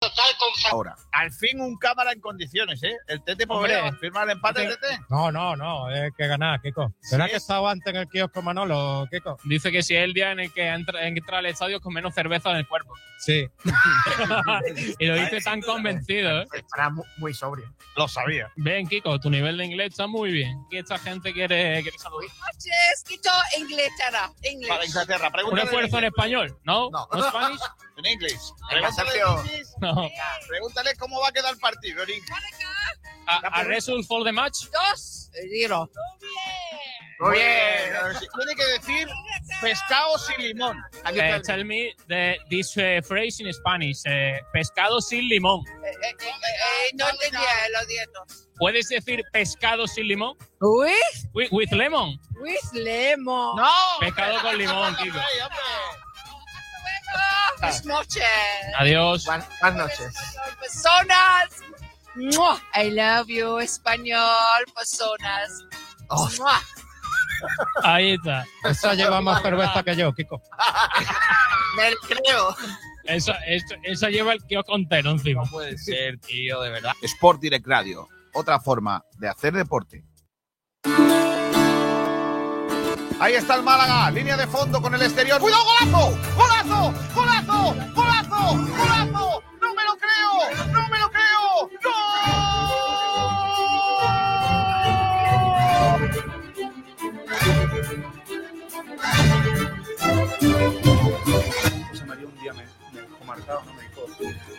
Total con Ahora, al fin un cámara en condiciones, ¿eh? El Tete podría Hombre. firmar el empate, Tete. No, no, no, es que ganar, Kiko. ¿Será que estaba antes en el kiosco Manolo, Kiko? Dice que si es el día en el que entra, entra al estadio con menos cerveza en el cuerpo. Sí. y lo dice tan convencido, ¿eh? Estará mu- muy sobrio. Lo sabía. Ven, Kiko, tu nivel de inglés está muy bien. Que esta gente quiere, quiere saludar. noches, Quito, Inglaterra. Para Inglaterra, Un pregúntale. esfuerzo en español, ¿no? ¿No, Spanish? En inglés. Venga, No. Pregúntale cómo va a quedar el partido inglés. ¿A, a result for the match? Dos. Giro. Muy bien. Tiene que decir pescado sin limón. Eh, tell me the, this eh, phrase in Spanish. eh, pescado sin limón. Eh, eh, eh, eh, no entendía los dietos. ¿Puedes decir pescado sin limón? With, With, with lemon. with lemon. No. Pescado con limón, Kiko. Buenas noches. Adiós. Buenas, buenas noches. Personas. I love you, español, personas. Oh. Ahí está. Esa lleva más cerveza que yo, Kiko. Me creo. Esa, esa, esa lleva el kiosco entero encima. puede ser, tío, de verdad. Sport Direct Radio. Otra forma de hacer deporte. Ahí está el Málaga, línea de fondo con el exterior. ¡Cuidado, golazo! ¡Golazo! ¡Golazo! ¡Golazo! ¡Golazo! ¡No me lo creo! ¡No me lo creo! José María un día me, me dejó marcado, ¿no? me dijo,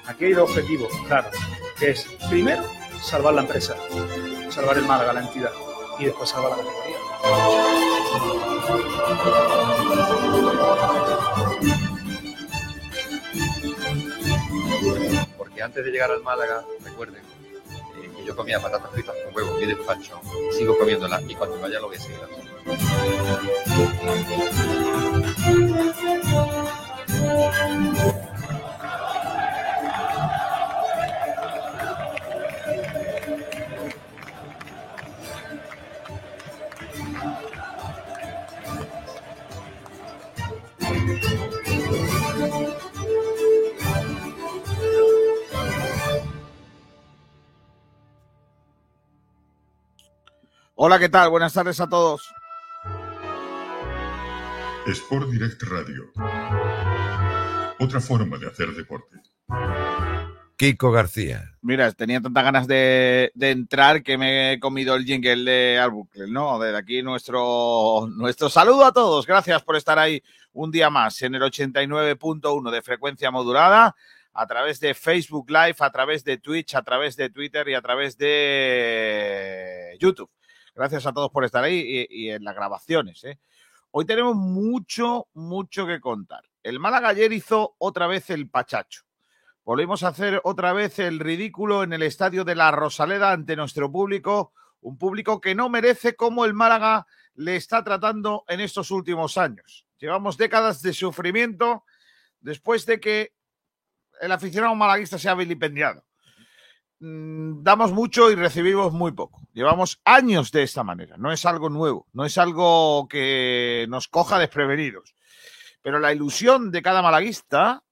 aquí hay dos objetivos, claro, que es, primero, salvar la empresa, salvar el Málaga, la entidad, y después salvar la categoría. Porque antes de llegar al Málaga, recuerden eh, que yo comía patatas fritas con huevo y despacho, y sigo comiéndolas y cuando vaya lo voy a seguir. Hola, ¿qué tal? Buenas tardes a todos. Sport Direct Radio. Otra forma de hacer deporte. Kiko García. Mira, tenía tantas ganas de, de entrar que me he comido el jingle de Albuquerque, ¿no? Desde aquí nuestro, nuestro saludo a todos. Gracias por estar ahí un día más en el 89.1 de frecuencia modulada, a través de Facebook Live, a través de Twitch, a través de Twitter y a través de YouTube. Gracias a todos por estar ahí y, en las grabaciones. ¿eh? Hoy tenemos mucho, mucho que contar. El Málaga ayer hizo otra vez el pachacho. Volvimos a hacer otra vez el ridículo en el estadio de la Rosaleda ante nuestro público, un público que no merece como el Málaga le está tratando en estos últimos años. Llevamos décadas de sufrimiento después de que el aficionado malaguista sea vilipendiado. Mm, Damos mucho y recibimos muy poco. Llevamos años de esta manera. No es algo nuevo, no es algo que nos coja desprevenidos. Pero la ilusión de cada malaguista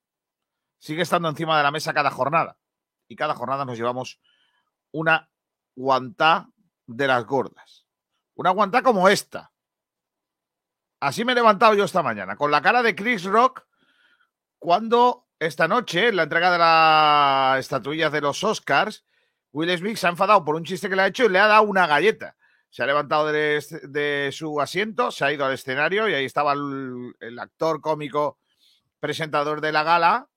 sigue estando encima de la mesa cada jornada. Y cada jornada nos llevamos una guantá de las gordas. Una guantá como esta. Así me he levantado yo esta mañana, con la cara de Chris Rock, cuando esta noche, en la entrega de las estatuillas de los Oscars, Will Smith se ha enfadado por un chiste que le ha hecho y le ha dado una galleta. Se ha levantado de, de su asiento, se ha ido al escenario y ahí estaba el, actor cómico presentador de la gala,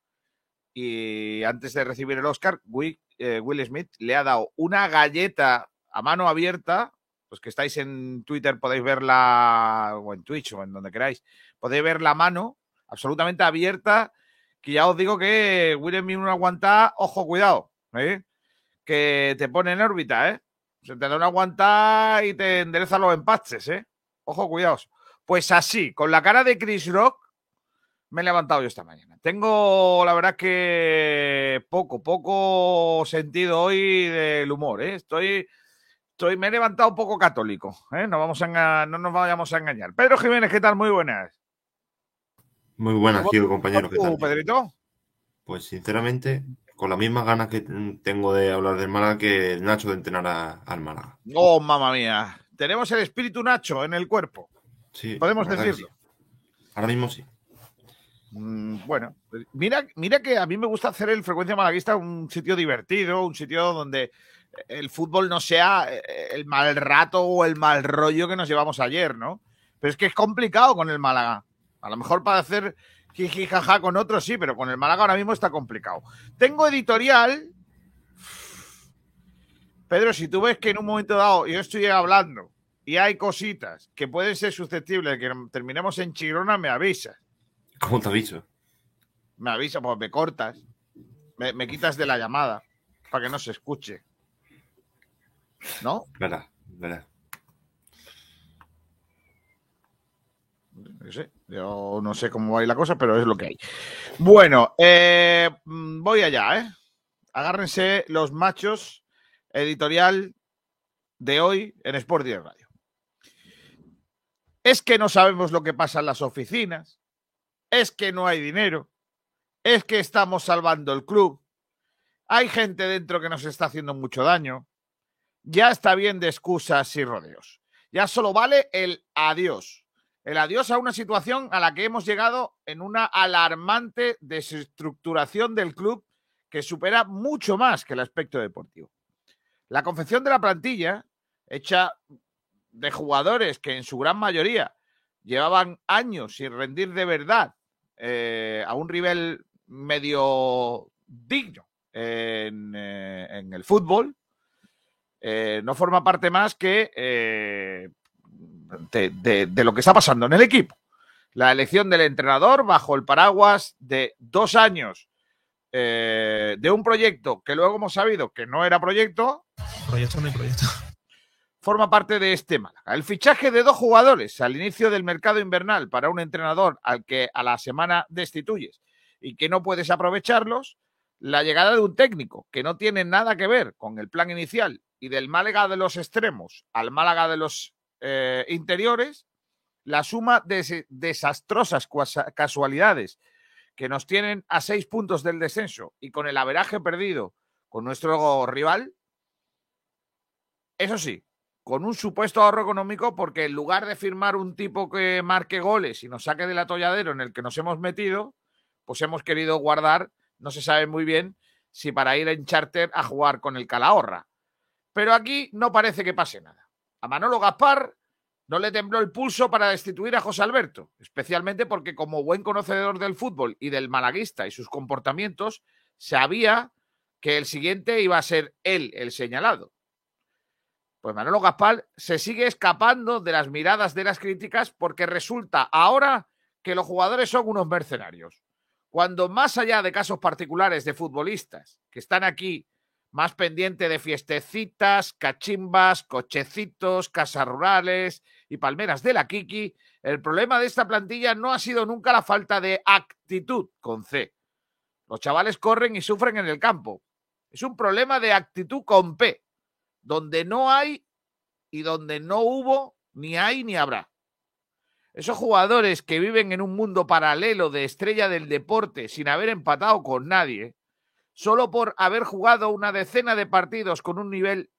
y antes de recibir el Oscar, Will, eh, Will, Smith le ha dado una galleta a mano abierta. Los que estáis en Twitter podéis verla, o en Twitch, o en donde queráis, podéis ver la mano absolutamente abierta. Que ya os digo que Will Smith no aguanta, ojo, cuidado, ¿eh? que te pone en órbita, ¿eh? Se te da una aguanta y te endereza los empastes, ¿eh? Ojo, cuidados. Pues así, con la cara de Chris Rock, me he levantado yo esta mañana. Tengo, la verdad, que poco, poco sentido hoy del humor. ¿eh? Estoy, estoy, me he levantado un poco católico. ¿eh? No, vamos a no nos vayamos a engañar. Pedro Jiménez, ¿qué tal? Muy buenas. Muy buenas, ¿Cómo- tío, compañero. ¿Qué ¿Cómo tal? tú, Pedrito? Pues sinceramente, con las mismas ganas que tengo de hablar del Málaga que Nacho de entrenar a- al Málaga. Oh, mamá mía. Tenemos el espíritu Nacho en el cuerpo. Sí, Podemos decirlo. sí. Ahora mismo sí. Mm, Bueno, mira, mira que a mí me gusta hacer el Frecuencia Malaguista un sitio divertido, un sitio donde el fútbol no sea eh, el mal rato o el mal rollo que nos llevamos ayer, ¿no? Pero es que es complicado con el Málaga. A lo mejor para hacer jiji jaja con otros sí, pero con el Málaga ahora mismo está complicado. Tengo editorial. Pedro, si tú ves que en un momento dado yo estoy hablando y hay cositas que pueden ser susceptibles de que terminemos en Chirona, me avisas. ¿Cómo te aviso? Me avisa, pues me cortas. Me, me quitas de la llamada para que no se escuche. ¿No? Verá, verá. Yo, sé, yo no sé cómo va a la cosa, pero es lo que hay. Bueno, eh, voy allá, ¿eh? Agárrense los machos editorial de hoy en Sport 10 Radio. Es que no sabemos lo que pasa en las oficinas, es que no hay dinero, es que estamos salvando el club, hay gente dentro que nos está haciendo mucho daño, ya está bien de excusas y rodeos. Ya solo vale el adiós. El adiós a una situación a la que hemos llegado en una alarmante desestructuración del club que supera mucho más que el aspecto deportivo. La confección de la plantilla, hecha de jugadores que en su gran mayoría llevaban años sin rendir de verdad eh, a un nivel medio digno en, eh, el fútbol, eh, no forma parte más que de, de- de lo que está pasando en el equipo. La elección del entrenador bajo el paraguas de dos años eh, de un proyecto que luego hemos sabido que no era proyecto, Proyecto no hay proyecto. forma parte de este Málaga. El fichaje de dos jugadores al inicio del mercado invernal para un entrenador al que a la semana destituyes y que no puedes aprovecharlos, la llegada de un técnico que no tiene nada que ver con el plan inicial y del Málaga de los extremos al Málaga de los eh, interiores, la suma de desastrosas casualidades que nos tienen a seis puntos del descenso y con el averaje perdido con nuestro rival, eso sí, con un supuesto ahorro económico, porque en lugar de firmar un tipo que marque goles y nos saque del atolladero en el que nos hemos metido, pues hemos querido guardar, no se sabe muy bien si para ir en charter a jugar con el Calahorra. Pero aquí no parece que pase nada. A Manolo Gaspar no le tembló el pulso para destituir a José Alberto, especialmente porque como buen conocedor del fútbol y del malaguista y sus comportamientos, sabía que el siguiente iba a ser él el señalado. Pues Manolo Gaspar se sigue escapando de las miradas de las críticas porque resulta ahora que los jugadores son unos mercenarios. Cuando más allá de casos particulares de futbolistas que están aquí más pendiente de fiestecitas, cachimbas, cochecitos, casas rurales y palmeras de la Kiki, el problema de esta plantilla no ha sido nunca la falta de actitud con C. Los chavales corren y sufren en el campo. Es un problema de actitud con P, donde no hay y donde no hubo, ni hay ni habrá. Esos jugadores que viven en un mundo paralelo de estrella del deporte sin haber empatado con nadie, solo por haber jugado una decena de partidos con un nivel,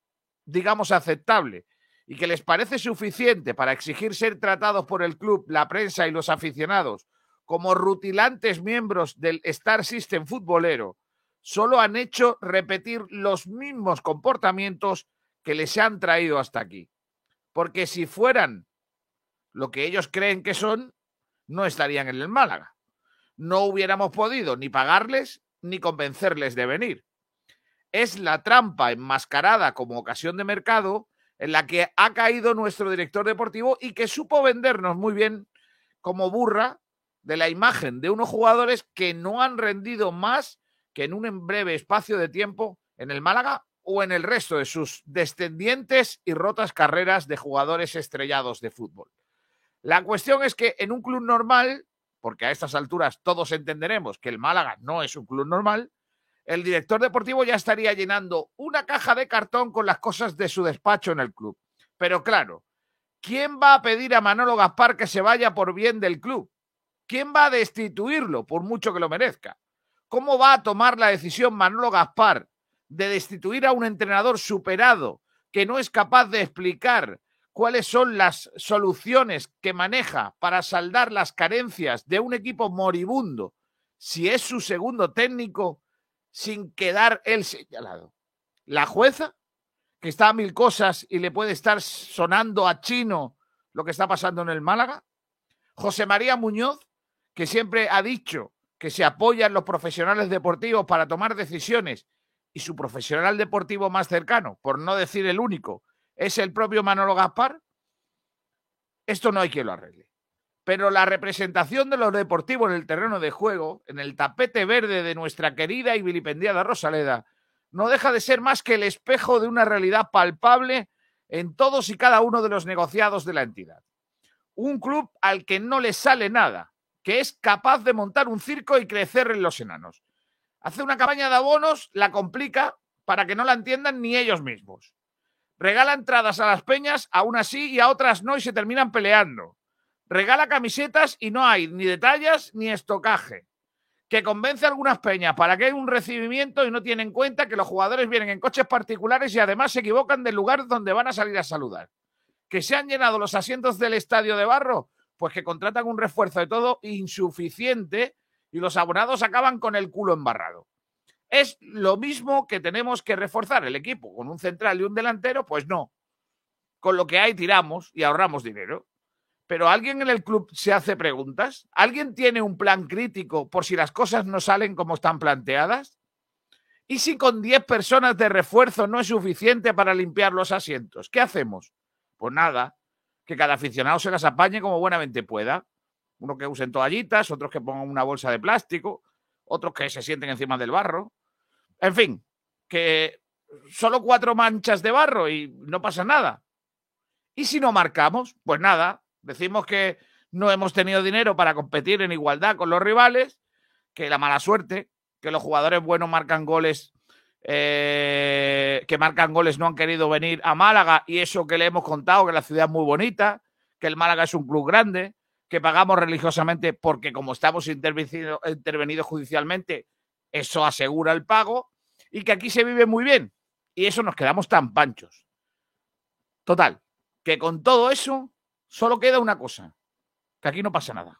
digamos, aceptable, y que les parece suficiente para exigir ser tratados por el club, la prensa y los aficionados como rutilantes miembros del Star System futbolero, solo han hecho repetir los mismos comportamientos que les han traído hasta aquí. Porque si fueran lo que ellos creen que son, no estarían en el Málaga. No hubiéramos podido ni pagarles ni convencerles de venir. Es la trampa enmascarada como ocasión de mercado en la que ha caído nuestro director deportivo y que supo vendernos muy bien como burra de la imagen de unos jugadores que no han rendido más que en un breve espacio de tiempo en el Málaga o en el resto de sus descendientes y rotas carreras de jugadores estrellados de fútbol. La cuestión es que en un club normal, porque a estas alturas todos entenderemos que el Málaga no es un club normal, el director deportivo ya estaría llenando una caja de cartón con las cosas de su despacho en el club. Pero claro, ¿quién va a pedir a Manolo Gaspar que se vaya por bien del club? ¿Quién va a destituirlo por mucho que lo merezca? ¿Cómo va a tomar la decisión Manolo Gaspar de destituir a un entrenador superado que no es capaz de explicar cuáles son las soluciones que maneja para saldar las carencias de un equipo moribundo si es su segundo técnico sin quedar él señalado? La jueza, que está a mil cosas y le puede estar sonando a chino lo que está pasando en el Málaga. José María Muñoz, que siempre ha dicho que se apoyan los profesionales deportivos para tomar decisiones y su profesional deportivo más cercano, por no decir el único, es el propio Manolo Gaspar, esto no hay quien lo arregle. Pero la representación de los deportivos en el terreno de juego, en el tapete verde de nuestra querida y vilipendiada Rosaleda, no deja de ser más que el espejo de una realidad palpable en todos y cada uno de los negociados de la entidad. Un club al que no le sale nada, que es capaz de montar un circo y crecer en los enanos. Hace una campaña de abonos, la complica para que no la entiendan ni ellos mismos. Regala entradas a las peñas, aún así, y a otras no, y se terminan peleando. Regala camisetas y no hay ni detalles ni estocaje. Que convence a algunas peñas para que haya un recibimiento y no tiene en cuenta que los jugadores vienen en coches particulares y además se equivocan del lugar donde van a salir a saludar. Que se han llenado los asientos del estadio de barro, pues que contratan un refuerzo de todo insuficiente y los abonados acaban con el culo embarrado. Es lo mismo que tenemos que reforzar el equipo con un central y un delantero, pues no. Con lo que hay tiramos y ahorramos dinero. Pero ¿alguien en el club se hace preguntas? ¿Alguien tiene un plan crítico por si las cosas no salen como están planteadas? ¿Y si con 10 personas de refuerzo no es suficiente para limpiar los asientos? ¿Qué hacemos? Pues nada, que cada aficionado se las apañe como buenamente pueda. Unos que usen toallitas, otros que pongan una bolsa de plástico, otros que se sienten encima del barro. En fin, que solo cuatro manchas de barro y no pasa nada. ¿Y si no marcamos? Pues nada, decimos que no hemos tenido dinero para competir en igualdad con los rivales, que la mala suerte, que los jugadores buenos marcan goles, eh, que marcan goles no han querido venir a Málaga y eso que le hemos contado, que la ciudad es muy bonita, que el Málaga es un club grande, que pagamos religiosamente porque como estamos intervenidos intervenido judicialmente, eso asegura el pago y que aquí se vive muy bien. Y eso nos quedamos tan panchos. Total, que con todo eso solo queda una cosa, que aquí no pasa nada.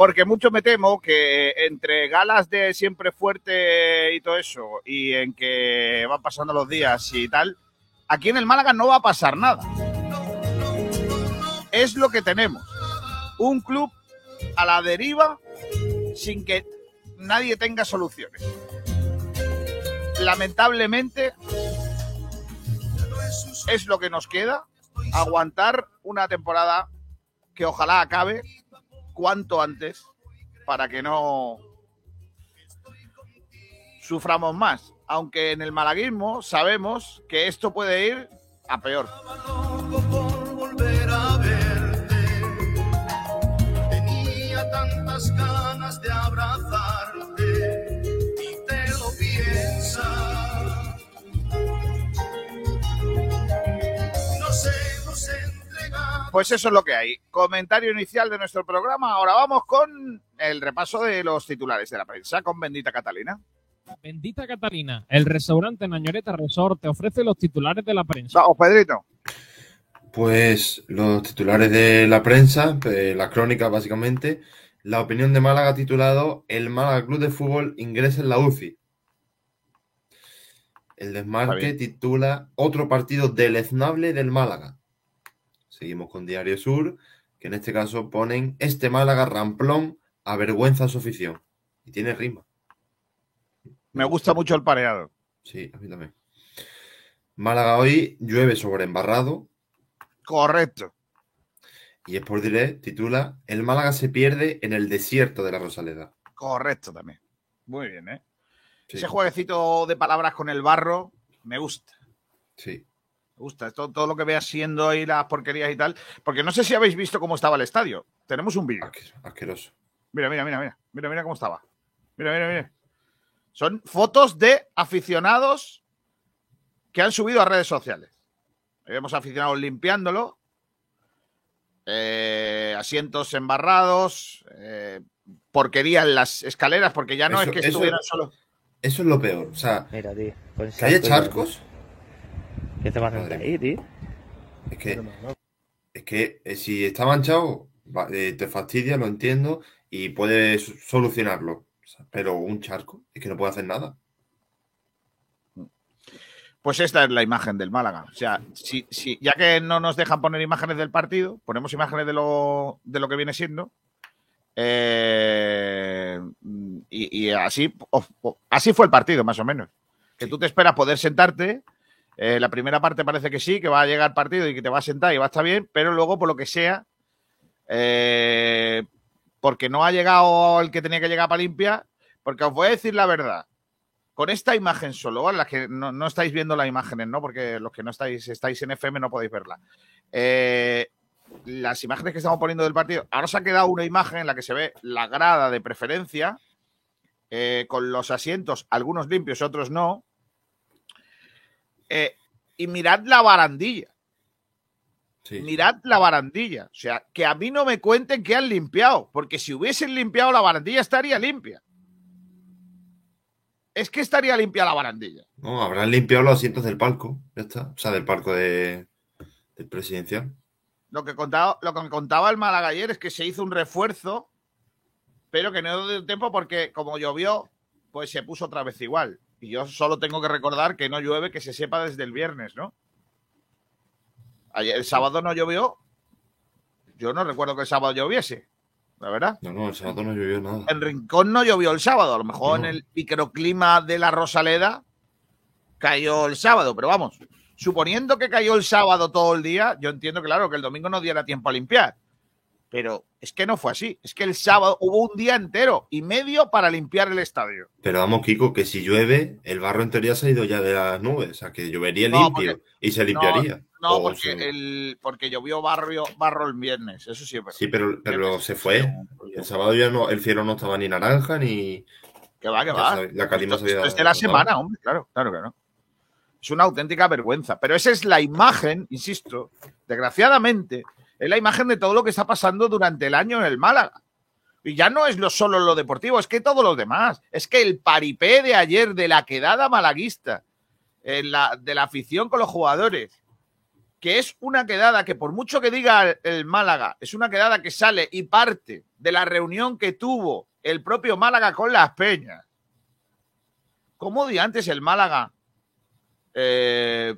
Porque mucho me temo que entre galas de siempre fuerte y todo eso, y en que van pasando los días y tal, aquí en el Málaga no va a pasar nada. Es lo que tenemos. Un club a la deriva sin que nadie tenga soluciones. Lamentablemente es lo que nos queda, aguantar una temporada que ojalá acabe cuanto antes para que no suframos más. Aunque en el malaguismo sabemos que esto puede ir a peor. Pues eso es lo que hay. Comentario inicial de nuestro programa. Ahora vamos con el repaso de los titulares de la prensa con Bendita Catalina. Bendita Catalina, el restaurante Nañoreta Resort te ofrece los titulares de la prensa. Vamos, Pedrito. Pues los titulares de la prensa, eh, la crónica básicamente, la opinión de Málaga titulado El Málaga Club de Fútbol ingresa en la UCI. El desmarque titula Otro partido deleznable del Málaga. Seguimos con Diario Sur, que en este caso ponen Este Málaga ramplón avergüenza a su afición. Y tiene rima. Me gusta mucho el pareado. Sí, a mí también. Málaga hoy llueve sobre embarrado. Correcto. Y Sport Direct titula El Málaga se pierde en el desierto de la Rosaleda. Correcto también. Muy bien, ¿eh? Sí, Ese jueguecito de palabras con el barro me gusta. sí. Me gusta. Todo, todo lo que vea siendo ahí las porquerías y tal. Porque no sé si habéis visto cómo estaba el estadio. Tenemos un vídeo. Asque- Asqueroso. Mira, mira, mira, mira. Mira, mira cómo estaba. Mira, mira, mira. Son fotos de aficionados que han subido a redes sociales. Ahí Vemos aficionados limpiándolo. eh, asientos embarrados. eh, porquería en las escaleras, porque ya no Eso- es que eso- estuvieran solo. Eso es lo peor. O sea, Mira, tío. que haya charcos. ¿Qué te vas a hacer ahí, tío? Es que, es que eh, si está manchado, va- eh, te fastidia, lo entiendo, y puedes solucionarlo. O sea, pero un charco, es que no puede hacer nada. Pues esta es la imagen del Málaga. O sea, si, si- ya que no nos dejan poner imágenes del partido, ponemos imágenes de lo, de lo que viene siendo. Eh, y, y así, o- o- así fue el partido, más o menos. Que tú te esperas poder sentarte. Eh, la primera parte parece que sí, que va a llegar el partido y que te va a sentar y va a estar bien, pero luego, por lo que sea, eh, porque no ha llegado el que tenía que llegar para limpiar, porque os voy a decir la verdad con esta imagen solo, las que no, no estáis viendo las imágenes, ¿no? Porque los que no estáis, estáis en FM no podéis verla. Eh, las imágenes que estamos poniendo del partido, ahora se ha quedado una imagen en la que se ve la grada de preferencia, con los asientos, algunos limpios, otros no. Eh, y mirad la barandilla. Mirad la barandilla. O sea, que a mí no me cuenten que han limpiado, porque si hubiesen limpiado la barandilla estaría limpia. Es que estaría limpia la barandilla. No, habrán limpiado los asientos del palco. Ya está. O sea, del palco de, del presidencial. Lo que, contaba, lo que me contaba el Málaga ayer es que se hizo un refuerzo, pero que no dio tiempo porque como llovió, pues se puso otra vez igual. Y yo solo tengo que recordar que no llueve, que se sepa desde el viernes, ¿no? Ayer, el sábado no llovió. Yo no recuerdo que el sábado lloviese, la verdad. No, no, el sábado no llovió nada. En Rincón no llovió el sábado, a lo mejor No. en el microclima de la Rosaleda cayó el sábado, pero vamos, suponiendo que cayó el sábado todo el día, yo entiendo, claro, que el domingo no diera tiempo a limpiar. Pero es que no fue así. Es que el sábado hubo un día entero y medio para limpiar el estadio. Pero vamos, Kiko, que si llueve, el barro en teoría se ha ido ya de las nubes. O sea, que llovería No, limpio porque- y se limpiaría. No, porque, el, porque llovió barrio, barro el viernes, eso sí es verdad. Sí, pero, pero se fue. El sábado ya no, el cielo no estaba ni naranja ni. Que va, que va. la calima se había esto es de la semana, hombre, claro, claro que no. Es una auténtica vergüenza. Pero esa es la imagen, insisto, desgraciadamente, es la imagen de todo lo que está pasando durante el año en el Málaga. Y ya no es lo, solo lo deportivo, es que todo lo demás. Es que el paripé de ayer de la quedada malaguista, de la afición con los jugadores, que es una quedada que por mucho que diga el- Málaga, es una quedada que sale y parte de la reunión que tuvo el propio Málaga con las peñas. ¿Cómo de antes el Málaga eh,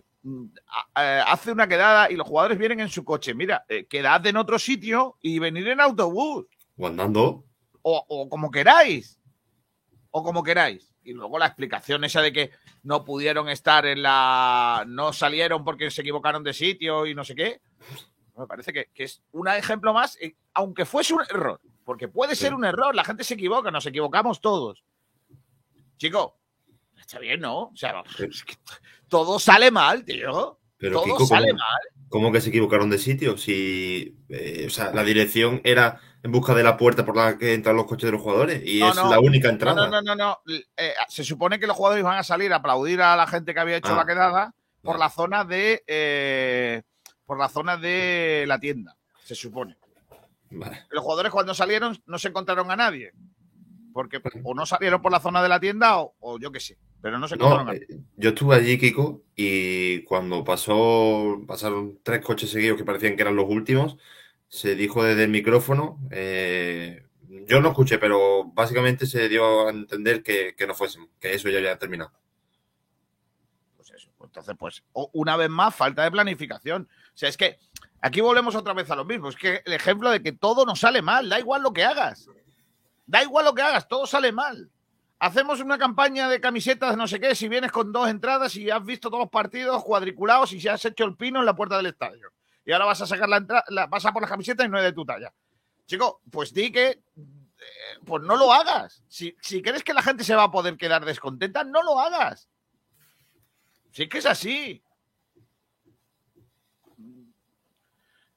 hace una quedada y los jugadores vienen en su coche? Mira, eh, quedad en otro sitio y venir en autobús O andando. o, o como queráis. O como queráis. Y luego la explicación esa de que no pudieron estar en la. no salieron porque se equivocaron de sitio y no sé qué. Me parece que, que es un ejemplo más, eh, aunque fuese un error. Porque puede ser un error, la gente se equivoca, nos equivocamos todos. Chico, está bien, ¿no? O sea, es que todo sale mal, tío. Pero todo Kiko, sale ¿cómo, mal. cómo que se equivocaron de sitio? Si. eh, o sea, la dirección era en busca de la puerta por la que entran los coches de los jugadores y No, es no. la única entrada. No, no, no, no. Eh, se supone que los jugadores van a salir a aplaudir a la gente que había hecho Ah. la quedada por la zona de eh, por la zona de la tienda. Se supone. Vale. Los jugadores cuando salieron no se encontraron a nadie. Porque o no salieron por la zona de la tienda o, o yo qué sé. Pero no se No, eh, yo estuve allí, Kiko, y cuando pasó, pasaron tres coches seguidos que parecían que eran los últimos, se dijo desde el micrófono, eh, yo no escuché, pero básicamente se dio a entender que, que no fuésemos, que eso ya había terminado. Pues eso. pues Entonces, pues, una vez más, falta de planificación. O sea, es que aquí volvemos otra vez a lo mismo. Es que el ejemplo de que todo nos sale mal, da igual lo que hagas. Da igual lo que hagas, todo sale mal. Hacemos una campaña de camisetas, no sé qué, si vienes con dos entradas y has visto todos los partidos cuadriculados y si has hecho el pino en la puerta del estadio. Y ahora vas a sacar la entrada, vas a por las camisetas y no es de tu talla. Chico, pues di que eh, pues no lo hagas. Si, si crees que la gente se va a poder quedar descontenta, no lo hagas. Sí que es así.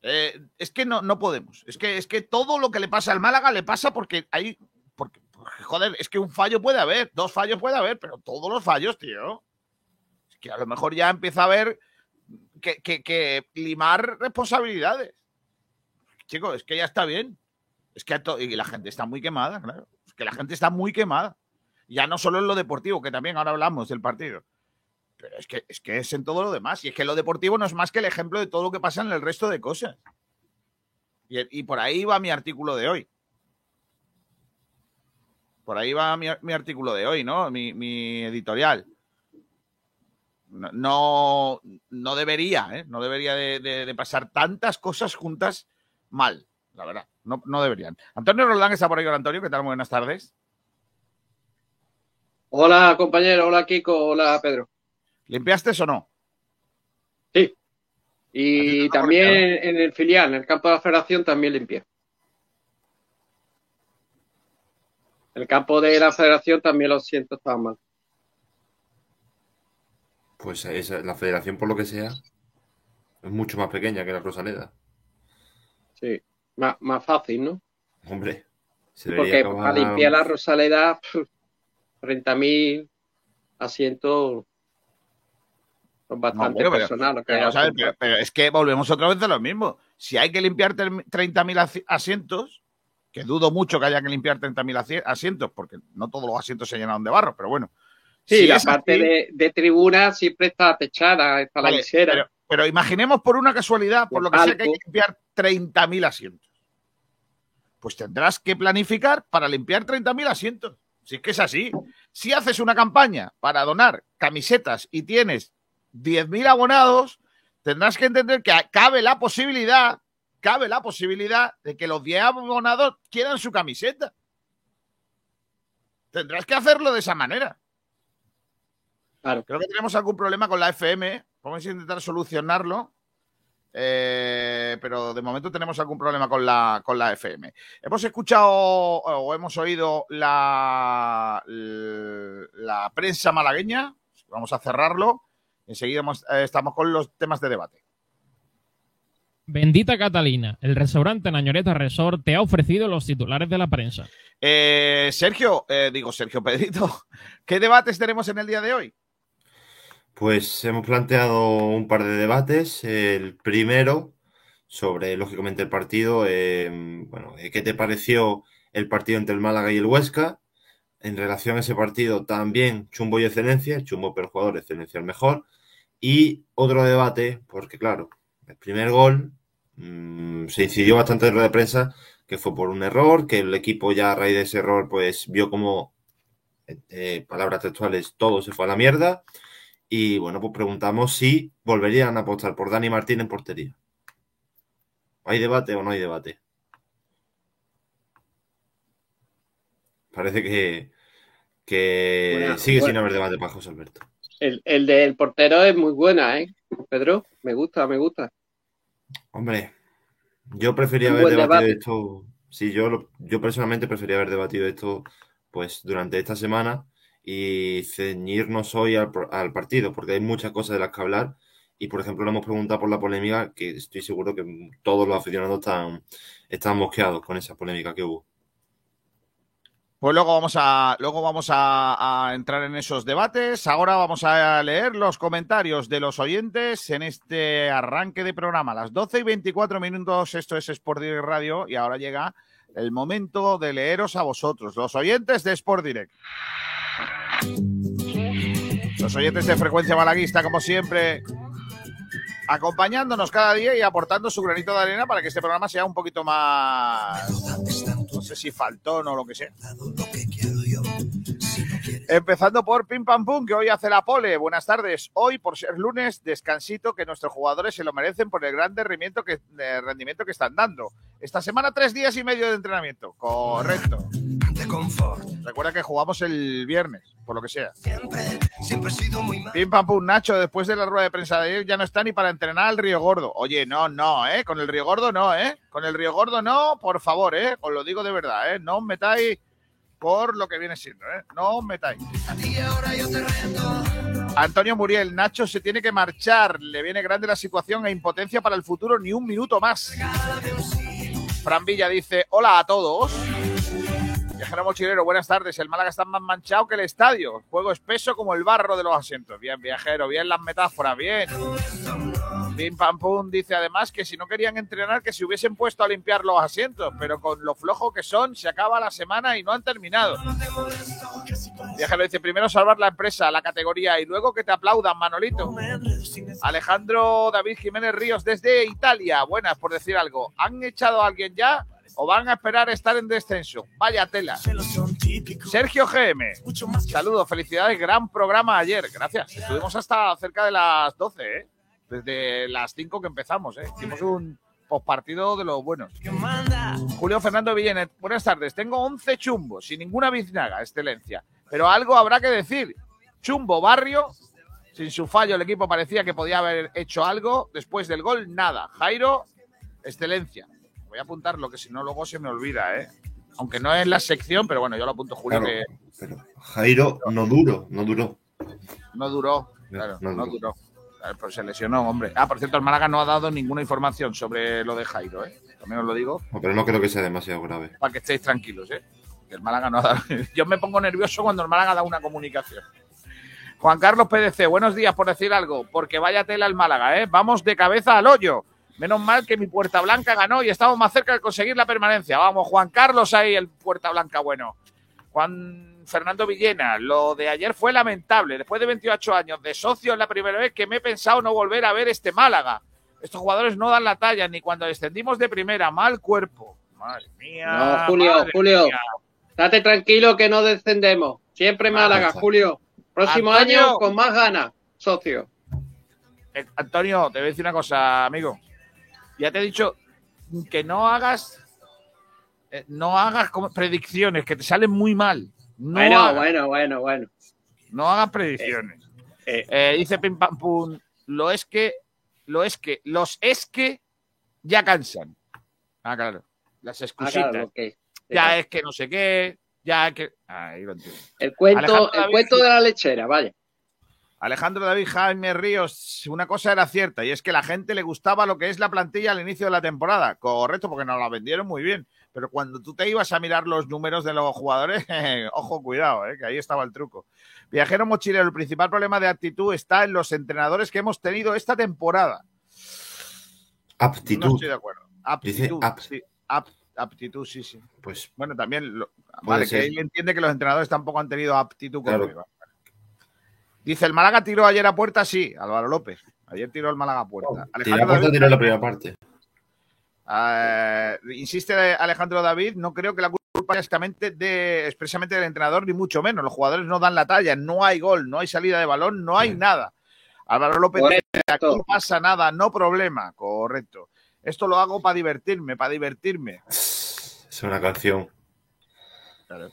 Eh, es que no, no podemos. Es que, es que todo lo que le pasa al Málaga le pasa porque hay. Joder, es que un fallo puede haber, dos fallos puede haber, pero todos los fallos, tío. Es que a lo mejor ya empieza a haber que, que- que limar responsabilidades. Chicos, es que ya está bien. Es que y la gente está muy quemada, claro. Es que la gente está muy quemada. Ya no solo en lo deportivo, que también ahora hablamos del partido. Pero es que, es que es en todo lo demás. Y es que lo deportivo no es más que el ejemplo de todo lo que pasa en el resto de cosas. Y por ahí va mi artículo de hoy. Por ahí va mi, mi artículo de hoy, ¿no? Mi, mi editorial. No, no, no debería, ¿eh? No debería de, de- de pasar tantas cosas juntas mal, la verdad. No, no deberían. Antonio Roldán está por ahí. Hola, Antonio. ¿Qué tal? Buenas tardes. Hola compañero, hola Kiko, hola Pedro. ¿Limpiaste o no? Sí. Y también en el filial, en el campo de la federación también limpié. El campo de la federación también lo siento, estaba mal. Pues esa- la federación, por lo que sea, es mucho más pequeña que la Rosaleda. Sí, más, más fácil, ¿no? Hombre, se Porque acabar- para limpiar la Rosaleda, pf, 30.000 asientos son No, bastante bueno, personal. pero, pero- pero es que volvemos otra vez a lo mismo. Si hay que limpiar ter- 30.000 asi- asientos, que dudo mucho que haya que limpiar 30.000 asi- asientos, porque no todos los asientos se llenaron de barro, pero bueno. Sí, Si la parte así- de, de tribuna siempre está techada, está la visera. Pero, pero imaginemos por una casualidad, por lo que sea que hay que limpiar 30.000 asientos. Pues tendrás que planificar para limpiar 30.000 asientos. Si es que es así. Si haces una campaña para donar camisetas y tienes 10.000 abonados, tendrás que entender que cabe la posibilidad, cabe la posibilidad de que los 10 abonados quieran su camiseta. Tendrás que hacerlo de esa manera. Creo que tenemos algún problema con la FM. Vamos a intentar solucionarlo. Eh, pero de momento tenemos algún problema con la, con la FM. Hemos escuchado o hemos oído la, la prensa malagueña. Vamos a cerrarlo. Enseguida eh, estamos con los temas de debate. Bendita Catalina, el restaurante Nañoreta Resort te ha ofrecido los titulares de la prensa. Eh, Sergio, eh, digo Sergio Pedrito, ¿qué debates tenemos en el día de hoy? Pues hemos planteado un par de debates. El primero sobre, lógicamente, el partido. eh, bueno, ¿qué te pareció el partido entre el Málaga y el Huesca? En relación a ese partido, también chumbo y excelencia. Chumbo, pero jugador, excelencia el mejor. Y otro debate, porque claro, el primer gol mm, se incidió bastante en rueda de prensa, que fue por un error, que el equipo ya a raíz de ese error, pues vio como, eh, palabras textuales, todo se fue a la mierda. Y bueno, pues preguntamos si volverían a apostar por Dani Martín en portería. ¿Hay debate o no hay debate? Parece que, que sigue sin haber debate para José Alberto. El, el del portero es muy buena, ¿eh? Pedro, me gusta, me gusta. Hombre, yo prefería haber debatido debate. esto. Sí, yo, lo- yo personalmente prefería haber debatido esto pues durante esta semana y ceñirnos hoy al, al partido, porque hay muchas cosas de las que hablar. Y por ejemplo, le hemos preguntado por la polémica, que estoy seguro que todos los aficionados están, están mosqueados con esa polémica que hubo. Pues luego vamos a, luego vamos a, entrar en esos debates. Ahora vamos a leer los comentarios de los oyentes en este arranque de programa. Las 12 y 24 minutos, esto es Sport Direct Radio y ahora llega el momento de leeros a vosotros, los oyentes de Sport Direct. Los oyentes de Frecuencia Malaguista, como siempre, acompañándonos cada día y aportando su granito de arena para que este programa sea un poquito más, sé si faltón o lo que sea. Empezando por Pim Pam Pum, que hoy hace la pole. Buenas tardes. Hoy, por ser lunes, descansito que nuestros jugadores se lo merecen por el gran rendimiento que, de rendimiento que están dando. Esta semana, tres días y medio de entrenamiento. Correcto. Recuerda que jugamos el viernes, por lo que sea. Pim Pam Pum, Nacho, después de la rueda de prensa de ayer ya no está ni para entrenar al Río Gordo. Oye, no, no, ¿eh? Con el Río Gordo no, ¿eh? Con el Río Gordo no, por favor, ¿eh? Os lo digo de verdad, ¿eh? No os metáis por lo que viene siendo, ¿eh? No os metáis. Antonio Muriel, Nacho se tiene que marchar. Le viene grande la situación e impotencia para el futuro, ni un minuto más. Fran Villa dice: Hola a todos. Viajero mochilero, buenas tardes. El Málaga está más manchado que el estadio. Juego espeso como el barro de los asientos. Bien, viajero, bien las metáforas, bien. Pim Pam Pum dice además que si no querían entrenar, que se hubiesen puesto a limpiar los asientos, pero con lo flojo que son, se acaba la semana y no han terminado. Viajero dice: primero salvar la empresa, la categoría y luego que te aplaudan, Manolito. Alejandro David Jiménez Ríos desde Italia. Buenas, por decir algo. ¿Han echado a alguien ya? ¿O van a esperar estar en descenso? Vaya tela. Sergio GM. Saludos, felicidades, gran programa ayer. Gracias. Estuvimos hasta cerca de las 12, ¿eh? Desde las 5 que empezamos, ¿eh? Hicimos un postpartido de los buenos. Julio Fernando Villenet, buenas tardes. Tengo 11 chumbos, sin ninguna biznaga, excelencia. Pero algo habrá que decir. Chumbo Barrio, sin su fallo el equipo parecía que podía haber hecho algo. Después del gol, nada. Jairo, excelencia. Voy a apuntarlo, que si no luego se me olvida, ¿eh? Aunque no es la sección, pero bueno, yo lo apunto, Julio, Claro, que pero Jairo no duró, no duró. no duró. Claro, no no, duró. duró. Claro, Pues se lesionó, hombre. Ah, por cierto, el Málaga no ha dado ninguna información sobre lo de Jairo, ¿eh? También os lo digo, No, pero no creo que sea demasiado grave. para que estéis tranquilos, ¿eh? Que el Málaga no ha dado... Yo me pongo nervioso cuando el Málaga da una comunicación. Juan Carlos PDC, buenos días por decir algo, porque vaya tela el Málaga, ¿eh? Vamos de cabeza al hoyo. Menos mal que mi Puerta Blanca ganó y estamos más cerca de conseguir la permanencia. Vamos, Juan Carlos ahí, el Puerta Blanca bueno. Juan Fernando Villena, lo de ayer fue lamentable. Después de 28 años de socio, es la primera vez que me he pensado no volver a ver este Málaga. Estos jugadores no dan la talla ni cuando descendimos de primera. Mal cuerpo. Madre mía. No, Julio, madre Julio. mía. Date tranquilo que no descendemos. Siempre Málaga, está. Julio. Próximo Antonio. año con más ganas, socio. Eh, Antonio, te voy a decir una cosa, amigo. Ya te he dicho que no hagas eh, no hagas como- predicciones, que te salen muy mal. No bueno, hagas, bueno, bueno, bueno. no hagas predicciones. Eh, dice Pim Pam Pum, lo es que, lo es que, los es que ya cansan. Ah, claro. Las Ah, excusitas. claro. Ya es que no sé qué, ya es que. Ahí lo entiendo. El cuento, Alejandro el David- cuento de la lechera, vaya. Alejandro David Jaime Ríos, una cosa era cierta y es que la gente le gustaba lo que es la plantilla al inicio de la temporada. Correcto, porque nos la vendieron muy bien. Pero cuando tú te ibas a mirar los números de los jugadores, ojo, cuidado, eh, que ahí estaba el truco. Viajero mochilero, el principal problema de actitud está en los entrenadores que hemos tenido esta temporada. No Aptitud. estoy de acuerdo. Aptitud, ap- sí. Ap- aptitud, sí, sí. Pues Bueno, también. lo- vale, que él entiende que los entrenadores tampoco han tenido aptitud Claro. conmigo. Dice, el Málaga tiró ayer a puerta, sí, Álvaro López. Ayer tiró el Málaga a puerta. Tira Alejandro puerta David, tiró la primera parte. eh, insiste Alejandro David, no creo que la culpa es expresamente, de, expresamente del entrenador, ni mucho menos. Los jugadores no dan la talla, no hay gol, no hay salida de balón, no hay nada. Álvaro López dice, aquí no pasa nada, no problema. Correcto. Esto lo hago para divertirme, para divertirme. Es una canción. Claro.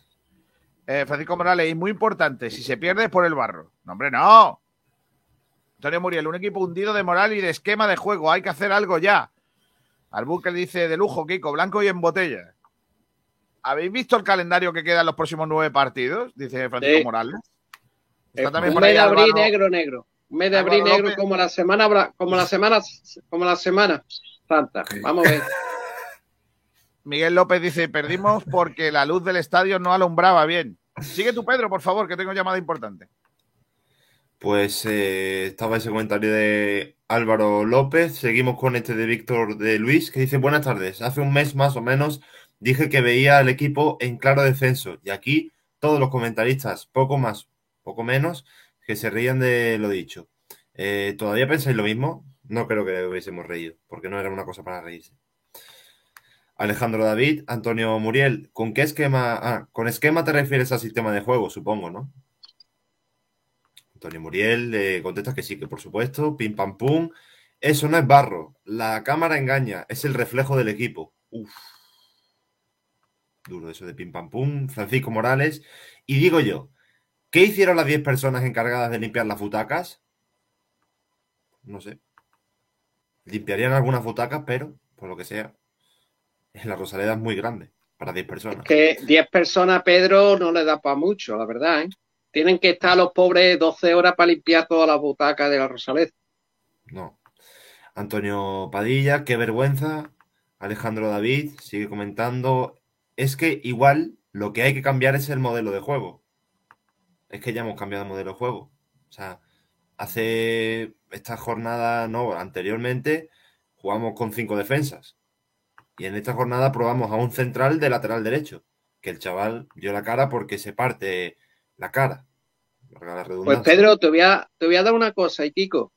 Eh, Francisco Morales, y muy importante, si se pierde es por el barro. No, hombre, no. Antonio Muriel, un equipo hundido de moral y de esquema de juego. Hay que hacer algo ya. Albuquerque dice de lujo, Kiko, blanco y en botella. ¿Habéis visto el calendario que queda en los próximos nueve partidos? Dice Francisco Sí. Morales. Eh, Está también un por mes ahí de abril Álvaro- negro, negro. Un mes de Álvaro abril negro López. como la semana como la semana como la semana santa. Vamos a ver. Miguel López dice, perdimos porque la luz del estadio no alumbraba bien. Sigue tú, Pedro, por favor, que tengo llamada importante. Pues eh, estaba ese comentario de Álvaro López. Seguimos con este de Víctor de Luis, que dice: Buenas tardes. Hace un mes más o menos dije que veía al equipo en claro descenso. Y aquí todos los comentaristas, poco más, poco menos, que se reían de lo dicho. Eh, ¿Todavía pensáis lo mismo? No creo que hubiésemos reído, porque no era una cosa para reírse. Alejandro David, Antonio Muriel, ¿con qué esquema? Ah, con esquema te refieres al sistema de juego, supongo, ¿no? Antonio Muriel le contesta que sí, que por supuesto. Pim pam pum. Eso no es barro. La cámara engaña. Es el reflejo del equipo. Uf. Duro eso de pim pam pum. Francisco Morales. Y digo yo, ¿qué hicieron las 10 personas encargadas de limpiar las butacas? No sé. Limpiarían algunas butacas, pero, por lo que sea, la Rosaleda es muy grande para 10 personas. Que 10 personas, Pedro, no le da para mucho, la verdad, ¿eh? Tienen que estar los pobres 12 horas para limpiar todas las butacas de la Rosaleda. No. Antonio Padilla, qué vergüenza. Alejandro David sigue comentando. Es que igual Lo que hay que cambiar es el modelo de juego. Es que ya hemos cambiado el modelo de juego. O sea, hace esta jornada, no, anteriormente jugamos con cinco defensas. Y en esta jornada probamos a un central de lateral derecho. Que el chaval dio la cara porque se parte la cara. la Pues. Pedro, te voy a, te voy a dar una cosa, y Kiko.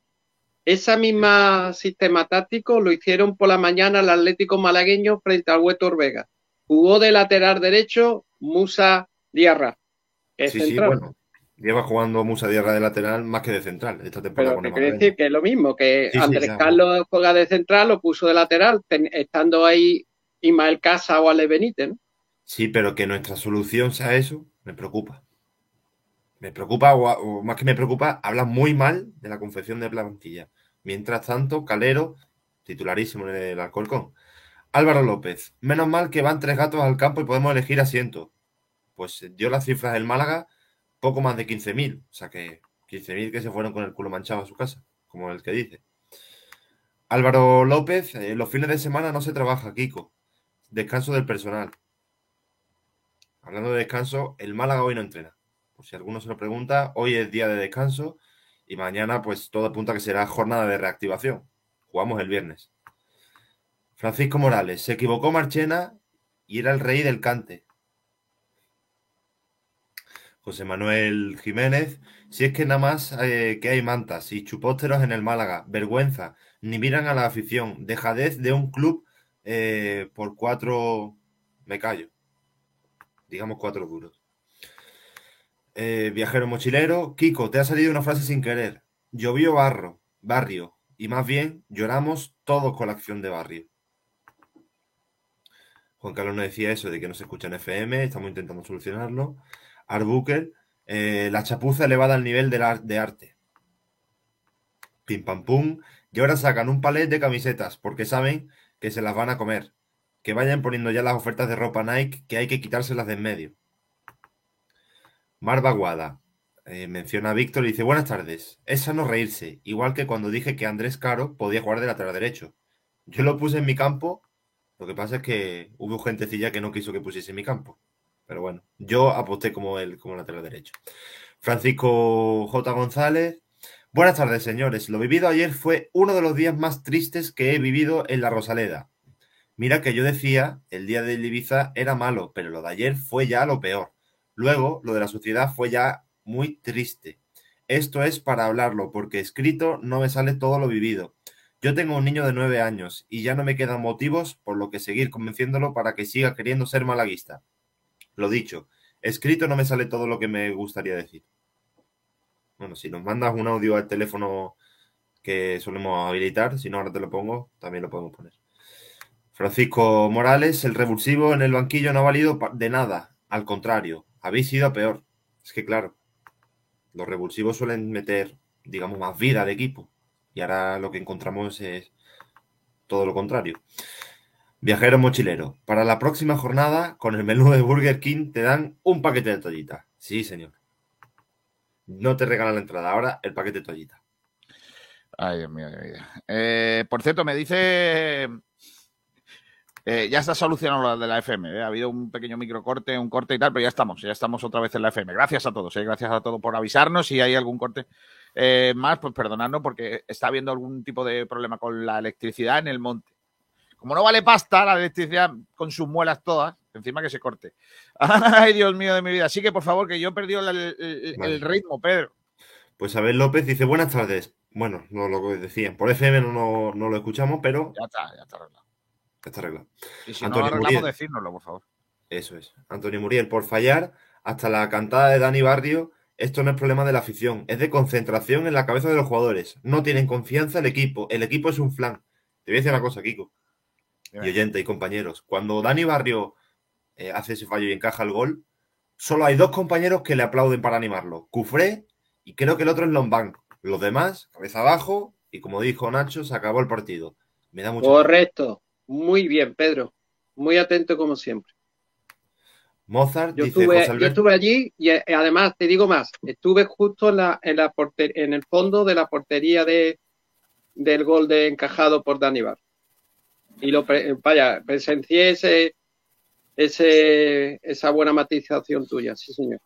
Esa misma sistema táctico lo hicieron por la mañana el Atlético malagueño frente al Hueto Orvega. Jugó de lateral derecho Musa Diarra. es Sí, sí, central. bueno. Lleva jugando Musa Diarra de lateral más que de central esta temporada Pero quiero decir que es lo mismo, que Sí, sí, Andrés ya. Carlos juega de central, lo puso de lateral, ten- estando ahí Ismael Casa o Ale Benítez, ¿no? Sí, pero que nuestra solución sea eso, me preocupa. Me preocupa, o, o más que me preocupa, habla muy mal de la confección de plantilla. Mientras tanto, Calero, titularísimo en el Alcorcón. Álvaro López, menos mal que van tres gatos al campo y podemos elegir asiento. Pues dio las cifras del Málaga, poco más de 15.000. O sea que 15.000 que se fueron con el culo manchado a su casa, como el que dice. Álvaro López, eh, los fines de semana no se trabaja, Kiko. Descanso del personal. Hablando de descanso, el Málaga hoy no entrena. Por si alguno se lo pregunta, hoy es día de descanso y mañana pues todo apunta que será jornada de reactivación. Jugamos el viernes. Francisco Morales, se equivocó Marchena y era el rey del cante. José Manuel Jiménez, si es que nada más eh, que hay mantas y chupósteros en el Málaga, vergüenza, ni miran a la afición, dejadez de un club eh, por cuatro, me callo, digamos cuatro duros. Eh, viajero mochilero, Kiko, te ha salido una frase sin querer. Llovió barro, barrio, y más bien lloramos todos con la acción de barrio. Juan Carlos nos decía eso de que no se escucha en FM, estamos intentando solucionarlo. Arbuker, eh, la chapuza elevada al nivel de arte. Pim pam pum. Y ahora sacan un palet de camisetas porque saben que se las van a comer. Que vayan poniendo ya las ofertas de ropa Nike que hay que quitárselas de en medio. Mar Baguada eh, menciona a Víctor y dice: Buenas tardes. Es sano reírse, igual que cuando dije que Andrés Caro podía jugar de lateral derecho. Yo lo puse en mi campo, lo que pasa es que hubo gentecilla que no quiso que pusiese en mi campo. Pero bueno, yo aposté como él, como lateral derecho. Francisco J. González. Buenas tardes, señores. Lo vivido ayer fue uno de los días más tristes que he vivido en la Rosaleda. Mira que yo decía, el día del Ibiza era malo, pero lo de ayer fue ya lo peor. Luego, lo de la sociedad fue ya muy triste. Esto es para hablarlo, porque escrito no me sale todo lo vivido. Yo tengo un niño de nueve años y ya no me quedan motivos por lo que seguir convenciéndolo para que siga queriendo ser malaguista. Lo dicho, escrito no me sale todo lo que me gustaría decir. Bueno, si nos mandas un audio al teléfono que solemos habilitar, si no ahora te lo pongo, también lo podemos poner. Francisco Morales, el revulsivo en el banquillo no ha valido de nada. Al contrario, habéis ido a peor. Es que claro, los revulsivos suelen meter, digamos, más vida al equipo. Y ahora lo que encontramos es todo lo contrario. Viajero mochilero. Para la próxima jornada, con el menú de Burger King, te dan un paquete de toallitas. Sí, señor. No te regalan la entrada, ahora el paquete de toallitas. Ay, Dios mío, de vida. Eh, por cierto, me dice. eh, ya está solucionado lo de la FM. eh, Ha habido un pequeño microcorte, un corte y tal, pero ya estamos. Ya estamos otra vez en la FM. Gracias a todos. gracias a todos por avisarnos. Si hay algún corte más, pues perdonadnos porque está habiendo algún tipo de problema con la electricidad en el monte. Como no vale pasta la electricidad con sus muelas todas, encima que se corte. Ay, Dios mío de mi vida. Así que, por favor, que yo he perdido el, el- el Vale. ritmo, Pedro. Pues Abel López dice, buenas tardes. Bueno, no lo que decían. Por FM no, no, no lo escuchamos, pero Ya está, ya está arreglado. está arreglado. Y si no Antonio lo arreglamos, decírnoslo, por favor. Eso es. Antonio Muriel, por fallar, hasta la cantada de Dani Barrio, esto no es problema de la afición, es de concentración en la cabeza de los jugadores. No tienen confianza el equipo. El equipo es un flan. Te voy a decir una cosa, Kiko. Y oyente y compañeros. Cuando Dani Barrio eh, hace ese fallo y encaja el gol, solo hay dos compañeros que le aplauden para animarlo. Cufré y creo que el otro es Lombán. Los demás, cabeza abajo, y como dijo Nacho, se acabó el partido. Me da mucho Correcto. Muy bien, Pedro. Muy atento como siempre. Mozart Yo dice estuve, José yo estuve allí y eh, además te digo más, estuve justo en la, en la porter- en el fondo de la portería de, del gol de encajado por Dani Bar. Y lo pre- vaya, presencié ese, ese, esa buena matización tuya, sí señor.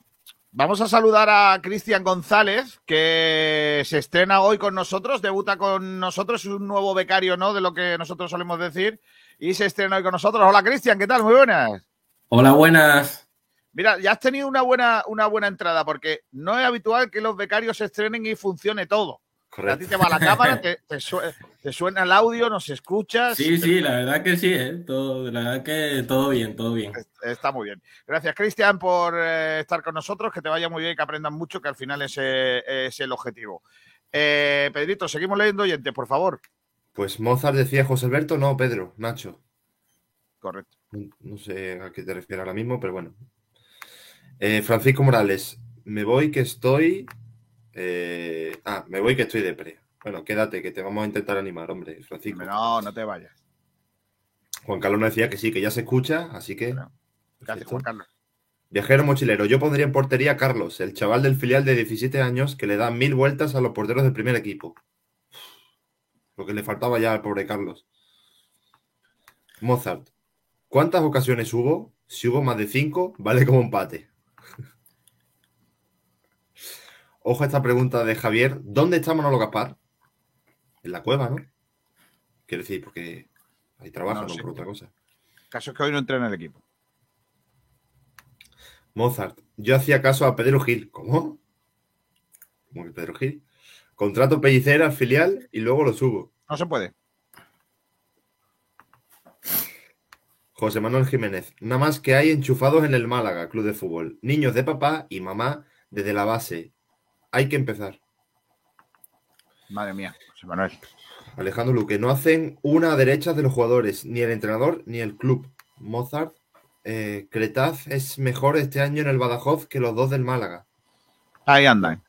Vamos a saludar a Cristian González, que se estrena hoy con nosotros, debuta con nosotros, es un nuevo becario, ¿no? De lo que nosotros solemos decir, y se estrena hoy con nosotros. Hola Cristian, ¿qué tal? Muy buenas. Hola, buenas. Mira, ya has tenido una buena, una buena entrada, porque no es habitual que los becarios se estrenen y funcione todo. A ti te va la cámara, te, te su- te suena el audio, nos escuchas. Sí, sí, la verdad que sí, ¿eh? Todo, la verdad que todo bien, todo bien. Está muy bien. Gracias, Cristian, por eh, estar con nosotros. Que te vaya muy bien y que aprendan mucho, que al final ese es el objetivo. Eh, Pedrito, seguimos leyendo oyentes, por favor. Pues Mozart decía José Alberto, no, Pedro, Nacho. Correcto. No, no sé a qué te refieres ahora mismo, pero bueno. Eh, Francisco Morales, me voy que estoy. Eh, ah, me voy que estoy de pre. Bueno, quédate, que te vamos a intentar animar, hombre, Francisco. No, no te vayas. Juan Carlos nos decía que sí, que ya se escucha, así que. Gracias. Juan Carlos. Viajero mochilero, yo pondría en portería a Carlos, el chaval del filial de 17 años que le da mil vueltas a los porteros del primer equipo. Lo que le faltaba ya al pobre Carlos. Mozart, ¿cuántas ocasiones hubo? Si hubo más de cinco, vale como empate. Ojo a esta pregunta de Javier. ¿Dónde está Manolo Gaspar? En la cueva, ¿no? Quiero decir, porque ahí trabaja, No, no, sí. por otra cosa. Caso es que hoy no entrena el equipo. Mozart, yo hacía caso a Pedro Gil. ¿Cómo? ¿Cómo que Pedro Gil? Contrato pellicera al filial y luego lo subo. No se puede. José Manuel Jiménez, nada más que hay enchufados en el Málaga, club de fútbol. Niños de papá y mamá desde la base. Hay que empezar. Madre mía, José Manuel. Alejandro Luque, no hacen una a derechas de los jugadores, ni el entrenador ni el club. Mozart, eh, Cretaz es mejor este año en el Badajoz que los dos del Málaga. Ahí andan.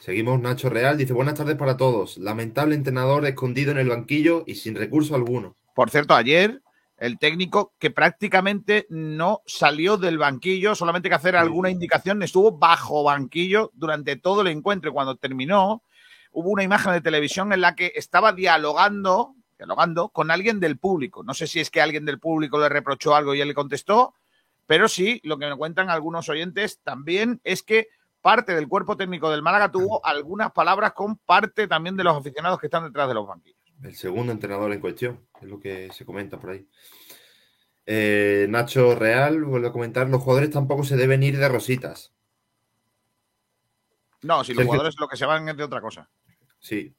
Seguimos, Nacho Real dice, buenas tardes para todos. Lamentable entrenador escondido en el banquillo y sin recurso alguno. Por cierto, ayer el técnico que prácticamente no salió del banquillo, solamente que hacer alguna indicación, estuvo bajo banquillo durante todo el encuentro. Y cuando terminó, hubo una imagen de televisión en la que estaba dialogando, dialogando con alguien del público. No sé si es que alguien del público le reprochó algo y él le contestó, pero sí, lo que me cuentan algunos oyentes también es que parte del cuerpo técnico del Málaga tuvo algunas palabras con parte también de los aficionados que están detrás de los banquillos. El segundo entrenador en cuestión, es lo que se comenta por ahí. Eh, Nacho Real vuelve a comentar, los jugadores tampoco se deben ir de rositas. No, si los Sergio- jugadores lo que se van es de otra cosa. Sí.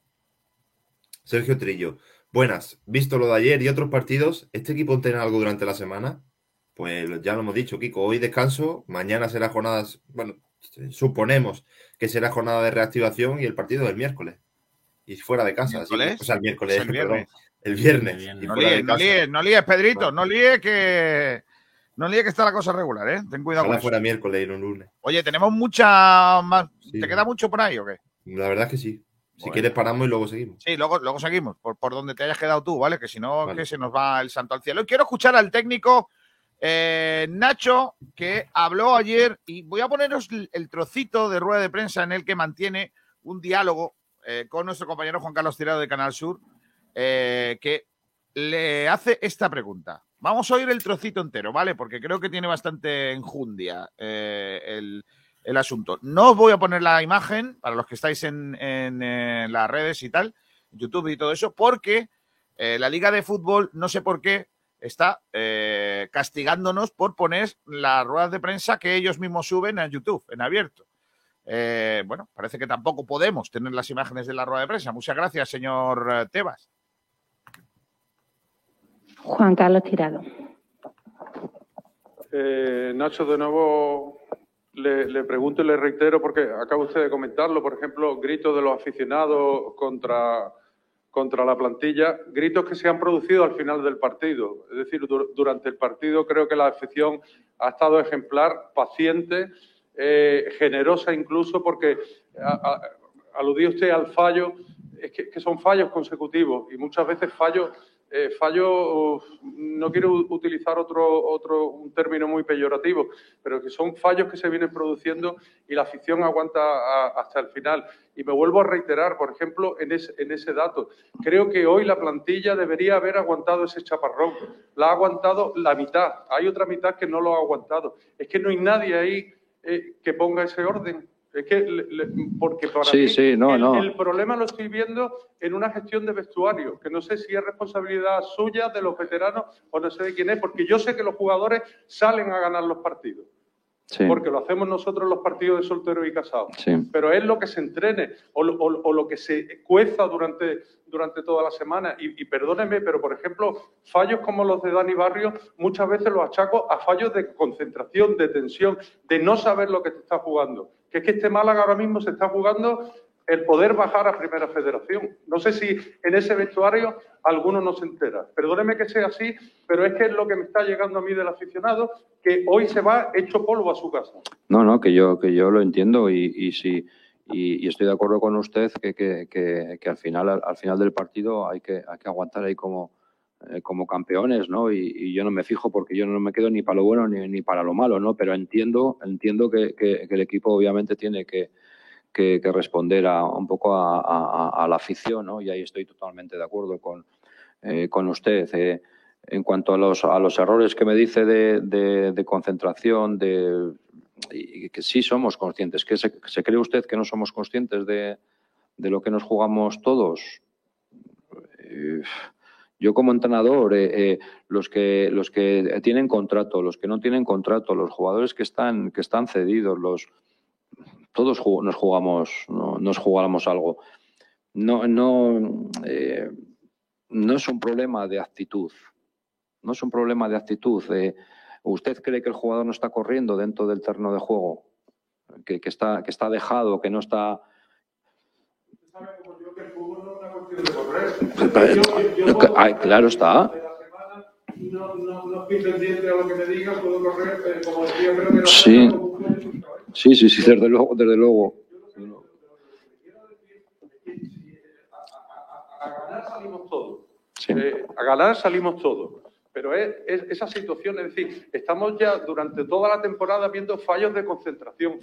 Sergio Trillo. Buenas. Visto lo de ayer y otros partidos, ¿este equipo entrena algo durante la semana? Pues ya lo hemos dicho, Kiko. Hoy descanso, mañana será jornadas, bueno, suponemos que será jornada de reactivación y el partido del miércoles. Y fuera de casa. así o sea, el miércoles, Es el viernes. perdón, el viernes. y No líes, no líes, no líes, Pedrito, no líes que. No líes que está la cosa regular, ¿eh? Ten cuidado Ojalá con eso. fuera miércoles y no lunes. Oye, tenemos mucha más. Sí. ¿Te queda mucho por ahí o qué? La verdad es que sí. Si Bueno. quieres paramos y luego seguimos. Sí, luego, luego seguimos, por, por donde te hayas quedado tú, ¿vale? Que si no, Vale. que se nos va el santo al cielo. Y quiero escuchar al técnico eh, Nacho, que habló ayer, y voy a poneros el trocito de rueda de prensa en el que mantiene un diálogo eh, con nuestro compañero Juan Carlos Tirado de Canal Sur, eh, que le hace esta pregunta. Vamos a oír el trocito entero, ¿vale? Porque creo que tiene bastante enjundia eh, el, el asunto. No os voy a poner la imagen para los que estáis en, en, las redes y tal, YouTube y todo eso, porque la Liga de Fútbol, no sé por qué, está castigándonos por poner las ruedas de prensa que ellos mismos suben a YouTube, en abierto. Eh, bueno, parece que tampoco podemos tener las imágenes de la rueda de prensa. Muchas gracias, señor eh, Tebas. Juan Carlos Tirado. Eh, Nacho, de nuevo le, le pregunto y le reitero, porque acaba usted de comentarlo, por ejemplo, gritos de los aficionados contra, contra la plantilla, gritos que se han producido al final del partido. Es decir, dur- durante el partido creo que la afición ha estado ejemplar, paciente, eh, generosa incluso, porque a- a- aludía usted al fallo, es que, son fallos consecutivos y muchas veces fallos eh, fallos, no quiero utilizar otro, otro un término muy peyorativo, pero que son fallos que se vienen produciendo y la afición aguanta hasta el final. Y me vuelvo a reiterar, por ejemplo, en ese, en ese dato. Creo que hoy la plantilla debería haber aguantado ese chaparrón. La ha aguantado la mitad. Hay otra mitad que no lo ha aguantado. Es que no hay nadie ahí eh, que ponga ese orden. Es que, le- le- porque para Sí, mí sí, no, el, no. el problema lo estoy viendo en una gestión de vestuario, que no sé si es responsabilidad suya, de los veteranos o no sé de quién es, porque yo sé que los jugadores salen a ganar los partidos, Sí, porque lo hacemos nosotros los partidos de solteros y casados. sí. Pero es lo que se entrene o, lo- o- o lo que se cueza durante, durante toda la semana. Y, y perdóneme, pero por ejemplo, fallos como los de Dani Barrio, muchas veces los achaco a fallos de concentración, de tensión, de no saber lo que te está jugando. Que es que este Málaga ahora mismo se está jugando el poder bajar a Primera Federación. No sé si en ese vestuario alguno no se entera. Perdóneme que sea así, pero es que es lo que me está llegando a mí del aficionado, que hoy se va hecho polvo a su casa. No, no, que yo, que yo lo entiendo y, y sí, y, y estoy de acuerdo con usted que, que, que, que al final, al, al final del partido hay que, hay que aguantar ahí como, eh, como campeones, ¿no? Y, y yo no me fijo porque yo no me quedo ni para lo bueno ni, ni para lo malo, ¿no? Pero entiendo, entiendo que el equipo obviamente tiene que, que, que responder a, un poco a, a- la afición, ¿no? Y ahí estoy totalmente de acuerdo con, eh, con usted. eh. En cuanto a los, a los errores que me dice de, de- concentración, de, y que sí somos conscientes, que se, cree usted que no somos conscientes de, de lo que nos jugamos todos. Eh, yo como entrenador, los que los que tienen contrato, los que no tienen contrato, los jugadores que están que están cedidos, los todos ju- nos jugamos no- nos jugamos algo. No no eh, no es un problema de actitud. No es un problema de actitud. eh, ¿Usted cree que el jugador no está corriendo dentro del terreno de juego? Que, que está, que está dejado, que no está. Ay, claro está. No, no, no estoy pendiente a lo que me diga, puedo correr, eh, como decía, creo que la Sí, sí, sí, sí, desde luego, desde luego. a ganar salimos todos. Sí. Eh, a ganar salimos todos. Pero es, es esa situación, es decir, estamos ya durante toda la temporada viendo fallos de concentración.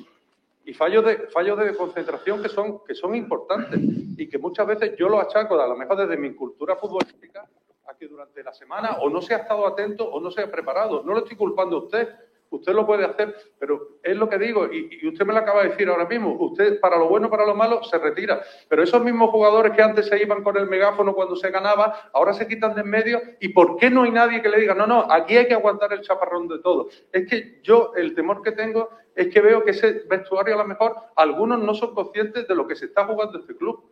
Y fallos de, fallos de concentración que son, que son importantes y que muchas veces yo los achaco, a lo mejor desde mi cultura futbolística, a que durante la semana o no se ha estado atento o no se ha preparado. No lo estoy culpando a usted, usted lo puede hacer, pero es lo que digo, y, usted me lo acaba de decir ahora mismo, usted para lo bueno, para lo malo, se retira. Pero esos mismos jugadores que antes se iban con el megáfono cuando se ganaba, ahora se quitan de en medio, ¿y por qué no hay nadie que le diga, no, no, aquí hay que aguantar el chaparrón de todo? Es que yo, el temor que tengo es que veo que ese vestuario a lo mejor algunos no son conscientes de lo que se está jugando este club.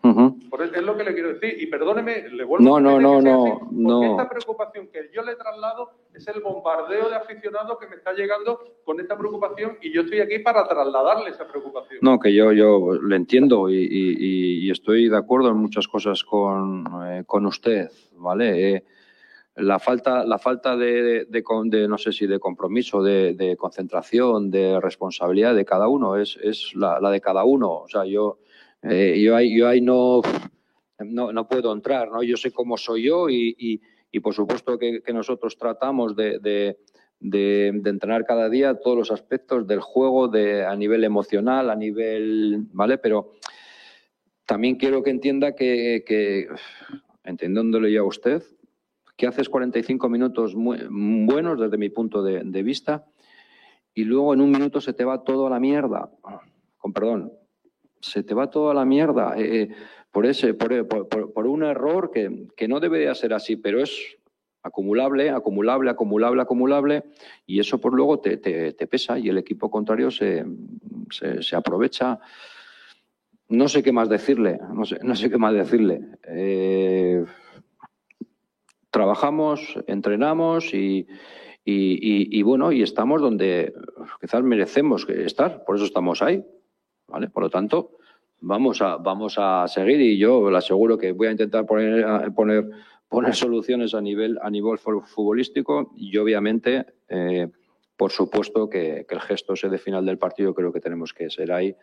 Por eso es lo que le quiero decir. Y perdóneme, le vuelvo No, a no, no, no, así, no. esta preocupación que yo le traslado es el bombardeo de aficionados que me está llegando con esta preocupación y yo estoy aquí para trasladarle esa preocupación. No, que yo, yo le entiendo y, y- y- y estoy de acuerdo en muchas cosas con, eh, con usted, ¿vale? Eh, la falta, la falta de, de con- de, no sé si de compromiso, de, de concentración, de responsabilidad de cada uno, es, es la, la de cada uno. O sea, yo, eh, yo, ahí, yo ahí no, no, no puedo entrar, ¿no? Yo sé cómo soy yo y, y- y por supuesto que, nosotros tratamos de, de- de- entrenar cada día todos los aspectos del juego de, a nivel emocional, a nivel, ¿vale? Pero también quiero que entienda que, que entendiéndole yo a usted, que haces 45 minutos buenos desde mi punto de vista y luego en un minuto se te va todo a la mierda. Con perdón, se te va todo a la mierda eh, eh, por, ese, por, por- un error que, que no debería ser así, pero es acumulable, acumulable, acumulable, acumulable, y eso por luego te, te- te pesa y el equipo contrario se, se- aprovecha. No sé qué más decirle, no sé, qué más decirle. Eh, trabajamos, entrenamos y, y- y- bueno, y estamos donde quizás merecemos estar, por eso estamos ahí. Por lo tanto, vamos a, vamos a seguir y yo le aseguro que voy a intentar poner, a- poner, poner soluciones a nivel, a nivel fu- futbolístico y obviamente, eh, por supuesto, que, que el gesto ese de final del partido creo que tenemos que ser ahí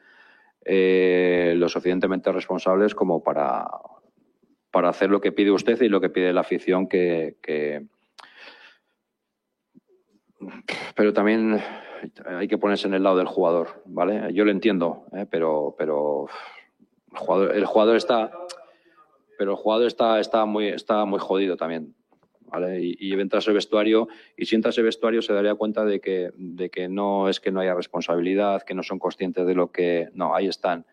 eh, lo suficientemente responsables como para, para hacer lo que pide usted y lo que pide la afición que, que- pero también hay que ponerse en el lado del jugador, ¿vale? Yo lo entiendo, ¿eh? pero, pero el jugador, el jugador está, pero el jugador está, está muy, está muy jodido también, ¿vale? Y, y entra a ese vestuario y si entra a ese vestuario se daría cuenta de que, de que no es que no haya responsabilidad, que no son conscientes de lo que, no, ahí están,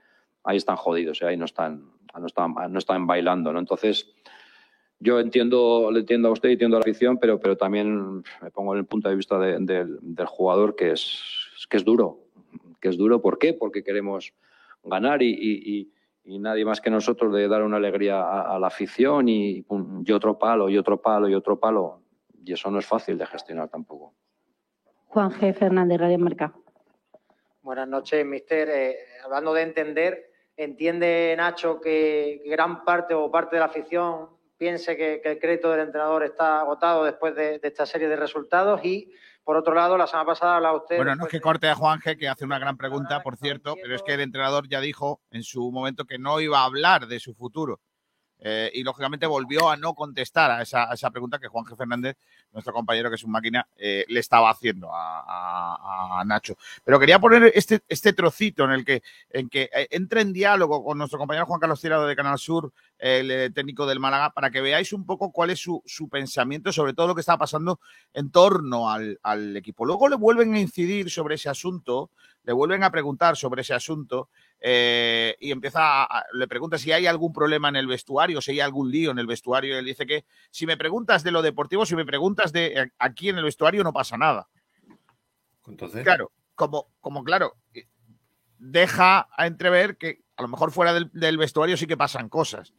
ahí están jodidos, ¿eh? ahí no están, no están, no están bailando, ¿no? Entonces, yo entiendo, le entiendo a usted y entiendo a la afición, pero, pero también me pongo en el punto de vista de- del- del jugador que es, que es duro. Que es duro, ¿por qué? Porque queremos ganar y, y- y- y nadie más que nosotros de dar una alegría a, a la afición y, pum, y otro palo, y otro palo, y otro palo. Y eso no es fácil de gestionar tampoco. Juan G. Fernández, Radio Marca. Buenas noches, mister. Eh, hablando de entender, ¿entiende Nacho que gran parte o parte de la afición piense que, que el crédito del entrenador está agotado después de, de esta serie de resultados? Y, por otro lado, la semana pasada hablaba usted... Bueno, no es que corte a Juan G, que hace una gran pregunta, por cierto, pero es que el entrenador ya dijo en su momento que no iba a hablar de su futuro. Eh, y lógicamente volvió a no contestar a esa, esa pregunta que Juan G. Fernández, nuestro compañero que es un máquina, eh, le estaba haciendo a, Nacho. Pero quería poner este, este trocito en el que, en que eh, entra en diálogo con nuestro compañero Juan Carlos Tirado de Canal Sur, el técnico del Málaga, para que veáis un poco cuál es su, su pensamiento sobre todo lo que está pasando en torno al, al equipo. Luego le vuelven a incidir sobre ese asunto, le vuelven a preguntar sobre ese asunto eh, y empieza a- le pregunta si hay algún problema en el vestuario, si hay algún lío en el vestuario. Y él dice que si me preguntas de lo deportivo, si me preguntas de eh, aquí en el vestuario, no pasa nada. Entonces, Claro, como, como claro, deja a entrever que a lo mejor fuera del, del vestuario sí que pasan cosas.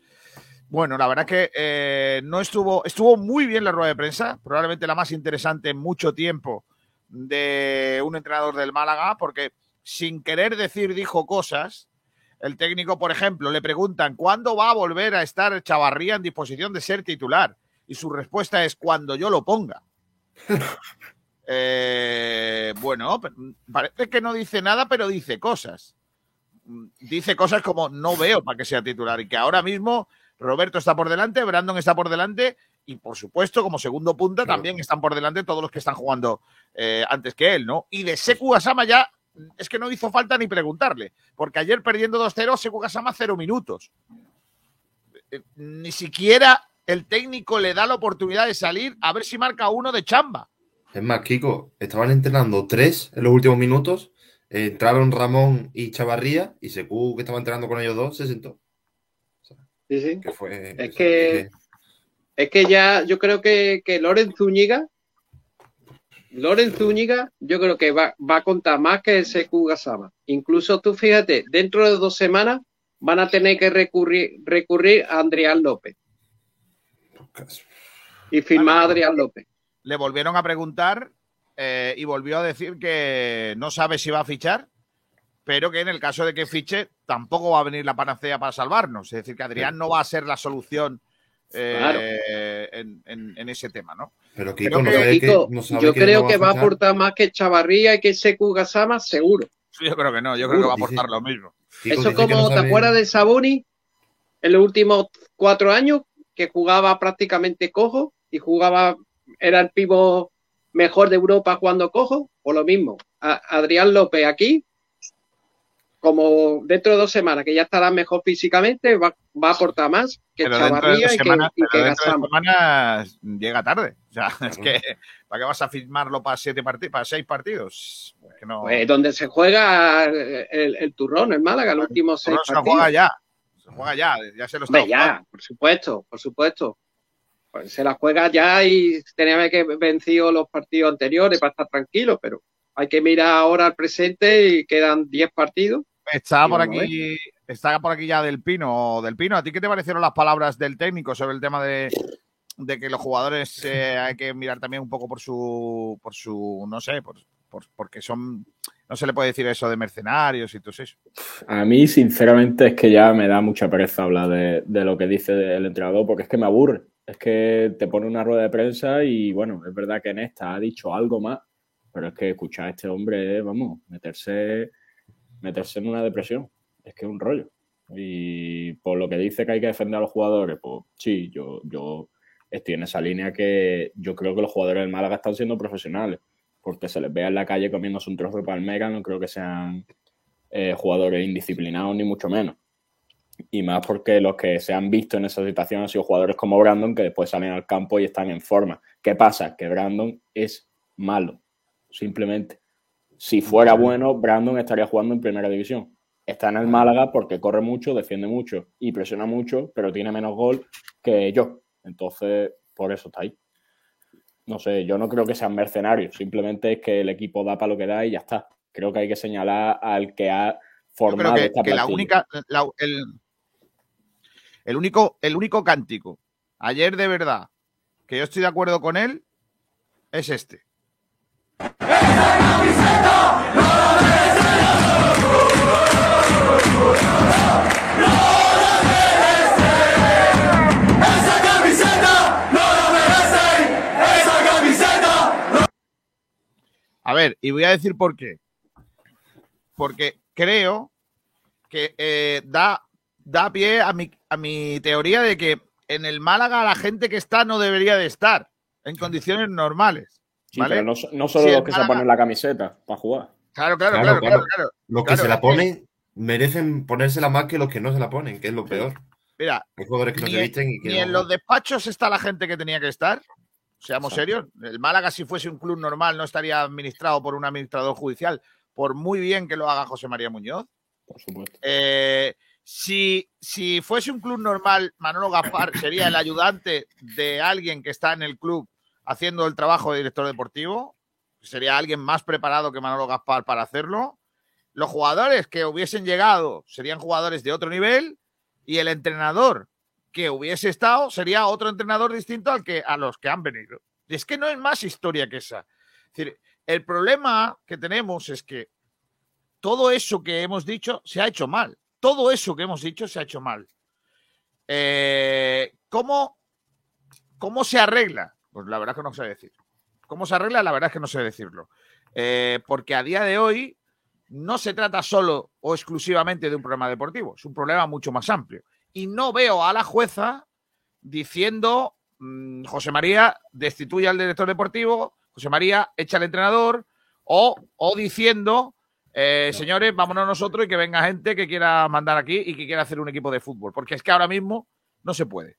Bueno, la verdad que eh, no estuvo, estuvo muy bien la rueda de prensa, probablemente la más interesante en mucho tiempo de un entrenador del Málaga, porque sin querer decir dijo cosas. El técnico, por ejemplo, le preguntan ¿cuándo va a volver a estar Chavarría en disposición de ser titular? Y su respuesta es cuando yo lo ponga. Eh, bueno, parece que no dice nada, pero dice cosas. Dice cosas como no veo para que sea titular y que ahora mismo Roberto está por delante, Brandon está por delante y por supuesto como segundo punta también están por delante todos los que están jugando eh, antes que él, ¿no? Y de Seku Gasama ya es que no hizo falta ni preguntarle, porque ayer perdiendo 2-0, Seku Gasama cero minutos. Eh, Ni siquiera el técnico le da la oportunidad de salir a ver si marca uno de chamba. Es más, Kiko, estaban entrenando tres en los últimos minutos. eh, entraron Ramón y Chavarría y Secu, que estaba entrenando con ellos dos, se sentó. Sí, sí. Que fue, Es que, es que ya yo creo que, que Loren Zúñiga, Loren Zúñiga, yo creo que va, va a contar más que el Seku Gasama. Incluso tú fíjate, dentro de dos semanas van a tener que recurrir, recurrir a Adrián López. Y firmar a Adrián López. Le volvieron a preguntar eh, y volvió a decir que no sabe si va a fichar, pero que en el caso de que fiche tampoco va a venir la panacea para salvarnos. Es decir, que Adrián no va a ser la solución eh, Claro. en, en- en ese tema, ¿no? Pero Kiko, no que- sabe que- Kiko, no sabe yo que creo no que va a aportar más que Chavarría y que Seku Gasama, seguro. Yo creo que no, yo creo que va a aportar lo mismo. Eso es como, ¿te acuerdas de Saboni en los últimos cuatro años? Que jugaba prácticamente cojo y jugaba, era el pivo mejor de Europa jugando cojo, o lo mismo. A- Adrián López aquí, como dentro de dos semanas, que ya estará mejor físicamente, va, va a aportar más que Pero de Chavarría y que, y que pero dentro de Gassama. semanas llega tarde. O sea, es que ¿para qué vas a firmarlo para siete partidos, para seis partidos? Es que no. Pues donde se juega el, el turrón, el Málaga, los últimos seis no se partidos. juega ya. Se juega ya, ya se lo está Hombre, ya, por supuesto, por supuesto. Pues se la juega ya y tenía que haber vencido los partidos anteriores para estar tranquilo, pero hay que mirar ahora al presente y quedan 10 partidos. Está Y por aquí, está por aquí ya Del Pino. Del Pino, ¿a ti qué te parecieron las palabras del técnico sobre el tema de, de que los jugadores eh, hay que mirar también un poco por su, por su, no sé, por, por- porque son, no se le puede decir eso de mercenarios y todo eso. A mí, sinceramente, es que ya me da mucha pereza hablar de, de lo que dice el entrenador, porque es que me aburre. Es que te pone una rueda de prensa y, bueno, es verdad que en esta ha dicho algo más, pero es que escuchar a este hombre vamos, meterse, meterse en una depresión. Es que es un rollo. Y por lo que dice que hay que defender a los jugadores, pues sí, yo, yo estoy en esa línea que yo creo que los jugadores del Málaga están siendo profesionales, porque se les ve en la calle comiéndose un trozo de palmera, no creo que sean eh, jugadores indisciplinados ni mucho menos. Y más porque los que se han visto en esa situación han sido jugadores como Brandon, que después salen al campo y están en forma. ¿Qué pasa? Que Brandon es malo, simplemente. Si fuera bueno, Brandon estaría jugando en primera división. Está en el Málaga porque corre mucho, defiende mucho y presiona mucho, pero tiene menos gol que yo. Entonces, por eso está ahí. No sé, yo no creo que sean mercenarios, simplemente es que el equipo da para lo que da y ya está. Creo que hay que señalar al que ha Yo formado creo que, esta que la única, la- el, el único, el único cántico ayer de verdad que yo estoy de acuerdo con él es este. ¡Esa A ver, y voy a decir por qué. Porque creo que eh, da, da pie a mi, a mi teoría de que en el Málaga la gente que está no debería de estar en condiciones normales. Sí, ¿vale? pero no, so- no solo Si los que se ponen la camiseta para jugar. Claro, claro, Claro, claro, claro. claro, claro. Los que se la ponen merecen ponérsela más que los que no se la ponen, que es lo peor. Mira, Hay jugadores que no ni, se en- visten y que ni no- en los despachos está la gente que tenía que estar. Seamos Exacto. serios. El Málaga, si fuese un club normal, no estaría administrado por un administrador judicial, por muy bien que lo haga José María Muñoz. Por supuesto. Eh, si, si fuese un club normal, Manolo Gaspar sería el ayudante de alguien que está en el club haciendo el trabajo de director deportivo. Sería alguien más preparado que Manolo Gaspar para hacerlo. Los jugadores que hubiesen llegado serían jugadores de otro nivel y el entrenador que hubiese estado sería otro entrenador distinto al que a los que han venido. Es que no es más historia que esa. El problema que tenemos es que todo eso que hemos dicho se ha hecho mal. Todo eso que hemos dicho se ha hecho mal. Eh, ¿cómo, ¿Cómo se arregla? Pues la verdad es que no sé decir. ¿Cómo se arregla? La verdad es que no sé decirlo. Eh, porque a día de hoy no se trata solo o exclusivamente de un problema deportivo, es un problema mucho más amplio. Y no veo a la jueza diciendo, mm, José María, destituye al director deportivo, José María, echa al entrenador, o, o diciendo, eh, señores, vámonos nosotros y que venga gente que quiera mandar aquí y que quiera hacer un equipo de fútbol. Porque es que ahora mismo no se puede.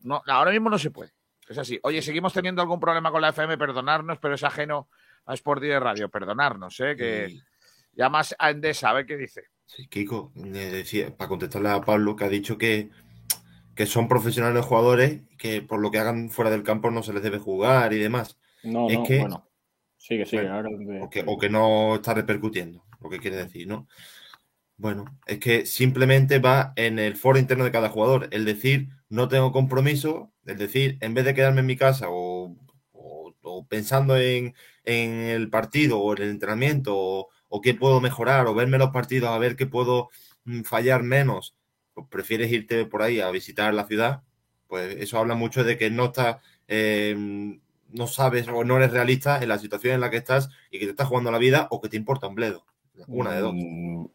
No, ahora mismo no se puede. Es así. Oye, seguimos teniendo algún problema con la FM, perdonarnos, pero es ajeno a Sport de Radio, perdonarnos, ¿eh? que llamas a Endesa, a ver qué dice. Sí, Kiko, decía, para contestarle a Pablo, que ha dicho que, que son profesionales jugadores, que por lo que hagan fuera del campo no se les debe jugar y demás. No, es no, que, bueno. Sigue, sigue. Bueno, ahora o, que, o que no está repercutiendo, lo que quiere decir, ¿no? Bueno, es que simplemente va en el foro interno de cada jugador. El decir, no tengo compromiso, el decir, en vez de quedarme en mi casa o, pensando en, el partido o en el entrenamiento o, o qué puedo mejorar o verme los partidos a ver qué puedo mm, fallar menos, pues prefieres irte por ahí a visitar la ciudad, pues eso habla mucho de que no estás, eh, no sabes o no eres realista en la situación en la que estás y que te estás jugando la vida o que te importa un bledo. Una de dos. Mm,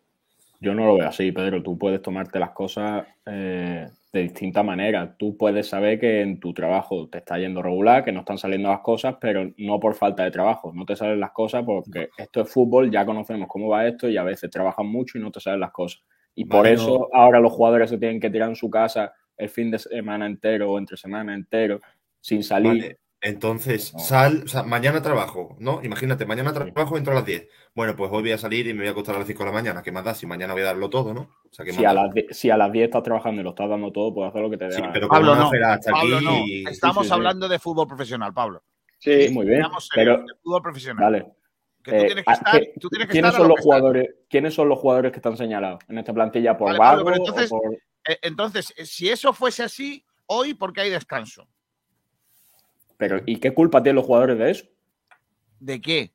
Yo no lo veo así, Pedro. Tú puedes tomarte las cosas eh, de distinta manera. Tú puedes saber que en tu trabajo te está yendo regular, que no están saliendo las cosas, pero no por falta de trabajo. No te salen las cosas porque esto es fútbol, ya conocemos cómo va esto y a veces trabajan mucho y no te salen las cosas. Y por eso ahora los jugadores se tienen que tirar en su casa el fin de semana entero o entre semana entero sin salir. Vale, Entonces, sal, o sea, mañana trabajo, ¿no? Imagínate, mañana trabajo, entro a las 10. Bueno, pues hoy voy a salir y me voy a acostar a las 5 de la mañana. ¿Qué más da? Si mañana voy a darlo todo, ¿no? O sea, ¿qué Si a, las, die- si a las 10 estás trabajando y lo estás dando todo, puedes hacer lo que te dé Sí, la pero Pablo, no. hasta Pablo, aquí no. y- Estamos sí, sí. hablando de fútbol profesional, Pablo. Sí, muy bien. Pero, de fútbol profesional. Dale. Que tú Eh, tienes que ah, estar, ¿qué- tú tienes que ¿quiénes, son lo los jugadores, ¿Quiénes son los jugadores que están señalados en esta plantilla por Vale, Pablo, vago pero entonces, por... eh, entonces, eh, si eso fuese así, hoy, ¿por qué hay descanso? Pero, ¿y qué culpa tienen los jugadores de eso? ¿De qué?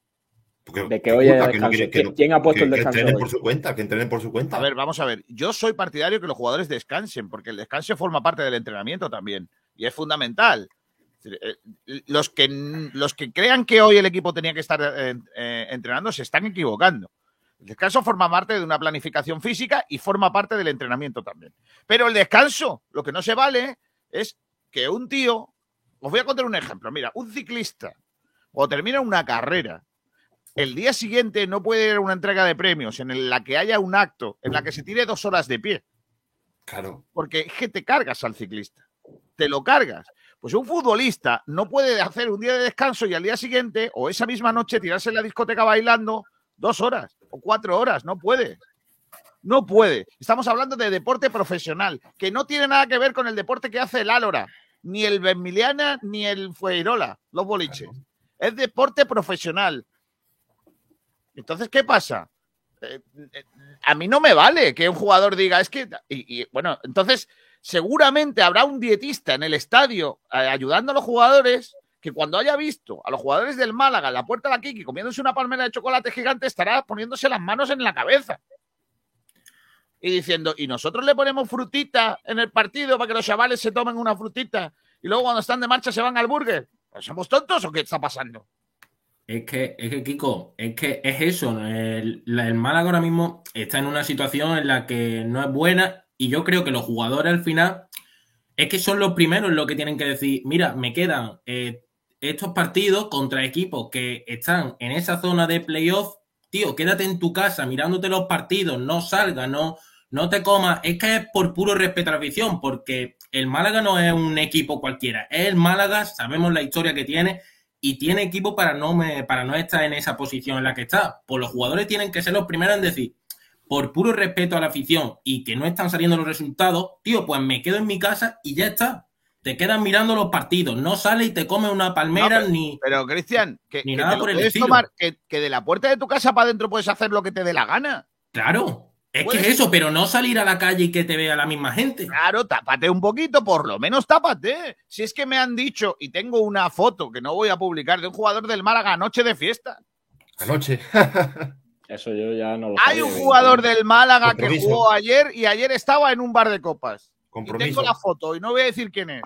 De que ¿Qué hoy culpa? Que no quiere- que ¿Quién, no- quién ha puesto que- el que descanso entrenen hoy? por su cuenta, que entrenen por su cuenta. A ver, vamos a ver. Yo soy partidario que los jugadores descansen, porque el descanso forma parte del entrenamiento también. Y es fundamental. Eh, Los que, los que crean que hoy el equipo tenía que estar eh, eh, entrenando se están equivocando. El descanso forma parte de una planificación física y forma parte del entrenamiento también. Pero el descanso, lo que no se vale es que un tío, os voy a contar un ejemplo, mira, un ciclista, o termina una carrera, el día siguiente no puede ir a una entrega de premios en la que haya un acto en la que se tire dos horas de pie. Claro. Porque es que te cargas al ciclista. Te lo cargas. Pues un futbolista no puede hacer un día de descanso y al día siguiente o esa misma noche tirarse en la discoteca bailando dos horas o cuatro horas. No puede. No puede. Estamos hablando de deporte profesional, que no tiene nada que ver con el deporte que hace el Álora, ni el Benmiliana, ni el Fueirola, los boliches. Es deporte profesional. Entonces, ¿qué pasa? Eh, eh, a mí no me vale que un jugador diga, es que. Y, y, bueno, entonces, seguramente habrá un dietista en el estadio eh, ayudando a los jugadores que cuando haya visto a los jugadores del Málaga en la puerta de la Kiki comiéndose una palmera de chocolate gigante, estará poniéndose las manos en la cabeza. Y diciendo, y nosotros le ponemos frutita en el partido para que los chavales se tomen una frutita y luego cuando están de marcha se van al burger. ¿Somos tontos o qué está pasando? Es que, es que, Kiko, es que es eso. El, el Málaga ahora mismo está en una situación en la que no es buena y yo creo que los jugadores al final es que son los primeros los que tienen que decir, mira, me quedan eh, estos partidos contra equipos que están en esa zona de playoff. Tío, quédate en tu casa mirándote los partidos, no salgas, no, no te comas. Es que es por puro respeto a la afición, porque el Málaga no es un equipo cualquiera. Es el Málaga, sabemos la historia que tiene y tiene equipo para no, me, para no estar en esa posición en la que está. Pues los jugadores tienen que ser los primeros en decir, por puro respeto a la afición y que no están saliendo los resultados, tío, pues me quedo en mi casa y ya está. Te quedas mirando los partidos, no sale y te come una palmera No, pero, ni. Pero, Cristian, que, ni que nada te lo por el puedes estilo. tomar, que, que de la puerta de tu casa para adentro puedes hacer lo que te dé la gana. Claro, es que eso, pero no salir a la calle y que te vea la misma gente. Claro, tápate un poquito, por lo menos tápate. Si es que me han dicho, y tengo una foto que no voy a publicar, de un jugador del Málaga anoche de fiesta. Anoche. Eso yo ya no lo Hay sabía, un jugador del Málaga que jugó ayer y ayer estaba en un bar de copas. Y tengo la foto y no voy a decir quién es.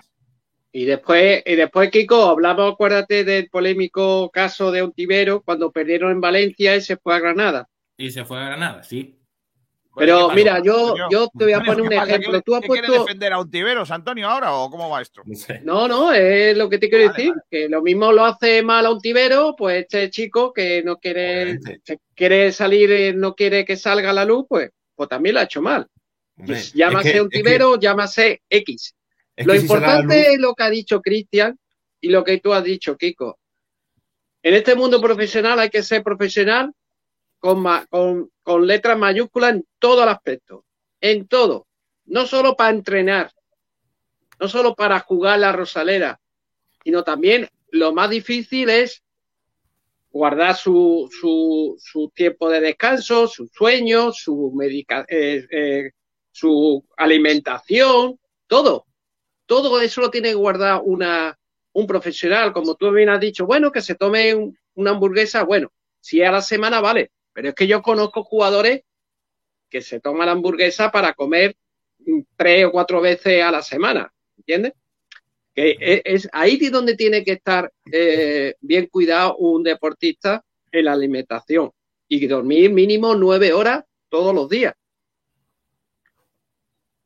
Y después, y después, Kiko, hablamos, acuérdate del polémico caso de Ontivero cuando perdieron en Valencia y se fue a Granada. Y se fue a Granada, sí. Pero ¿qué mira, yo, yo te voy a poner un ejemplo. ¿Qué- Tú has qué quiere puesto. defender a Ontiveros, Antonio, ahora o cómo va esto? No, no, es lo que te quiero decir. Que lo mismo lo hace mal a Ontivero, pues este chico que no quiere, que quiere salir, eh, no quiere que salga a la luz, pues, pues también lo ha hecho mal. Hombre, llámase es que- Ontivero, llámase X. es lo importante es lo que ha dicho Cristian y lo que tú has dicho, Kiko. En este mundo profesional hay que ser profesional con, con letras mayúsculas en todo el aspecto, en todo. No solo para entrenar, no solo para jugar la rosalera, sino también lo más difícil es guardar su, su, su tiempo de descanso, su sueño, su, medica- eh, eh, su alimentación, todo. Todo eso lo tiene que guardar una, un profesional, como tú bien has dicho, bueno, que se tome un- una hamburguesa, bueno, si a la semana, vale, pero es que yo conozco jugadores que se toman la hamburguesa para comer mm, tres o cuatro veces a la semana, ¿entiendes? Que es, es ahí donde tiene que estar eh, bien cuidado un deportista en la alimentación y dormir mínimo nueve horas todos los días.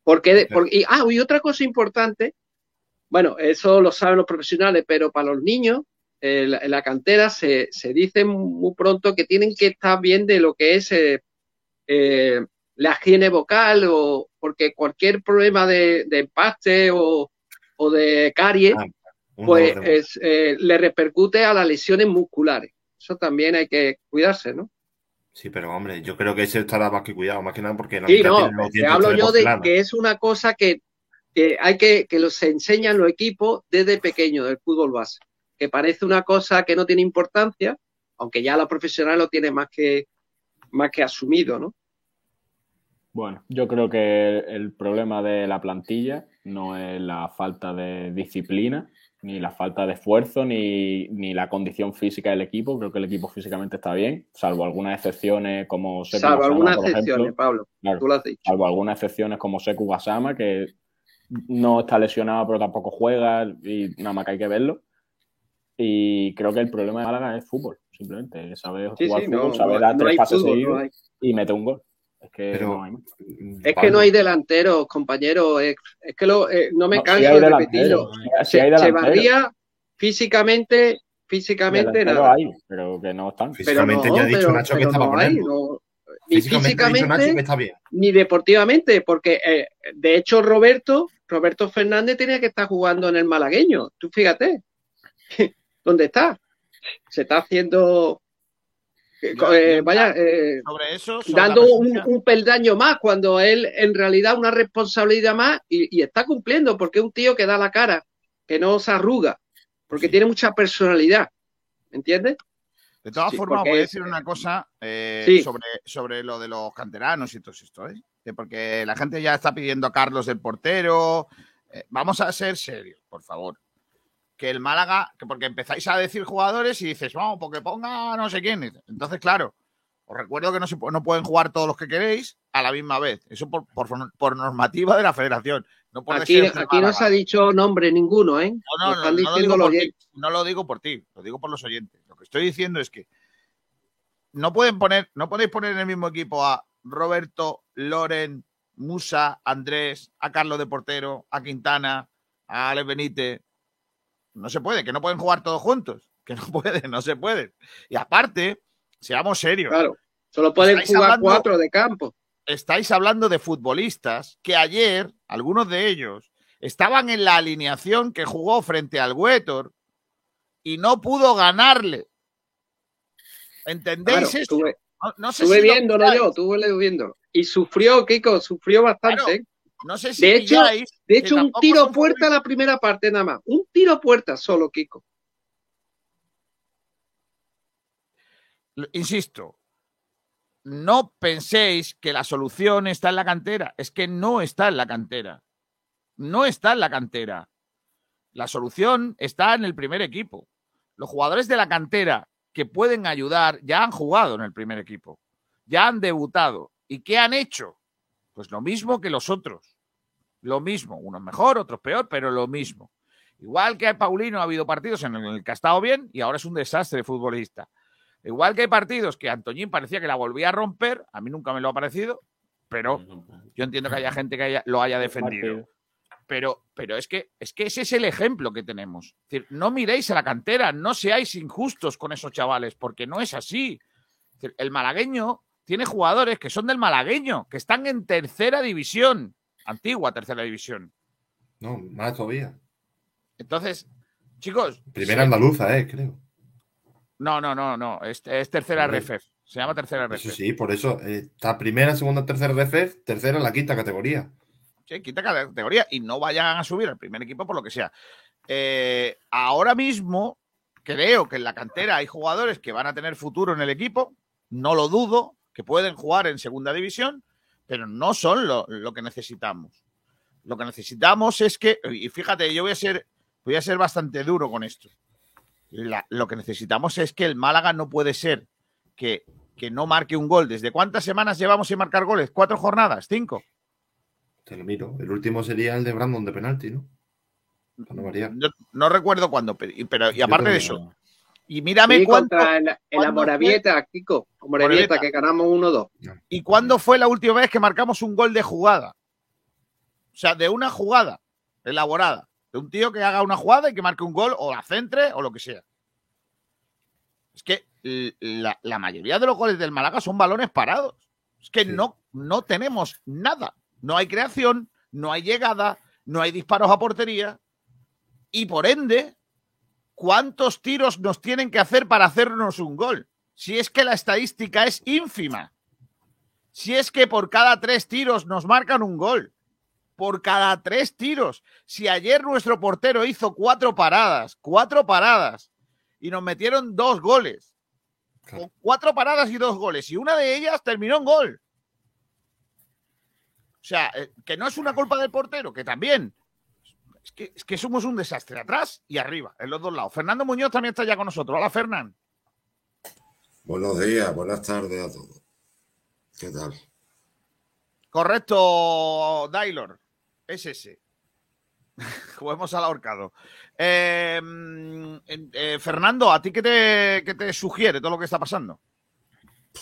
Porque, porque y, ah, y otra cosa importante, bueno, eso lo saben los profesionales, pero para los niños, eh, la- en la cantera se, se dice muy pronto que tienen que estar bien de lo que es eh, eh, la higiene vocal, o porque cualquier problema de, de empaste o, o de caries, un pues es, le repercute a las lesiones musculares. Eso también hay que cuidarse, ¿no? Sí, pero hombre, yo creo que ese estará más que cuidado, más que nada porque la Sí, no, te hablo yo de que es una cosa que, que hay que, que los se enseñan los equipos desde pequeño del fútbol base, que parece una cosa que no tiene importancia, aunque ya la profesional lo tiene más que, más que asumido, ¿no? Bueno, yo creo que el problema de la plantilla no es la falta de disciplina, ni la falta de esfuerzo, ni, ni la condición física del equipo. Creo que el equipo físicamente está bien, salvo algunas excepciones como Seku Salvo Gasama, algunas por excepciones, ejemplo. Pablo. Claro, Tú lo has dicho. salvo algunas excepciones como Seku Gasama, que no está lesionado pero tampoco juega y nada más que hay que verlo. Y creo que el problema de Málaga es fútbol. simplemente. Sabe Sí, jugar sí, fútbol, no, sabe no- dar no tres pases seguidos y mete un gol. Es que Pero- no hay. Es que no hay delanteros, compañero. Es, es que lo, eh, no me No, canso hay de repetirlo. hay delanteros. Echevarría, físicamente, físicamente nada. hay, pero que no están. Pero Físicamente no, ya ha dicho pero- Nacho que estaba no con hay, él. no. Ni Físicamente Nacho que está bien. ni deportivamente, porque eh, de hecho Roberto, Roberto Fernández tenía que estar jugando en el malagueño. Tú fíjate, ¿dónde está? Se está haciendo, eh, eh, vaya, eh, Sobre eso, sobre dando un, peldaño más, cuando él en realidad una responsabilidad más y, y está cumpliendo, porque es un tío que da la cara, que no se arruga, porque tiene mucha personalidad, ¿me entiendes? De todas Sí, formas, voy a decir una cosa eh, Sí. sobre, sobre lo de los canteranos y todo esto, ¿eh? Que Porque la gente ya está pidiendo a Carlos del portero. Vamos a ser serios, por favor. Que el Málaga, que porque empezáis a decir jugadores y dices, vamos, porque ponga no sé quién. Entonces, claro, os recuerdo que no, se, no pueden jugar todos los que queréis a la misma vez. Eso por, por, por normativa de la federación. No por Aquí, aquí no se ha dicho nombre ninguno, ¿eh? No, Lo no, no, lo digo por ti, no lo digo por ti, lo digo por los oyentes. Lo que estoy diciendo es que no pueden poner, no podéis poner en el mismo equipo a Roberto, Loren, Musa, Andrés, a Carlos de portero, a Quintana, a Alex Benítez. No se puede, que no pueden jugar todos juntos. Que no pueden, no se pueden. Y aparte, seamos serios. Claro, solo pueden jugar hablando- cuatro de campo. estáis hablando de futbolistas que ayer, algunos de ellos, estaban en la alineación que jugó frente al Huetor y no pudo ganarle. ¿Entendéis Claro, esto? estuve- No, no sé Estuve si lo viéndolo yo, estuve viéndolo. Y sufrió, Kiko, sufrió bastante. ¿eh? No sé si de hecho, de hecho un tiro puerta a la primera parte nada más. Un tiro puerta solo, Kiko. Insisto, no penséis que la solución está en la cantera. Es que no está en la cantera. No está en la cantera. La solución está en el primer equipo. Los jugadores de la cantera que pueden ayudar ya han jugado en el primer equipo. Ya han debutado. ¿Y qué han hecho? Pues lo mismo que los otros. Lo mismo. Unos mejor, otros peor, pero lo mismo. Igual que a Paulino ha habido partidos en el que ha estado bien y ahora es un desastre futbolista. Igual que hay partidos que Antoñín parecía que la volvía a romper, a mí nunca me lo ha parecido, pero yo entiendo que haya gente que haya- lo haya defendido. Pero, pero es, que, es que ese es el ejemplo que tenemos. Es decir, no miréis a la cantera, no seáis injustos con esos chavales, porque no es así. Es decir, el malagueño tiene jugadores que son del malagueño, que están en tercera división, antigua tercera división. No, más todavía. Entonces, chicos. Primera andaluza, eh, creo. No, no, no, no. Es, es tercera Hombre. RFF. Se llama tercera RFF. Sí, por eso. eh, Está primera, segunda, tercera RFF, tercera en la quinta categoría. Sí, quita categoría y no vayan a subir al primer equipo por lo que sea. Eh, ahora mismo creo que en la cantera hay jugadores que van a tener futuro en el equipo, no lo dudo, que pueden jugar en segunda división, pero no son lo, lo que necesitamos. Lo que necesitamos es que, y fíjate, yo voy a ser, voy a ser bastante duro con esto. La- lo que necesitamos es que el Málaga no puede ser que, que no marque un gol. ¿Desde cuántas semanas llevamos sin marcar goles? ¿Cuatro jornadas? ¿Cinco? Te lo miro. El último sería el de Brandon de penalti, ¿no? No no recuerdo cuándo, pero y aparte de eso, y mírame Sí, cuánto. contra el, el Kiko. Amorabieta, Moravieta. que ganamos 1-2. ¿Y cuándo fue la última vez que marcamos un gol de jugada? O sea, de una jugada elaborada. De un tío que haga una jugada y que marque un gol o la centre o lo que sea. Es que la mayoría de los goles del Málaga son balones parados. Es que no, no tenemos nada. No hay creación, no hay llegada, no hay disparos a portería. Y por ende, ¿cuántos tiros nos tienen que hacer para hacernos un gol? Si es que la estadística es ínfima. Si es que por cada tres tiros nos marcan un gol. Por cada tres tiros. Si ayer nuestro portero hizo cuatro paradas, cuatro paradas, y nos metieron dos goles. Con cuatro paradas y dos goles. Y una de ellas terminó en gol. O sea, eh, que no es una culpa del portero, que también. Es que, es que somos un desastre atrás y arriba, en los dos lados. Fernando Muñoz también está ya con nosotros. Hola, Fernán. Buenos días, buenas tardes a todos. ¿Qué tal? Correcto, Dailor. Es ese. Juguemos al ahorcado. Eh, eh, Fernando, ¿a ti qué te, qué te sugiere todo lo que está pasando?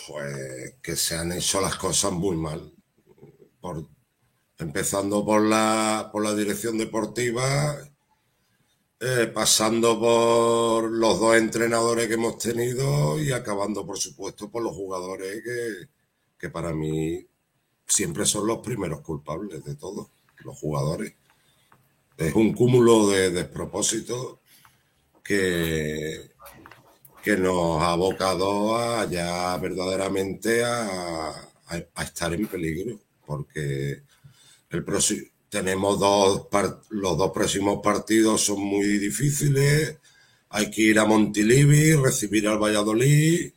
Pues que se han hecho las cosas muy mal. Por, empezando por la, por la dirección deportiva, eh, pasando por los dos entrenadores que hemos tenido y acabando, por supuesto, por los jugadores que, que para mí siempre son los primeros culpables de todo, los jugadores. Es un cúmulo de despropósitos que, que nos ha abocado ya verdaderamente a- a estar en peligro, porque el próximo, tenemos dos, los dos próximos partidos son muy difíciles, hay que ir a Montilivi, recibir al Valladolid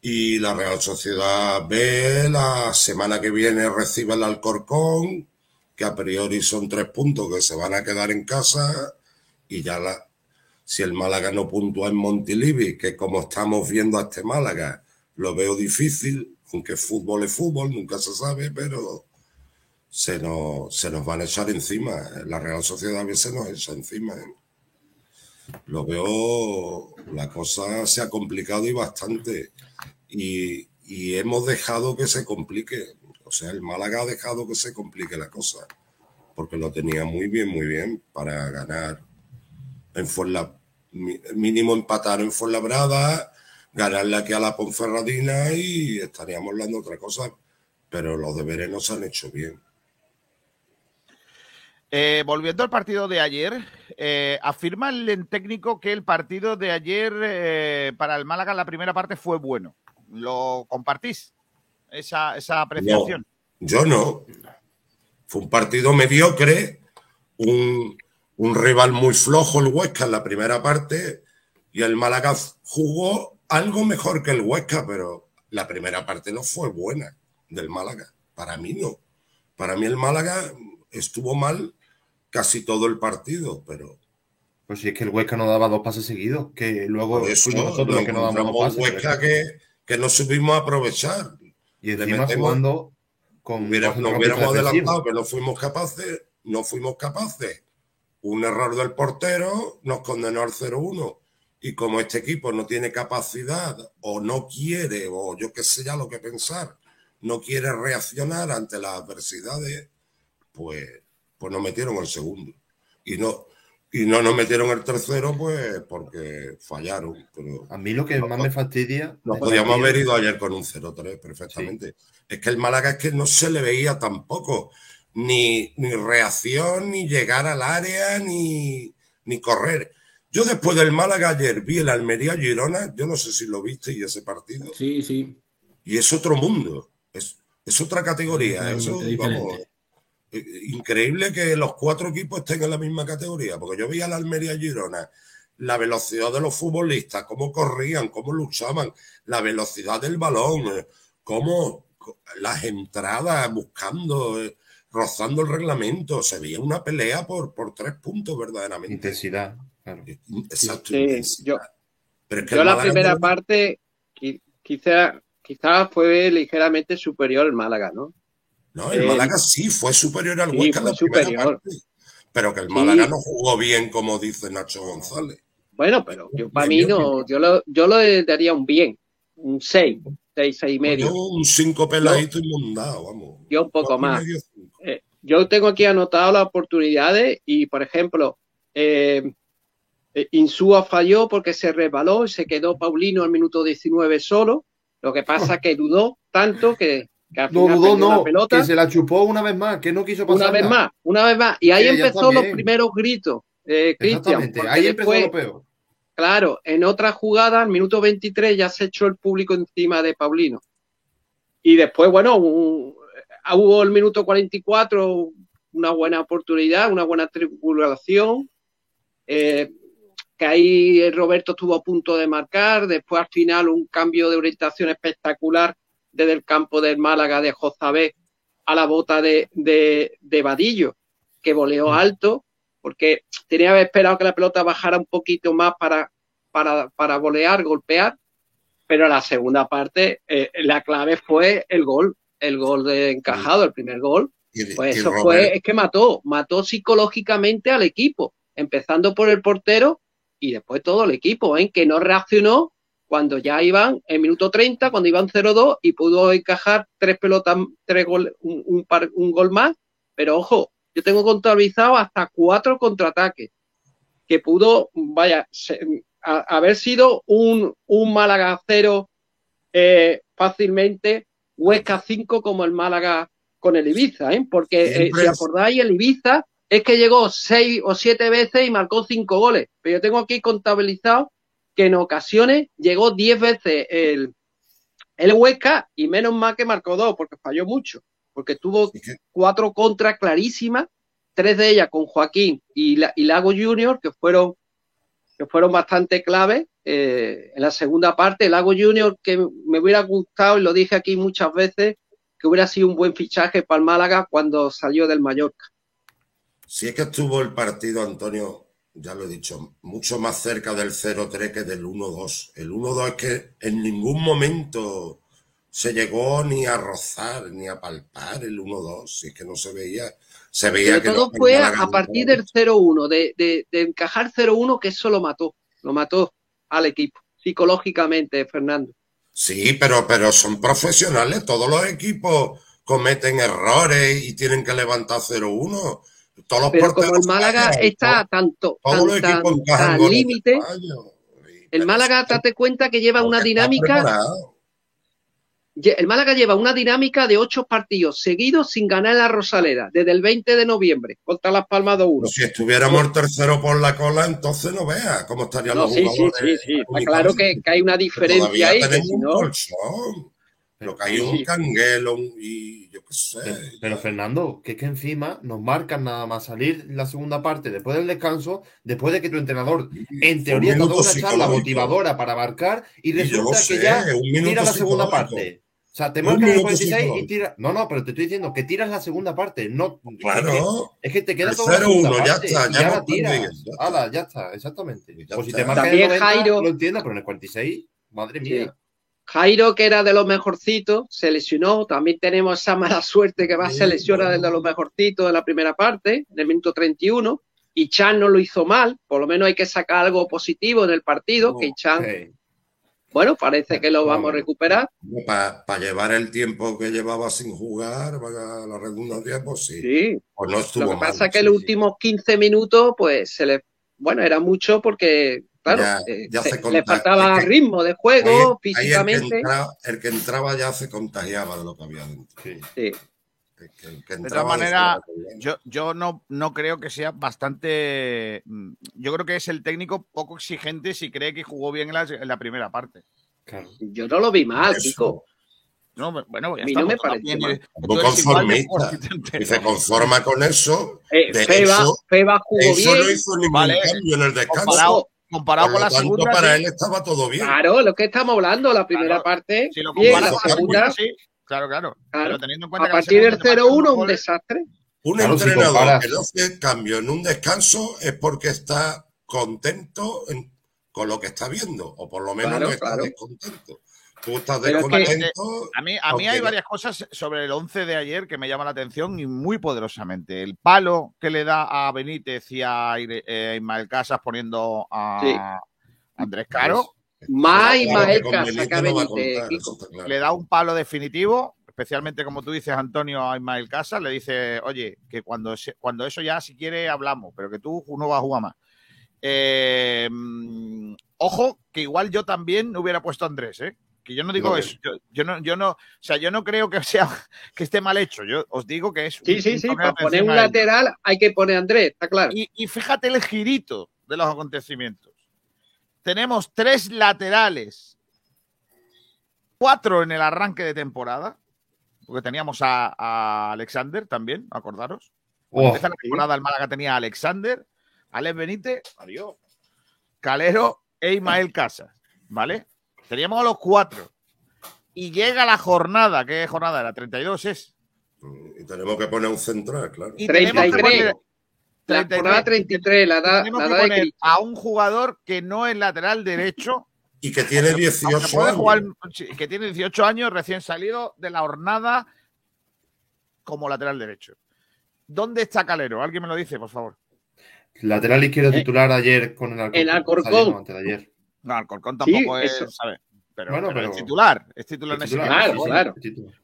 y la Real Sociedad B la semana que viene recibe el Alcorcón, que a priori son tres puntos que se van a quedar en casa y ya la, si el Málaga no puntúa en Montilivi, que como estamos viendo a este Málaga, lo veo difícil, aunque fútbol es fútbol, nunca se sabe, pero se nos, se nos van a echar encima. La Real Sociedad B se nos echa encima. ¿eh? Lo veo, la cosa se ha complicado y bastante. Y, y hemos dejado que se complique. O sea, el Málaga ha dejado que se complique la cosa. Porque lo tenía muy bien, muy bien para ganar en Fuenla, mínimo empatar en Fuenlabrada, ganarle aquí a la Ponferradina y estaríamos hablando otra cosa. Pero los deberes no se han hecho bien. Eh, volviendo al partido de ayer, eh, afirma el técnico que el partido de ayer eh, para el Málaga en la primera parte fue bueno. ¿Lo compartís? Esa, esa apreciación. Yo no. Fue un partido mediocre, un, un rival muy flojo el Huesca en la primera parte y el Málaga jugó algo mejor que el Huesca, pero la primera parte no fue buena del Málaga. Para mí no. Para mí el Málaga estuvo mal casi todo el partido, pero Pues si es que el Huesca no daba dos pases seguidos, que luego eso nosotros los que no damos encontramos dos un pases. Huesca que, que no supimos aprovechar. Y encima metemos- jugando con Hubiera- nos hubiéramos adelantado, que no fuimos capaces, no fuimos capaces. Un error del portero nos condenó al 0-1. Y como este equipo no tiene capacidad o no quiere, o yo qué sé ya lo que pensar, no quiere reaccionar ante las adversidades, pues, pues nos metieron el segundo. Y no, y no nos metieron el tercero, pues porque fallaron. Pero A mí lo que más me fastidia. nos podíamos haber ido ayer con un 0-3 perfectamente. Es que el Málaga es que no se le veía tampoco ni, ni reacción, ni llegar al área, ni, ni correr. Yo después del Málaga ayer vi el Almería Girona, yo no sé si lo viste y ese partido. Sí, sí. Y es otro mundo, es, es otra categoría. Eso, Totalmente vamos, increíble que los cuatro equipos estén en la misma categoría, porque yo vi al Almería Girona, la velocidad de los futbolistas, cómo corrían, cómo luchaban, la velocidad del balón, eh, cómo las entradas buscando, eh, rozando el reglamento, se veía una pelea por, por tres puntos verdaderamente. Intensidad, claro. Exacto, Sí, intensidad. yo, Pero es que yo el la primera parte qui- quizá, quizá fue ligeramente superior el Málaga, ¿no? No, el Eh, Málaga sí fue superior al sí, Huesca en fue la primera superior. parte, pero que el Sí. Málaga no jugó bien, como dice Nacho González. Bueno, pero yo para mí no, yo lo, yo lo daría un bien, un 6, 6, 6 y medio. Yo un cinco peladito inmundado, vamos. Yo un poco y más. medio, Eh, yo tengo aquí anotado las oportunidades y, por ejemplo, eh, eh, Insúa falló porque se resbaló y se quedó Paulino al minuto 19 solo. Lo que pasa que dudó tanto que, que No dudó, la no, pelota. que se la chupó una vez más, que no quiso pasar. Una vez más, una vez más. Y ahí Sí, empezó los primeros gritos, eh, Cristian. Ahí empezó lo peor. Claro, en otra jugada, al minuto 23, ya se echó el público encima de Paulino. Y después, bueno, un- hubo el minuto 44 una buena oportunidad, una buena triangulación. eh, que ahí Roberto estuvo a punto de marcar. Después, al final, un cambio de orientación espectacular desde el campo del Málaga de Jozabé a la bota de, de, de Vadillo, que voleó alto, porque tenía que haber esperado que la pelota bajara un poquito más para, para, para volear, golpear. Pero la segunda parte, eh, la clave fue el gol, el gol de encajado, el primer gol, Pues eso fue, es que mató, mató psicológicamente al equipo, empezando por el portero y después todo el equipo, ¿eh? que no reaccionó cuando ya iban en minuto 30, cuando iban 0-2 y pudo encajar tres pelotas, tres gol, un, un par- un gol más. Pero ojo, yo tengo contabilizado hasta cuatro contraataques, que pudo, vaya, se- a- haber sido un, un Málaga 0 eh, fácilmente, Huesca 5 como el Málaga con el Ibiza, ¿eh? porque eh, si acordáis, el Ibiza es que llegó seis o siete veces y marcó cinco goles, pero yo tengo aquí contabilizado que en ocasiones llegó diez veces el, el Huesca y menos mal que marcó dos, porque falló mucho, porque tuvo cuatro contras clarísimas, tres de ellas con Joaquín y, La- y Lago Junior, que fueron que fueron bastante clave eh, en la segunda parte. Lago Junior, que me hubiera gustado, y lo dije aquí muchas veces, que hubiera sido un buen fichaje para el Málaga cuando salió del Mallorca. Si es que estuvo el partido, Antonio, ya lo he dicho, mucho más cerca del 0-3 que del 1-2. El 1-2 es que en ningún momento se llegó ni a rozar, ni a palpar el 1-2. Si es que no se veía. Se veía Pero que todo no- fue a, partir del 0-1, de, de, de encajar 0-1, que eso lo mató, lo mató al equipo, psicológicamente, Fernando. Sí, pero, pero son profesionales. Todos los equipos cometen errores y tienen que levantar 0-1. Todos los Pero como el Málaga está tanto, todos tan, los tan, equipos encajan tan goles de límite, el Málaga, date cuenta que lleva una dinámica El Málaga lleva una dinámica de ocho partidos seguidos sin ganar en la Rosalera, desde el 20 de noviembre, contra Las Palmas 2-1. Pero si estuviéramos el tercero por la cola, entonces no veas cómo estarían No, los sí, sí, jugadores. sí, sí. Está claro que, que hay una diferencia ahí, que si un no, colchón. Lo que hay es un canguelo un- y yo qué sé. Pero Fernando, que es que encima nos marcan nada más salir la segunda parte después del descanso, después de que tu entrenador, en teoría, dado minuto una charla motivadora para marcar y resulta que sé, ya tira la segunda parte. O sea, te marcan el minuto 46 y psicológico. tira. No, no, pero te estoy diciendo que tiras la segunda parte. No, Claro. Es que, es que te queda todo la segunda 0-1, ya parte está, ya hemos tiras. ya está. Hala, ya está, exactamente. o si está. te marcan el También 90, Jairo- lo entiendo, pero en el 46, madre mía. Jairo, que era de los mejorcitos, se lesionó. También tenemos esa mala suerte que va se lesiona de los mejorcitos en la primera parte, en el minuto 31. Y Chan no lo hizo mal, por lo menos hay que sacar algo positivo en el partido, que Chan, bueno, parece que lo vamos a recuperar. Para llevar el tiempo que llevaba sin jugar, para la redundancia, pues sí. Sí. Pues no estuvo Lo que mal. pasa es que los últimos 15 minutos, pues se le, bueno, era mucho porque, claro, Ya- eh, ya se- se le faltaba es que ritmo de Ahí- juego, ahí el, que físicamente. entraba, el que entraba ya se contagiaba de lo que había dentro. Sí. El que- el que De todas maneras, yo, yo no, no creo que sea bastante. mm, Yo creo que es el técnico poco exigente si cree que jugó bien en la, en la primera parte. Yo no lo vi mal, Kiko. No, bueno, ya A mí está, no me de conformista. Y se conforma con eso. Eh, De Feba, hecho, Feba jugó eso bien. no hizo ningún Vale. cambio en el descanso. Comparado- comparado Por con la tanto, segunda, para sí. él estaba todo bien. Claro, lo que estamos hablando, la primera parte, Si lo comparas la con la segunda, sí. Claro, claro. Claro. Pero teniendo en cuenta a partir del segunda te marcan 0-1, dos un goles, desastre. Un Claro, entrenador que no hace cambio en un descanso es porque está contento en- con lo que está viendo, o por lo menos Claro, no está claro. descontento. Tú estás Pero es que- descontento. A mí, a mí aunque hay no- varias cosas sobre el 11 de ayer que me llaman la atención y muy poderosamente. El palo que le da a Benítez y a eh, Ismael Casas poniendo a Sí. Andrés Caro, Más Claro, Ismael que con Casa Benítez que a no Benítez, claro. le da un palo definitivo, especialmente como tú dices, Antonio, a Ismael Casas, le dice, oye, que cuando, cuando eso ya, si quiere, hablamos, pero que tú no vas a jugar más. Eh, mm, ojo, que igual yo también hubiera puesto a Andrés, ¿eh? Que yo no digo No, eso. Yo, yo no, yo no, o sea, yo no creo que sea que esté mal hecho. Yo os digo que es. Sí, sí, sí, para poner un lateral hay que poner a Andrés, está claro. Y, y fíjate el girito de los acontecimientos. Tenemos tres laterales, cuatro en el arranque de temporada, porque teníamos a, a Alexander también, acordaros. Oh, la temporada, el Málaga tenía a Alexander, Alex Benítez, adiós, Calero e Ismael Casas, ¿vale? Teníamos a los cuatro. Y llega la jornada, ¿qué jornada era? 32 es. Y tenemos que poner un central, claro. Y tenemos que 33. poner- La 33. jornada 33, la edad, tenemos la que de poner a un jugador que no es lateral derecho, Y que tiene aunque 18 puede años. jugar, que tiene 18 años, recién salido de la hornada como lateral derecho. ¿Dónde está Calero? ¿Alguien me lo dice, por favor? Lateral izquierdo titular ayer con el Alcorcón. El Alcorcón. Saliendo antes de ayer. No, Alcorcón Sí, tampoco es. Pero, Bueno, pero pero- es titular, es titular Es. Claro, claro. titular.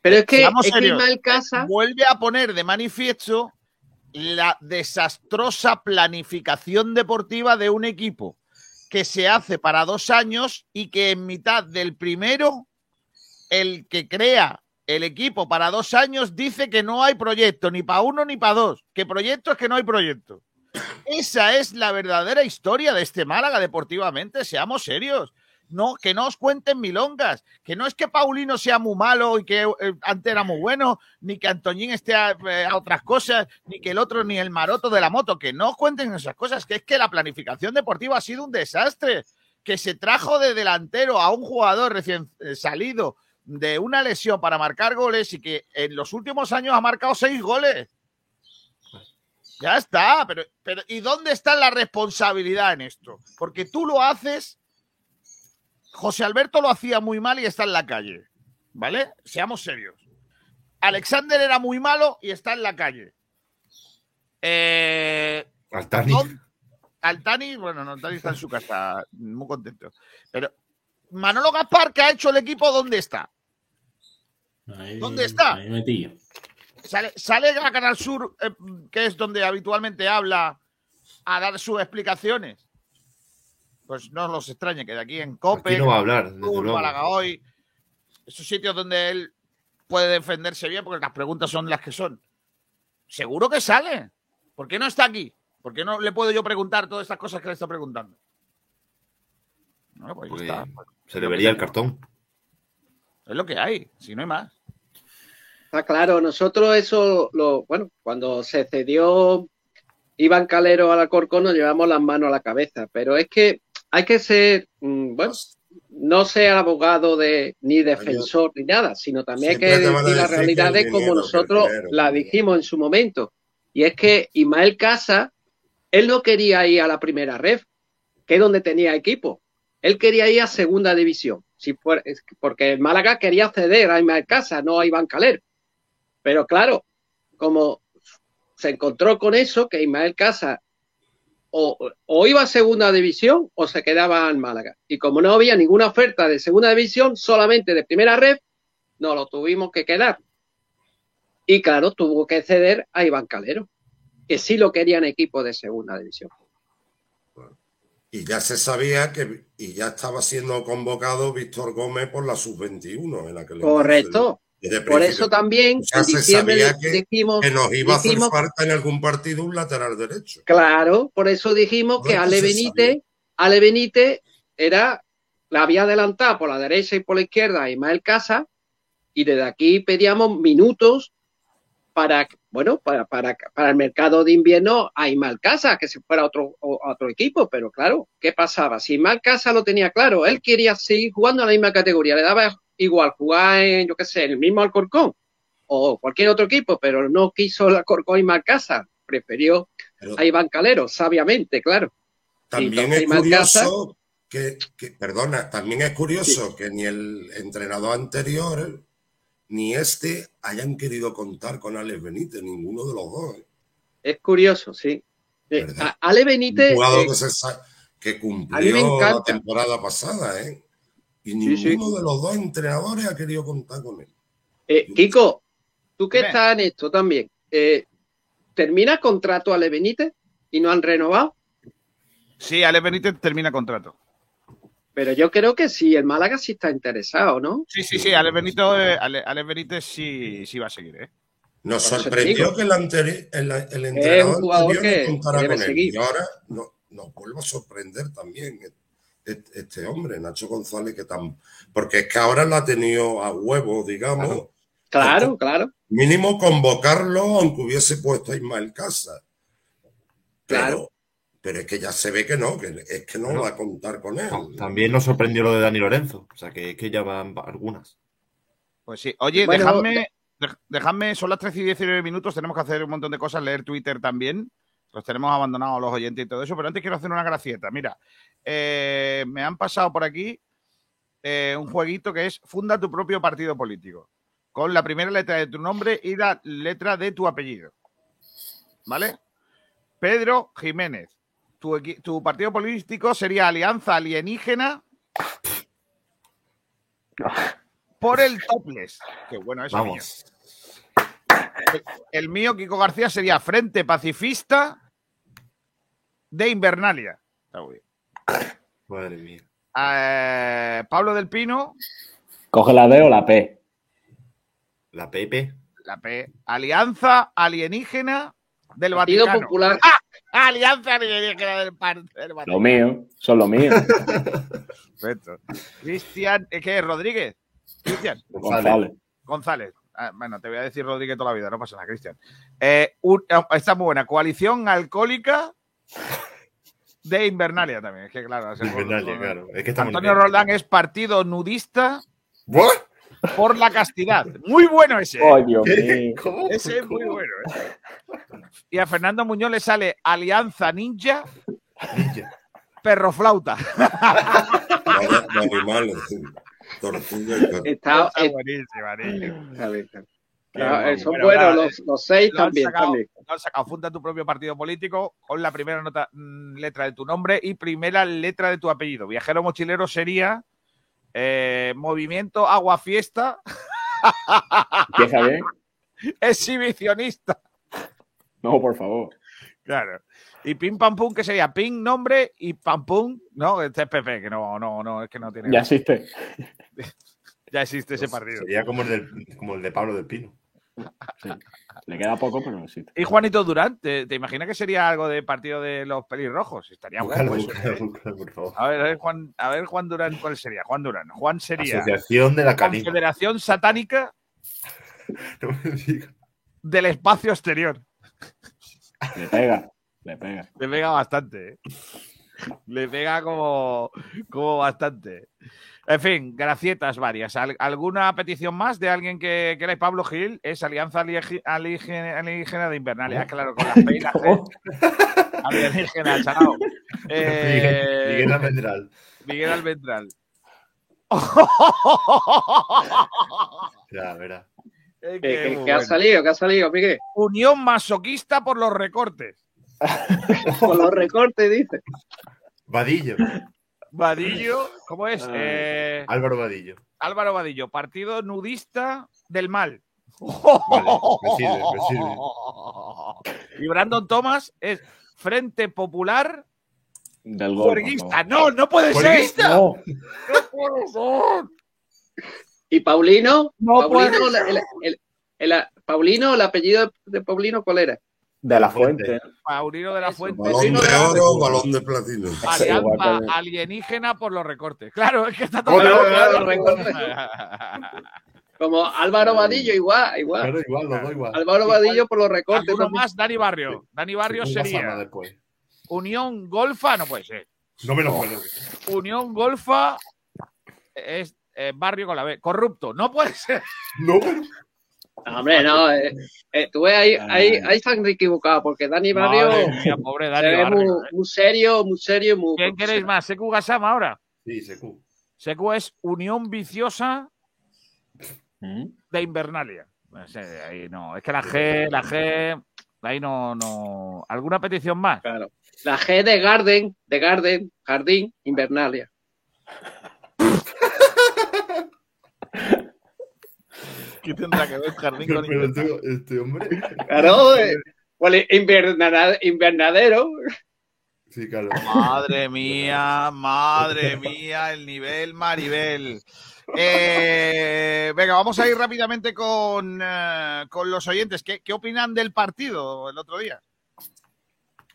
Pero es que, es que serios. Ismael Casa, Vuelve a poner de manifiesto la desastrosa planificación deportiva de un equipo que se hace para dos años y que en mitad del primero, el que crea el equipo para dos años dice que no hay proyecto, ni para uno ni para dos. Que proyecto es que no hay proyecto. Esa es la verdadera historia de este Málaga deportivamente, seamos serios. No, que no os cuenten milongas, que no es que Paulino sea muy malo y que eh, antes era muy bueno, ni que Antoñín esté a, eh, a otras cosas, ni que el otro, ni el maroto de la moto, que no os cuenten esas cosas, que es que la planificación deportiva ha sido un desastre, que se trajo de delantero a un jugador recién eh, salido de una lesión para marcar goles y que en los últimos años ha marcado seis goles. Ya está, pero, pero ¿y dónde está la responsabilidad en esto? Porque tú lo haces, José Alberto lo hacía muy mal y está en la calle, ¿vale? Seamos serios. Alexander era muy malo y está en la calle. Eh, Altani. ¿dónde- Altani, bueno, no, Altani está en su casa, muy contento. Pero Manolo Gaspar, que ha hecho el equipo, ¿dónde está? Ahí- ¿Dónde está? ahí metido. Sale, sale a Canal Sur, eh, que es donde habitualmente habla, a dar sus explicaciones. Pues no nos extrañe que de aquí en Cope, no va a hablar, desde Sur, luego. Málaga hoy, esos sitios donde él puede defenderse bien, porque las preguntas son las que son. Seguro que sale. ¿Por qué no está aquí? ¿Por qué no le puedo yo preguntar todas estas cosas que le está preguntando? No, pues está. se le vería el cartón. Es lo que hay, si no hay más. Está claro, nosotros eso, lo, bueno, cuando se cedió Iván Calero al Alcorcón nos llevamos las manos a la cabeza, pero es que hay que ser, mm, bueno, no ser abogado de, ni defensor ni nada, sino también hay que decir las realidades como nosotros la dijimos en su momento. Y es que Ismael Casa, él no quería ir a la primera red, que es donde tenía equipo. Él quería ir a segunda división, si fuera- porque el Málaga quería ceder a Ismael Casa, no a Iván Calero. Pero claro, como se encontró con eso, que Ismael Casa o, o iba a segunda división o se quedaba en Málaga. Y como no había ninguna oferta de segunda división, solamente de primera red, nos lo tuvimos que quedar. Y claro, tuvo que ceder a Iván Calero, que sí lo querían equipo de segunda división. Y ya se sabía que y ya estaba siendo convocado Víctor Gómez por la sub-21 en aquel Correcto. Por eso también Ya en se diciembre sabía que, dijimos, que nos iba a hacer falta en algún partido un lateral derecho. Claro, por eso dijimos que Ale se Benítez, Ale Benítez era, la había adelantado por la derecha y por la izquierda a Ismael Casa, y desde aquí pedíamos minutos para, bueno, para, para, para el mercado de invierno a Ismael Casa, que se fuera a otro, a otro equipo, pero claro, ¿qué pasaba? Si Ismael Casa lo tenía claro, él quería seguir jugando en la misma categoría, le daba igual jugar en, yo qué sé, el mismo Alcorcón o cualquier otro equipo, pero no quiso el Alcorcón Ismael Casa, prefirió a Iván Calero, sabiamente, claro. También es curioso que, que- perdona, también es curioso que ni el entrenador anterior ni este hayan querido contar con Alex Benítez, ninguno de los dos. ¿eh? Es curioso, sí. Eh, Ale Benítez, Un jugador eh, que, se que cumplió la temporada pasada, ¿eh? Y ninguno sí. de los dos entrenadores ha querido contar con él. eh, Kiko, tú que estás en esto también, eh, ¿termina contrato Ale Benítez y no han renovado? Sí, Ale Benítez termina contrato. Pero yo creo que sí, el Málaga sí está interesado, ¿no? Sí, sí, sí, Ale Benito, eh, Ale, Ale Benítez sí, sí va a seguir, ¿eh? Nos sorprendió que el, anteri- el, el entrenador jugador anterior que no contara debe con él. seguir. Y ahora no- nos vuelve a sorprender también este, hombre, Nacho González, que tan, porque es que ahora lo ha tenido a huevo, digamos. Claro, claro. Mínimo convocarlo, aunque hubiese puesto a Ismael Casa. Pero, Claro. pero es que ya se ve que no, que es que no va a contar con él. También nos sorprendió lo de Dani Lorenzo. O sea, que es que ya van algunas. Pues sí. Oye, Bueno, dejadme, dej- dejadme, son las 13 y 19 minutos, tenemos que hacer un montón de cosas, leer Twitter también. Los tenemos abandonados los oyentes y todo eso, pero antes quiero hacer una gracieta. Mira, eh, me han pasado por aquí eh, un jueguito que es Funda tu propio partido político, con la primera letra de tu nombre y la letra de tu apellido. ¿vale? Pedro Jiménez. Tu, tu partido político sería Alianza Alienígena por el topless. Qué bueno eso. Vamos. El, el mío, Kiko García, sería Frente Pacifista de Invernalia. Está muy bien. Madre mía. Eh, Pablo del Pino, Coge la D o la P. La Pepe. la P. Alianza Alienígena del Partido Vaticano. Popular. ¡Ah! Alianza Alienígena del, del Vaticano. Lo mío, son lo mío. Perfecto. Cristian, ¿eh, ¿qué es? ¿Rodríguez? Cristian. González. González. Ah, bueno, te voy a decir Rodríguez toda la vida, no pasa nada, Cristian. Eh, ah, está muy buena. Coalición Alcohólica de Invernalia también. Es que claro, Invernalia, claro. Es que está muy Antonio bien. Roldán es partido nudista ¿What? por la castidad. Muy bueno ese. Oh, Dios mío. ¿Cómo? Ese es muy bueno. ¿eh? Y a Fernando Muñoz le sale Alianza Ninja, Perro Flauta. Vaya-. Tortuga y perro. Está, Está eh, Ah, bueno. son Bueno, buenos los, los seis Lo han también. sacado- también. lo han sacado. Funda tu propio partido político con la primera nota, mm, letra de tu nombre y primera letra de tu apellido. Viajero mochilero sería eh, Movimiento Agua Fiesta Empieza bien. Exhibicionista. No, por favor. Claro. Y Pim Pam Pum, que sería Pim nombre y Pam Pum, no, este es PP, que no, no, no, es que no tiene. Ya existe. Ya existe ese Pues partido. Sería como el, del, como el de Pablo del Pino. Sí. Le queda poco, pero no existe. Y Juanito Durán, ¿te, te imaginas que sería algo de partido de los pelirrojos? Estaría bueno. ¿eh? búscalo, por favor. A ver, a ver, Juan, a ver, Juan Durán, ¿cuál sería? Juan Durán. Juan sería Asociación de la canina. Confederación Satánica No me digas. del Espacio Exterior. Le pega. Le pega. Le pega bastante, ¿eh? Le pega como, como bastante. En fin, gracietas varias. ¿Al- ¿Alguna petición más de alguien que queráis? Pablo Gil es Alianza Alienígena de Invernalia. Ah, Claro, con las P y las G. Alienígena, chao. Eh, Miguel Almendral. Miguel Almendral. Ya, verá. Es ¿Qué, qué- ha salido? ¿Qué ha salido, Miguel? Unión masoquista por los recortes. Con los recortes, dice. Vadillo. Vadillo, ¿cómo es? Ay. Eh, Álvaro Vadillo. Álvaro Vadillo, partido nudista del mal. Vale, me sirve, me sirve. Y Brandon Thomas es Frente Popular Del Juerguista. No, no puede ser. No. No puede ser. ¿Y Paulino? No Paulino, puede la- el, el- el- Paulino, el apellido de Paulino, ¿cuál era? De la fuente. Paulino de la Fuente. Balón de oro, balón de platino. Alianza alienígena por los recortes. Claro, es que está todo. Claro, claro, claro, recortes. Como Álvaro Vadillo, igual, igual. Claro, igual, los dos igual. Álvaro Vadillo por los recortes. También. más, Dani Barrio. Dani Barrio sería. Unión Golfa, no puede ser. No me lo puedo. Unión Golfa es eh, barrio con la B. Corrupto, no puede ser. No, No, hombre, no. eh, eh, tú ves, ahí, ahí, ahí se han equivocado, porque Dani Barrio Madre mía, pobre se ve Barrio. muy, muy serio, muy serio, muy. ¿Quién queréis más? ¿Secu Gasama ahora? Sí, Secu. Secu es Unión Viciosa ¿Mm? de Invernalia. No sé, ahí no. Es que la G, la G, ahí no, no. ¿Alguna petición más? Claro. La G de Garden, de Garden, Jardín, Invernalia. ¿Qué tendrá que ver Jardín con Pero este, este hombre. Claro, eh, pues, invernada- invernadero. Sí, claro. Madre mía, madre mía, el nivel Maribel. Eh, venga, vamos a ir rápidamente con, eh, con los oyentes. ¿Qué, qué opinan del partido el otro día?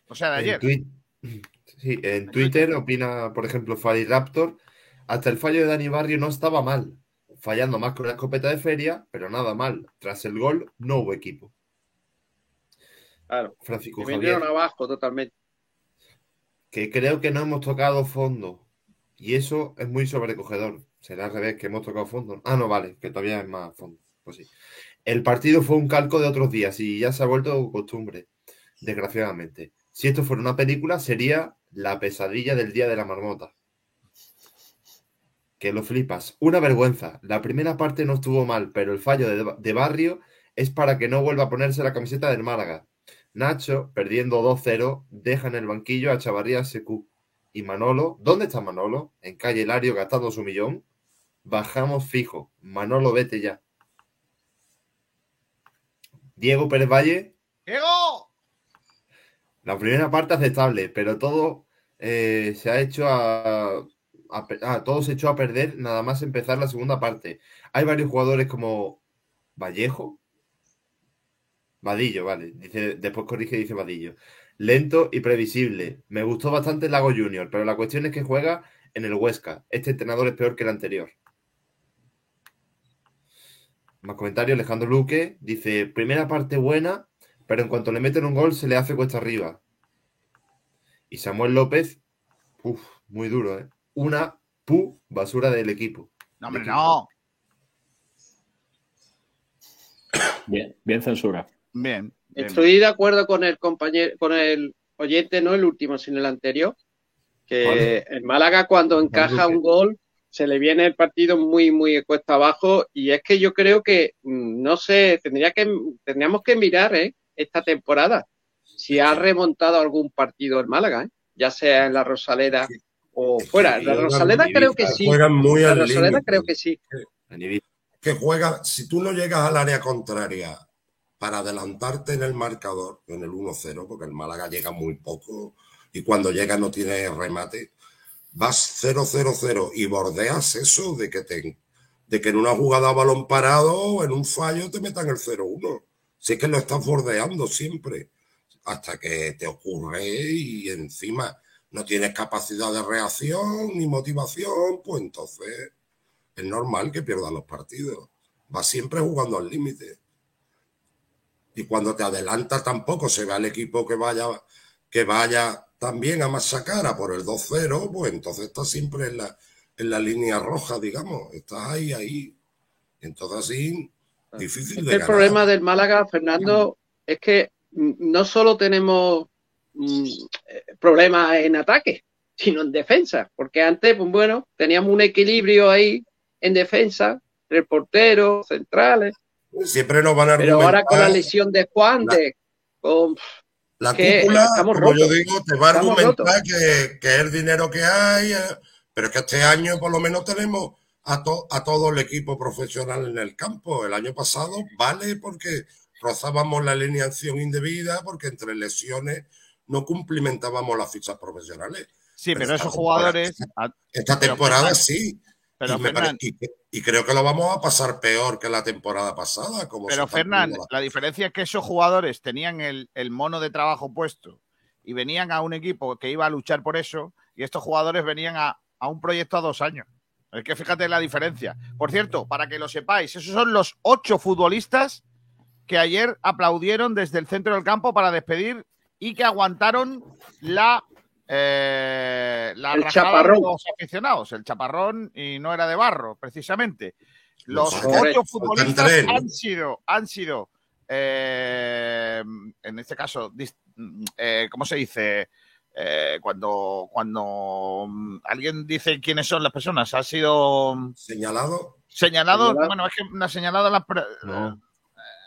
O sea, de En, ayer. sí, en Twitter opina, por ejemplo, Fari Raptor. Hasta el fallo de Dani Barrio no estaba mal. Fallando más con la escopeta de feria, pero nada mal. Tras el gol, no hubo equipo. Claro. Francisco Y Javier. vinieron abajo totalmente. que creo que no hemos tocado fondo. Y eso es muy sobrecogedor. Será al revés, que hemos tocado fondo. Ah, no, vale, que todavía es más fondo. Pues sí. El partido fue un calco de otros días y ya se ha vuelto costumbre, desgraciadamente. Si esto fuera una película, sería La pesadilla del día de la marmota. Que lo flipas. Una vergüenza. La primera parte no estuvo mal, pero el fallo de, de Barrio es para que no vuelva a ponerse la camiseta del Málaga. Nacho, perdiendo 2-0, deja en el banquillo a Chavarría SQ. Y Manolo, ¿dónde está Manolo? En calle Lario gastando su millón. Bajamos fijo. Manolo, vete ya. Diego Pérez Valle, ¡Diego! la primera parte aceptable, pero todo eh, se ha hecho a, a todo se echó a perder nada más empezar la segunda parte. Hay varios jugadores como Vallejo, Vadillo, vale. Dice, después corrige dice Vadillo. Lento y previsible. Me gustó bastante el Lago Junior, pero la cuestión es que juega en el Huesca. Este entrenador es peor que el anterior. Más comentarios, Alejandro Luque dice, primera parte buena, pero en cuanto le meten un gol se le hace cuesta arriba. Y Samuel López, uff, muy duro, ¿eh? Una pu basura del equipo. No, hombre, no. Bien, bien censura. Bien. Estoy de acuerdo con el compañero, con el oyente, no el último, sino el anterior, que Vale. el Málaga cuando encaja un gol se le viene el partido muy, muy cuesta abajo y es que yo creo que, mm, no sé, tendría que, tendríamos que mirar ¿eh? esta temporada si ha remontado algún partido el Málaga, ¿eh? ya sea en la Rosaleda o fuera. La Rosaleda creo que sí. juegan muy La al Rosaleda creo que sí. que juega, si tú no llegas al área contraria para adelantarte en el marcador, en el 1-0, porque el Málaga llega muy poco y cuando llega no tiene remate, vas 0-0-0 y bordeas eso de que, te, de que en una jugada a balón parado o en un fallo te metan el 0-1. Si es que lo estás bordeando siempre, hasta que te ocurre y encima no tienes capacidad de reacción ni motivación, pues entonces es normal que pierdas los partidos. Vas siempre jugando al límite. Y cuando te adelanta tampoco se ve al equipo que vaya, que vaya también a masacar a por el 2-0, pues entonces estás siempre en la, en la línea roja, digamos. Estás ahí, ahí. Entonces así, difícil Es de el ganar. problema del Málaga, Fernando, es que no solo tenemos problemas en ataque, sino en defensa, porque antes, pues bueno, teníamos un equilibrio ahí en defensa, el portero, centrales, Siempre nos van a pero ahora con la lesión de Juan, La- de, con, La cúpula, como yo digo, te va a argumentar que, que es el dinero que hay, eh, pero es que este año por lo menos tenemos a, to- a todo el equipo profesional en el campo. El año pasado vale porque rozábamos la alineación indebida, porque entre lesiones no cumplimentábamos las fichas profesionales. Sí, pero esos jugadores. Esta temporada sí. pero, y, Fernan- y- y creo que lo vamos a pasar peor que la temporada pasada. Como Pero Fernán, las la diferencia es que esos jugadores tenían el, el mono de trabajo puesto y venían a un equipo que iba a luchar por eso y estos jugadores venían a, a un proyecto a dos años. Es que fíjate la diferencia. Por cierto, para que lo sepáis, esos son los ocho futbolistas que ayer aplaudieron desde el centro del campo para despedir y que aguantaron la, eh, la El chaparrón. de los aficionados. El chaparrón y no era de barro, precisamente. Los ocho futbolistas han sido, han sido, eh, en este caso, eh, ¿cómo se dice? Eh, cuando, cuando mm, alguien dice quiénes son las personas, ha sido señalado. señalado, Señalado. bueno, es que no ha señalado las pre- No.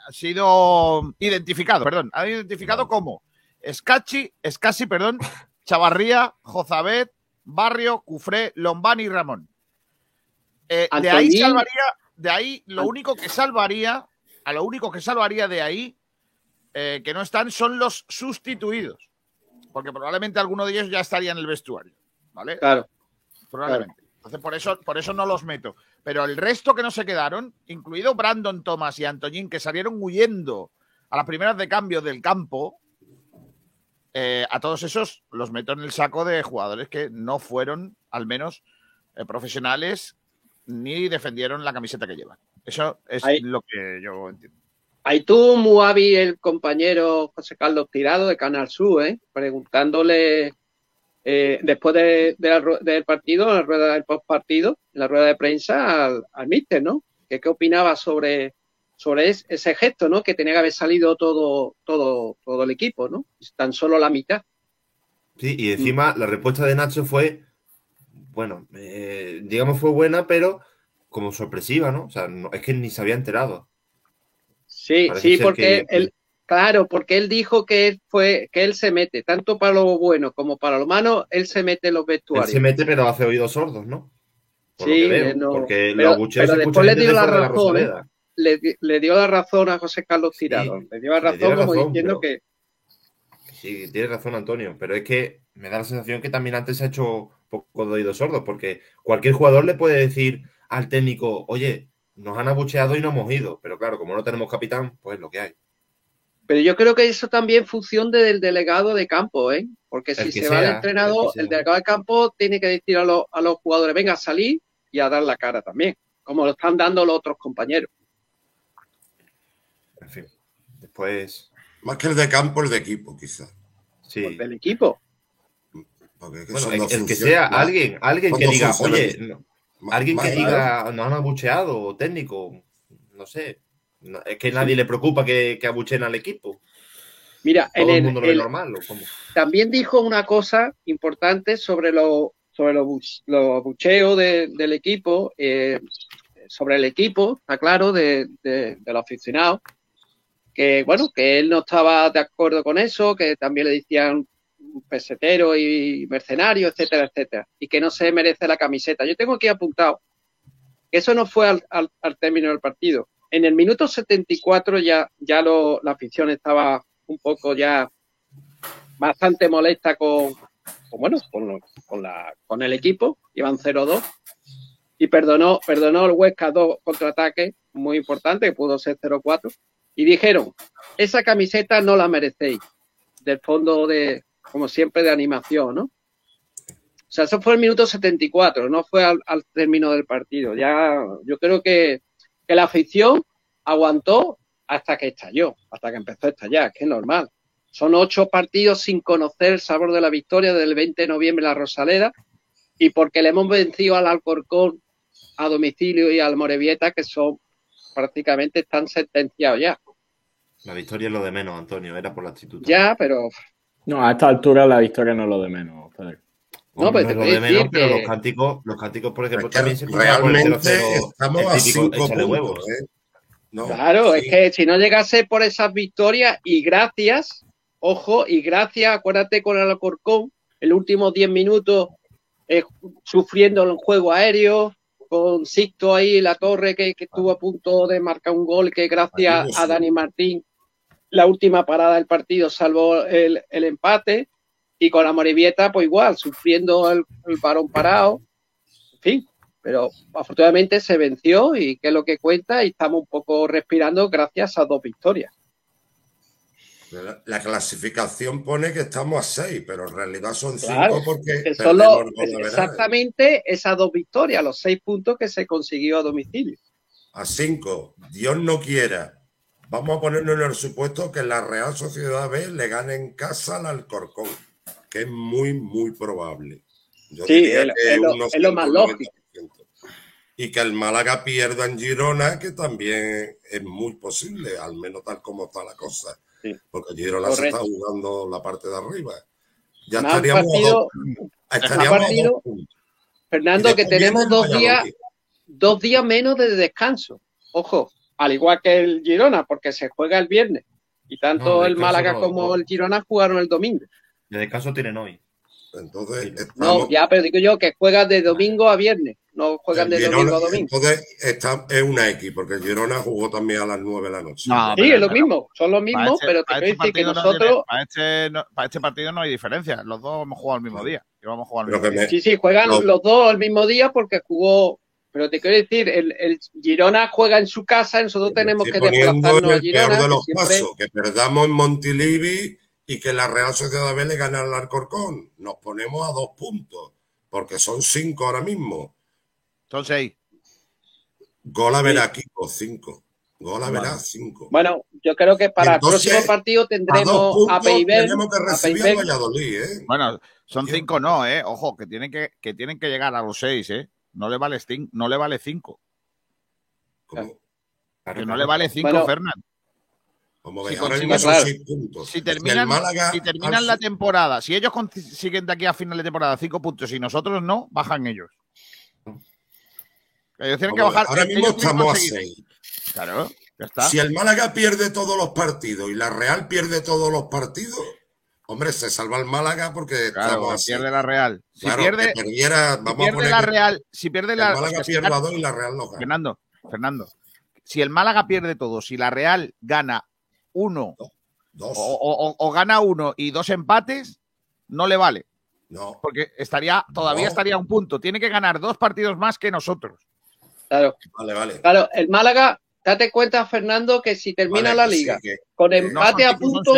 ha sido identificado, perdón, ha identificado como Escachi, Escasi, perdón, Chavarría, Jozabet, Barrio, Cufré, Lombani y Ramón. Eh, de ahí salvaría, de ahí lo único que salvaría, a lo único que salvaría de ahí, eh, que no están, son los sustituidos. Porque probablemente alguno de ellos ya estaría en el vestuario. ¿Vale? Claro. Probablemente. Entonces, por eso, por eso no los meto. Pero el resto que no se quedaron, incluido Brandon Thomas y Antoñín, que salieron huyendo a las primeras de cambio del campo, eh, a todos esos los meto en el saco de jugadores que no fueron, al menos, eh, profesionales ni defendieron la camiseta que llevan. Eso es Ahí- lo que yo entiendo. Muy hábil el compañero José Carlos Tirado de Canal Sur, ¿eh? preguntándole eh, después de- de la ru- del partido, en la rueda del postpartido, en la rueda de prensa, al, al míster, ¿no? Que qué opinaba sobre, sobre es- ese gesto, ¿no? Que tenía que haber salido todo, todo, todo el equipo, ¿no? Tan solo la mitad. Sí, y encima la respuesta de Nacho fue, bueno, eh, digamos fue buena, pero como sorpresiva, ¿no? O sea, no- es que ni se había enterado. Sí, Parece sí, porque que- el, Claro, porque él dijo que él fue, que él se mete, tanto para lo bueno como para lo malo, él se mete en los Él vestuarios. se mete, pero hace oídos sordos, ¿no? Por lo Sí, que veo, no. porque Pero- abucheos pero después le dio la razón, ¿eh? Le, di- le dio la razón a José Carlos Tirado. le dio la razón dio como razón, diciendo pero- que Sí, tienes razón, Antonio, pero es que me da la sensación que también antes se ha hecho un poco de oídos sordos, porque cualquier jugador le puede decir al técnico, oye, nos han abucheado y no hemos ido, pero claro, como no tenemos capitán, pues lo que hay. Pero yo creo que eso también función del delegado de campo, ¿eh? Porque si se va el entrenador, el el, delegado de campo tiene que decir a, los- a los jugadores, venga a salir y a dar la cara también, como lo están dando los otros compañeros. Después... Más que el de campo, el de equipo, quizás. Sí. Del equipo. Porque es que Bueno, son el, dos el que sea ¿no? alguien, alguien que diga, oye, no, alguien que diga, nos han abucheado, o técnico, no sé. No, es que nadie le preocupa que, que abucheen al equipo. Mira, Todo en el el- mundo lo ve el- normal. ¿o cómo? también dijo una cosa importante sobre lo- sobre los buch- los bucheos de- del equipo, eh, sobre el equipo, está claro, de, de, de los aficionados, que bueno, que él no estaba de acuerdo con eso, que también le decían pesetero y mercenario, etcétera, etcétera, y que no se merece la camiseta. Yo tengo aquí apuntado que eso no fue al, al- al término del partido. En el minuto 74 ya, ya lo- la afición estaba un poco ya bastante molesta con, bueno, con, lo- con la, con el equipo, iban 0-2, y perdonó, perdonó el Huesca dos contraataques muy importantes, que pudo ser 0-4, y dijeron, esa camiseta no la merecéis, del fondo de, como siempre, de animación, ¿no? O sea, eso fue el minuto 74, no fue al, término del partido. Ya, yo creo que, que la afición aguantó hasta que estalló, hasta que empezó a estallar, que es normal. Son ocho partidos sin conocer el sabor de la victoria del 20 de noviembre en la Rosaleda y porque le hemos vencido al Alcorcón a domicilio y al Morevieta, que son prácticamente están sentenciados ya. La victoria es lo de menos, Antonio, era por la actitud. Ya, pero No, a esta altura la victoria no es lo de menos. No, pero te lo de menos, pero los cánticos, los cánticos, por ejemplo, Es que también se por realmente 0-0, estamos a cinco puntos, huevos. ¿eh? No, Claro, sí. es que si no llegase por esas victorias y gracias, ojo, y gracias, acuérdate con el Alcorcón, el último 10 minutos eh, sufriendo el juego aéreo, con Sixto ahí la torre que, que estuvo a punto de marcar un gol que gracias a Dani Martín, la última parada del partido salvó el, el empate, y con la Morevieta, pues igual, sufriendo el, el varón parado, en fin, pero afortunadamente se venció y que es lo que cuenta y estamos un poco respirando gracias a dos victorias. La, la clasificación pone que estamos a seis, pero en realidad son cinco Claro, porque que son los- exactamente esas dos victorias, los seis puntos que se consiguió a domicilio. A cinco. Dios no quiera. Vamos a ponernos en el supuesto que la Real Sociedad B le gane en casa al Alcorcón, que es muy, muy probable. Yo Sí, diría que es lo- un es lo más 90%. Y que el Málaga pierda en Girona, que también es muy posible, al menos tal como está la cosa. Porque Girona se está jugando la parte de arriba. Ya Más estaríamos, a partido- dos, más estaríamos a partido- dos puntos. Fernando, que tenemos dos días, dos días menos de descanso. Ojo, al igual que el Girona, porque se juega el viernes. Y tanto No, el Málaga no, como no. el Girona jugaron el domingo. De descanso tienen hoy. Entonces, No, ya, pero digo yo que juegan de domingo a viernes, no juegan de El domingo Girona, a domingo. Entonces, está, es una X, porque el Girona jugó también a las 9 de la noche. No, Sí, pero- es lo pero- mismo, son los mismos, este- pero te quiero este decir que no nosotros, tiene- para, este, no- para este partido no hay diferencia. Los dos hemos jugado el mismo día. Y vamos a jugar el mismo que día. me- sí, sí, juegan No. los dos el mismo día porque jugó, pero te quiero decir, el, el Girona juega en su casa, nosotros tenemos que en desplazarnos a el peor Girona. de que los siempre- casos, que perdamos en Montilivi y que la Real Sociedad B le gane al Alcorcón. Nos ponemos a dos puntos, porque son cinco ahora mismo. Son seis. Gol a verá, Kiko, cinco. Gol a verá, cinco. Bueno, yo creo que para Entonces, el próximo partido A tendremos a Peiber, tenemos que a recibir a Valladolid, ¿eh? Bueno, son cinco no, ¿eh? Ojo, que tienen que, que tienen que llegar a los seis, ¿eh? No le vale, no le vale cinco. Que no le vale cinco, Bueno, Fernán. Como Si ahora consiguen- mismo son seis puntos. Si terminan, Málaga, si terminan al- la temporada, si ellos consiguen de aquí a final de temporada cinco puntos y nosotros no, bajan ellos. Ellos tienen que Vamos a ver, bajar. ahora mismo estamos a conseguir- seis. Claro. está. Si el Málaga pierde todos los partidos y la Real pierde todos los partidos, hombre, se salva el Málaga porque Claro, estamos así. pierde la Real. Si Claro, pierde, que perdiera, si a pierde poner la Real, si pierde el la Málaga que si pierda gana- dos y la Real no gana. Fernando, Fernando, si el Málaga pierde todo, si la Real gana uno Dos. o, o- o gana uno y dos empates, no le vale. No. Porque estaría, todavía No. estaría a un punto. Tiene que ganar dos partidos más que nosotros. Claro. Vale, vale. Claro, el Málaga, date cuenta, Fernando, que si termina Vale, la que sí, liga que- con empate No, a punto,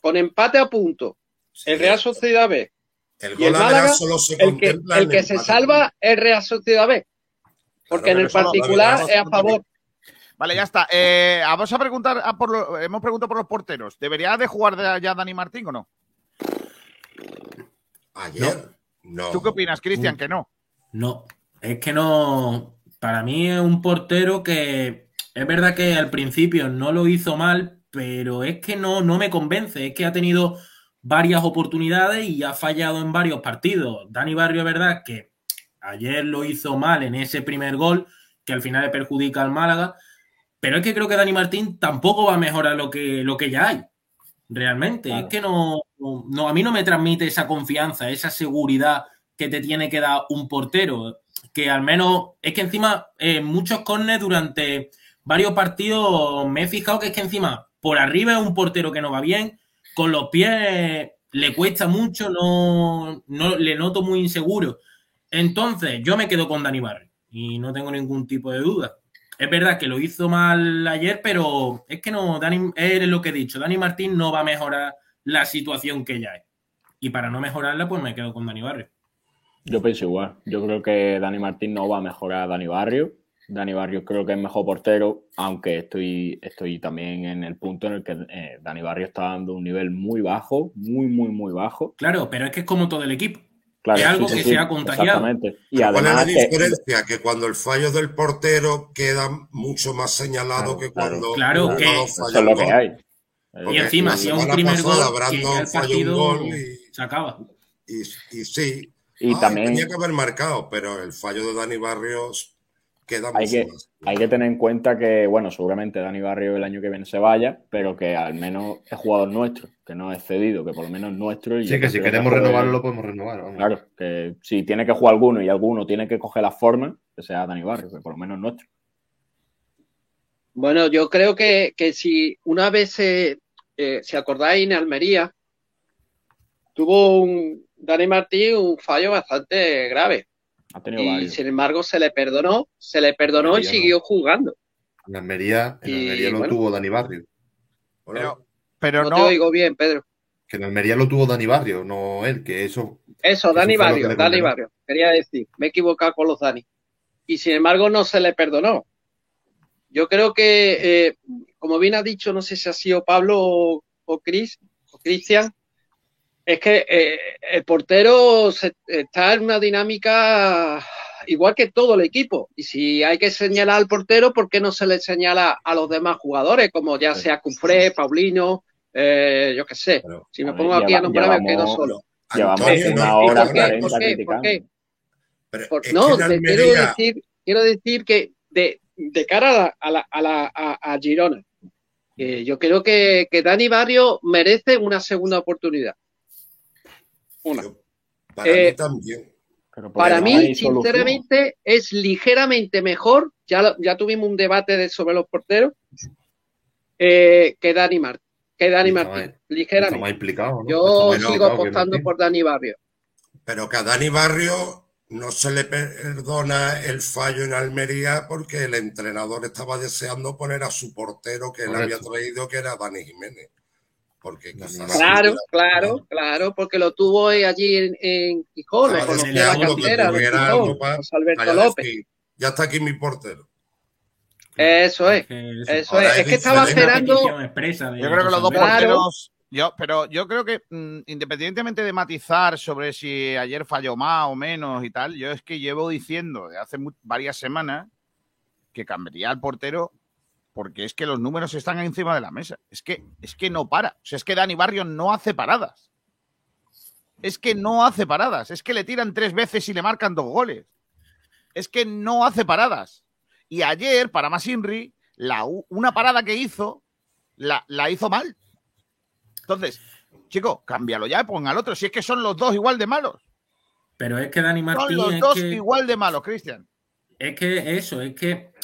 con empate a punto, el Real Sociedad B El y el gol a Málaga, solo se el que, el en que se salva es Real Sociedad B. Porque en el solo- particular vale, es a favor. Vale, ya está. Eh, vamos a preguntar a por lo- hemos preguntado por los porteros. ¿Debería de jugar de- ya Dani Martín o no? Ayer. No. ¿Tú qué opinas, Cristian? Que no. No, es que no. Para mí es un portero que es verdad que al principio no lo hizo mal, pero es que no, no me convence. Es que ha tenido varias oportunidades y ha fallado en varios partidos. Dani Barrio, es verdad que ayer lo hizo mal en ese primer gol, que al final le perjudica al Málaga, pero es que creo que Dani Martín tampoco va a mejorar lo que, lo que ya hay. Realmente, es que no, no, a mí no me transmite esa confianza, esa seguridad que te tiene que dar un portero. Que al menos, es que encima, en muchos corners durante varios partidos me he fijado que es que encima, por arriba es un portero que no va bien, con los pies le cuesta mucho, no, no le noto muy inseguro. Entonces, yo me quedo con Dani Barrio y no tengo ningún tipo de duda. Es verdad que lo hizo mal ayer, pero es que no, Dani, es lo que he dicho, Dani Martín no va a mejorar la situación que ya es. Y para no mejorarla, pues me quedo con Dani Barrio. Yo pienso igual. Yo creo que Dani Martín no va a mejorar a Dani Barrio. Dani Barrio creo que es mejor portero, aunque estoy, estoy también en el punto en el que eh, Dani Barrio está dando un nivel muy bajo, muy, muy, muy bajo. Claro, pero es que es como todo el equipo. Claro, es algo sí, sí, que sí, se ha contagiado. Exactamente. Y Pero ¿Cuál es además la diferencia? Que cuando el fallo del portero queda mucho más señalado que cuando Claro, el que- eso es lo que hay. Porque Y encima, si es un primer pasada gol, que Brandon ya el partido gol y, se acaba. y, y sí. Y Ay, también- Tenía que haber marcado, pero el fallo de Dani Barrios queda hay que, más. hay que tener en cuenta que, bueno, seguramente Dani Barrio el año que viene se vaya, pero que al menos es jugador nuestro, que no es cedido, que por lo menos es nuestro. Y Sí, que si queremos que- renovarlo, lo podemos renovar. vamos. Claro, que si tiene que jugar alguno y alguno tiene que coger la forma, que sea Dani Barrio, que por lo menos es nuestro. Bueno, yo creo que, que si una vez, se eh, si acordáis, en Almería, tuvo un Dani Martín un fallo bastante grave. Ha tenido Y varios. sin embargo se le perdonó, se le perdonó y Almería no. siguió jugando. En Almería, en Y, Almería lo bueno. tuvo Dani Barrio. Pero, pero no, no, te oigo bien, Pedro. Que en Almería lo tuvo Dani Barrio, no él, que eso. Eso, Dani que Barrio, Dani. Barrio. Quería decir, me he equivocado con los Dani. Y sin embargo no se le perdonó. Yo creo que, eh, como bien ha dicho, no sé si ha sido Pablo o, o Chris, o Cristian, es que eh, el portero se- está en una dinámica igual que todo el equipo. Y si hay que señalar al portero, ¿por qué no se le señala a los demás jugadores, como ya sea Cufré, Paulino, eh, yo qué sé? Si me ver, pongo aquí a nombrar, me quedo solo. Llevamos Antonio, una no, hora ¿Por qué? 40 ¿Por qué? ¿Por criticando. qué? Pero Por- es no, que en te quiero decir, quiero decir que de, de cara a, la, a, la, a, la- a- a Girona, eh, yo creo que, que Dani Barrio merece una segunda oportunidad. Una. Para Eh, mí también. Pero Para no mí, hay solución. sinceramente, es ligeramente mejor, ya, ya tuvimos un debate de- sobre los porteros, eh, que Dani Martín. Que Dani Martín, ligeramente. más implicado, ¿no? Yo sigo implicado apostando por Dani Barrio. Pero que a Dani Barrio no se le perdona el fallo en Almería porque el entrenador estaba deseando poner a su portero que él había traído, que era Dani Jiménez. Porque quizás Claro, claro, claro, porque lo tuvo allí en, en Estaba conocía la cantera de para- Alberto López. ya está aquí mi portero. Eso es, eso es. Es que estaba esperando. Yo creo que los dos porteros. Yo, pero yo creo que mm, independientemente de matizar sobre si ayer falló más o menos y tal, yo es que llevo diciendo de hace varias semanas que cambiaría al portero porque es que los números están encima de la mesa. Es que, es que no para. O sea, es que Dani Barrio no hace paradas. Es que no hace paradas. Es que le tiran tres veces y le marcan dos goles. Es que no hace paradas. Y ayer, para más Inri, la, una parada que hizo, la, la hizo mal. Entonces, chico, cámbialo ya, ponga al otro. Si es que son los dos igual de malos. Pero es que Dani Son Martín los es dos que, igual de malos, Cristian. es que eso, es que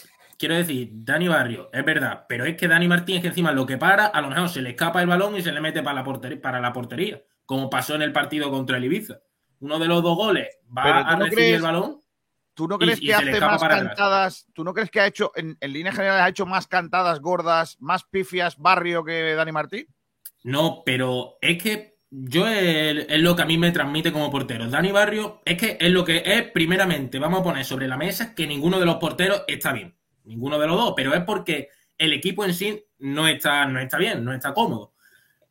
quiero decir, Dani Barrio, es verdad, pero es que Dani Martín es que encima lo que para, a lo mejor se le escapa el balón y se le mete para la portería, para la portería como pasó en el partido contra el Ibiza. Uno de los dos goles va a no recibir crees- el balón. ¿Tú no y- crees y que le hace más atrás. cantadas? ¿Tú no crees que ha hecho, en, en líneas generales, ha hecho más cantadas gordas, más pifias barrio que Dani Martín? No, pero es que yo es, es lo que a mí me transmite como portero. Dani Barrio es que es lo que es, primeramente, vamos a poner sobre la mesa que ninguno de los porteros está bien. Ninguno de los dos, pero es porque el equipo en sí no está, no está bien, no está cómodo.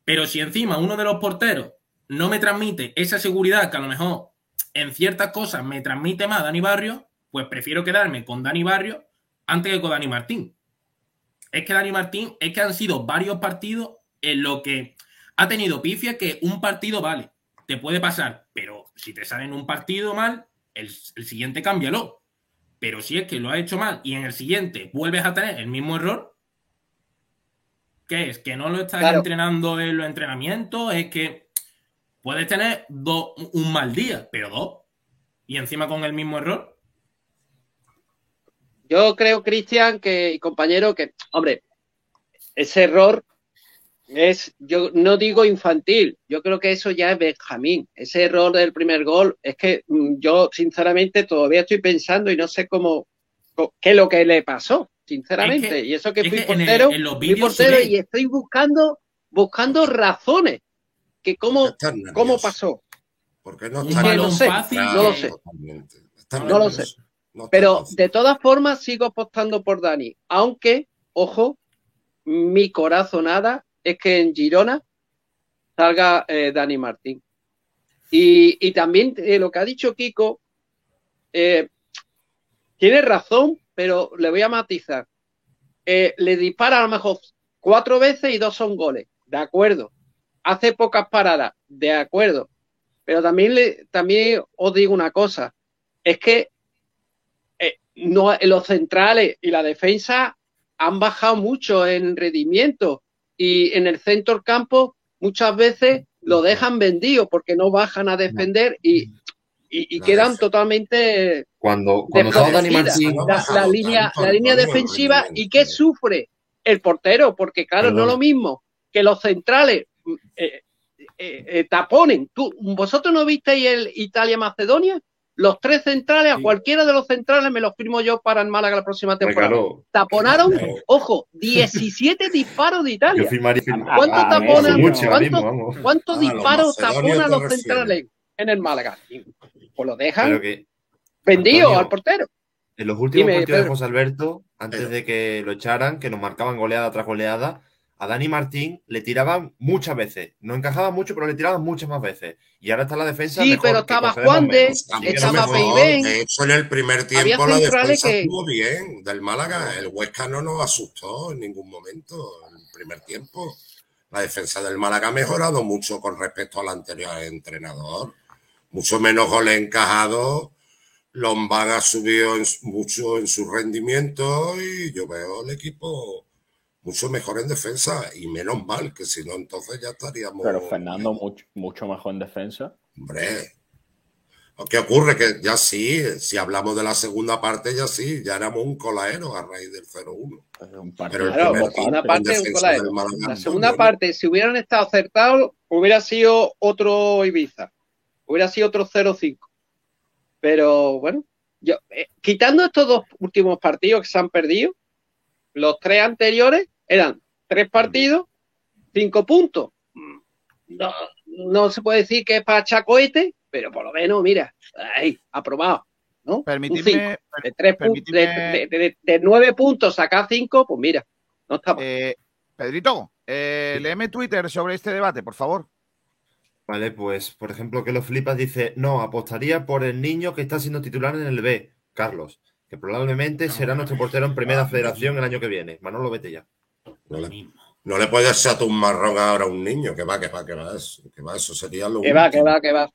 Pero si encima uno de los porteros no me transmite esa seguridad que a lo mejor en ciertas cosas me transmite más Dani Barrio, pues prefiero quedarme con Dani Barrio antes que con Dani Martín. Es que Dani Martín, es que han sido varios partidos en lo que ha tenido pifia que un partido vale, te puede pasar, pero si te sale en un partido mal, el, el siguiente cámbialo. Pero si es que lo ha hecho mal y en el siguiente vuelves a tener el mismo error, ¿qué es? ¿Que no lo estás Claro. entrenando en los entrenamientos? Es que puedes tener dos- un mal día, pero dos. Y encima con el mismo error. Yo creo, Cristian, que, y compañero, que, hombre, ese error es, yo no digo infantil, yo creo que eso ya es Benjamín. Ese error del primer gol, es que mm, yo, sinceramente, todavía estoy pensando y no sé cómo, qué es lo que le pasó, sinceramente. Es que- y eso que es fui que en el- portero, en los fui portero y estoy buscando, buscando razones, que cómo, cómo pasó. Porque no Es está que no sé, Claro, no lo sé. No lo sé. No Pero de todas formas sigo apostando por Dani. Aunque, ojo, mi corazonada es que en Girona salga eh, Dani Martín. Y, y también eh, lo que ha dicho Kiko, eh, tiene razón, pero le voy a matizar. Le dispara a lo mejor cuatro veces y dos son goles. De acuerdo. Hace pocas paradas. De acuerdo. Pero también, le, también os digo una cosa. Es que no, los centrales y la defensa han bajado mucho en rendimiento y en el centro campo muchas veces lo dejan vendido porque no bajan a defender y, y- y quedan totalmente Cuando, cuando. Martín. la, la línea, la línea defensiva y qué sufre el portero porque claro no es lo mismo que los centrales eh, eh, eh, taponen. Tú, vosotros no visteis el Italia Macedonia los tres centrales, a cualquiera de los centrales me los firmo yo para el Málaga la próxima temporada. claro. Taponaron, ojo, 17 disparos de Italia. Yo firmaría- ¿Cuánto a- a taponan? mucho ahora ¿Cuánto- mismo, vamos. ¿Cuántos Ah, los disparos taponan los centrales en el Málaga? Pues lo dejan que vendido Antonio, al portero. en los últimos Dime, partidos de. José Alberto, antes de que lo echaran, que nos marcaban goleada tras goleada, a Dani Martín le tiraban muchas veces. No encajaba mucho, pero le tiraban muchas más veces. Y ahora está la defensa. Sí, mejor, pero estaba Juan de, estaba Peibén. De hecho, en el primer tiempo la defensa que- estuvo bien del Málaga. El Huesca no nos asustó en ningún momento en el primer tiempo. La defensa del Málaga ha mejorado mucho con respecto al anterior entrenador. Mucho menos goles encajados. Lombán ha subido en mucho en su rendimiento y yo veo el equipo mucho mejor en defensa y menos mal, que si no entonces ya estaríamos... Pero Fernando mucho, mucho mejor en defensa. Hombre, ¿qué ocurre? Que ya sí, si hablamos de la segunda parte, ya sí, ya éramos un colaero a raíz del 0-1. Pero el Claro, en parte es un colaero. La segunda bueno. parte, si hubieran estado acertados, hubiera sido otro Ibiza. Hubiera sido otro 0-5. Pero bueno, yo, eh, quitando estos dos últimos partidos que se han perdido, los tres anteriores eran tres partidos, cinco puntos. No, no se puede decir que es para chacoete, pero por lo menos, mira, ahí, aprobado. ¿no? Permitidme- cinco. de, tres permitidme- de- de- de nueve puntos sacar cinco, pues mira, no está mal. Eh, Pedrito, eh, léeme Twitter sobre este debate, por favor. Vale, pues, por ejemplo, que lo flipas dice, no, apostaría por el niño que está siendo titular en el B, Carlos, que probablemente será nuestro portero en Primera Federación el año que viene. Manolo, vete ya. No le, no le puedes echar un marrón ahora a un niño, que va, que va, que va, eso, que va, eso sería lo Que va, que va, que va.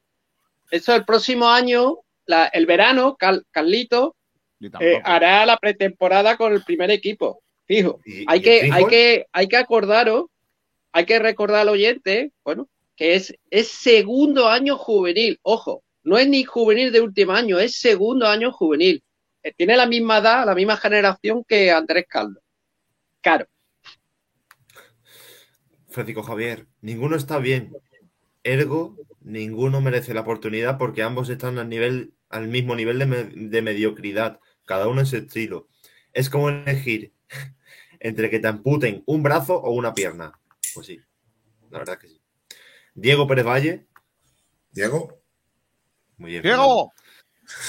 Eso el próximo año, la- el verano, Cal- Carlito eh, hará la pretemporada con el primer equipo. Fijo. ¿Y- Hay y que, hay que, hay que acordaros, hay que recordar al oyente, bueno, que es, es segundo año juvenil. Ojo, no es ni juvenil de último año, es segundo año juvenil. Eh, Tiene la misma edad, la misma generación que Andrés Caldo. Claro. Francisco Javier, ninguno está bien. Ergo, ninguno merece la oportunidad porque ambos están al nivel, al mismo nivel de, me- de mediocridad, cada uno en su estilo. Es como elegir entre que te amputen un brazo o una pierna. Pues sí, la verdad que sí. Diego Pérez Valle. Diego. Muy bien. ¡Diego!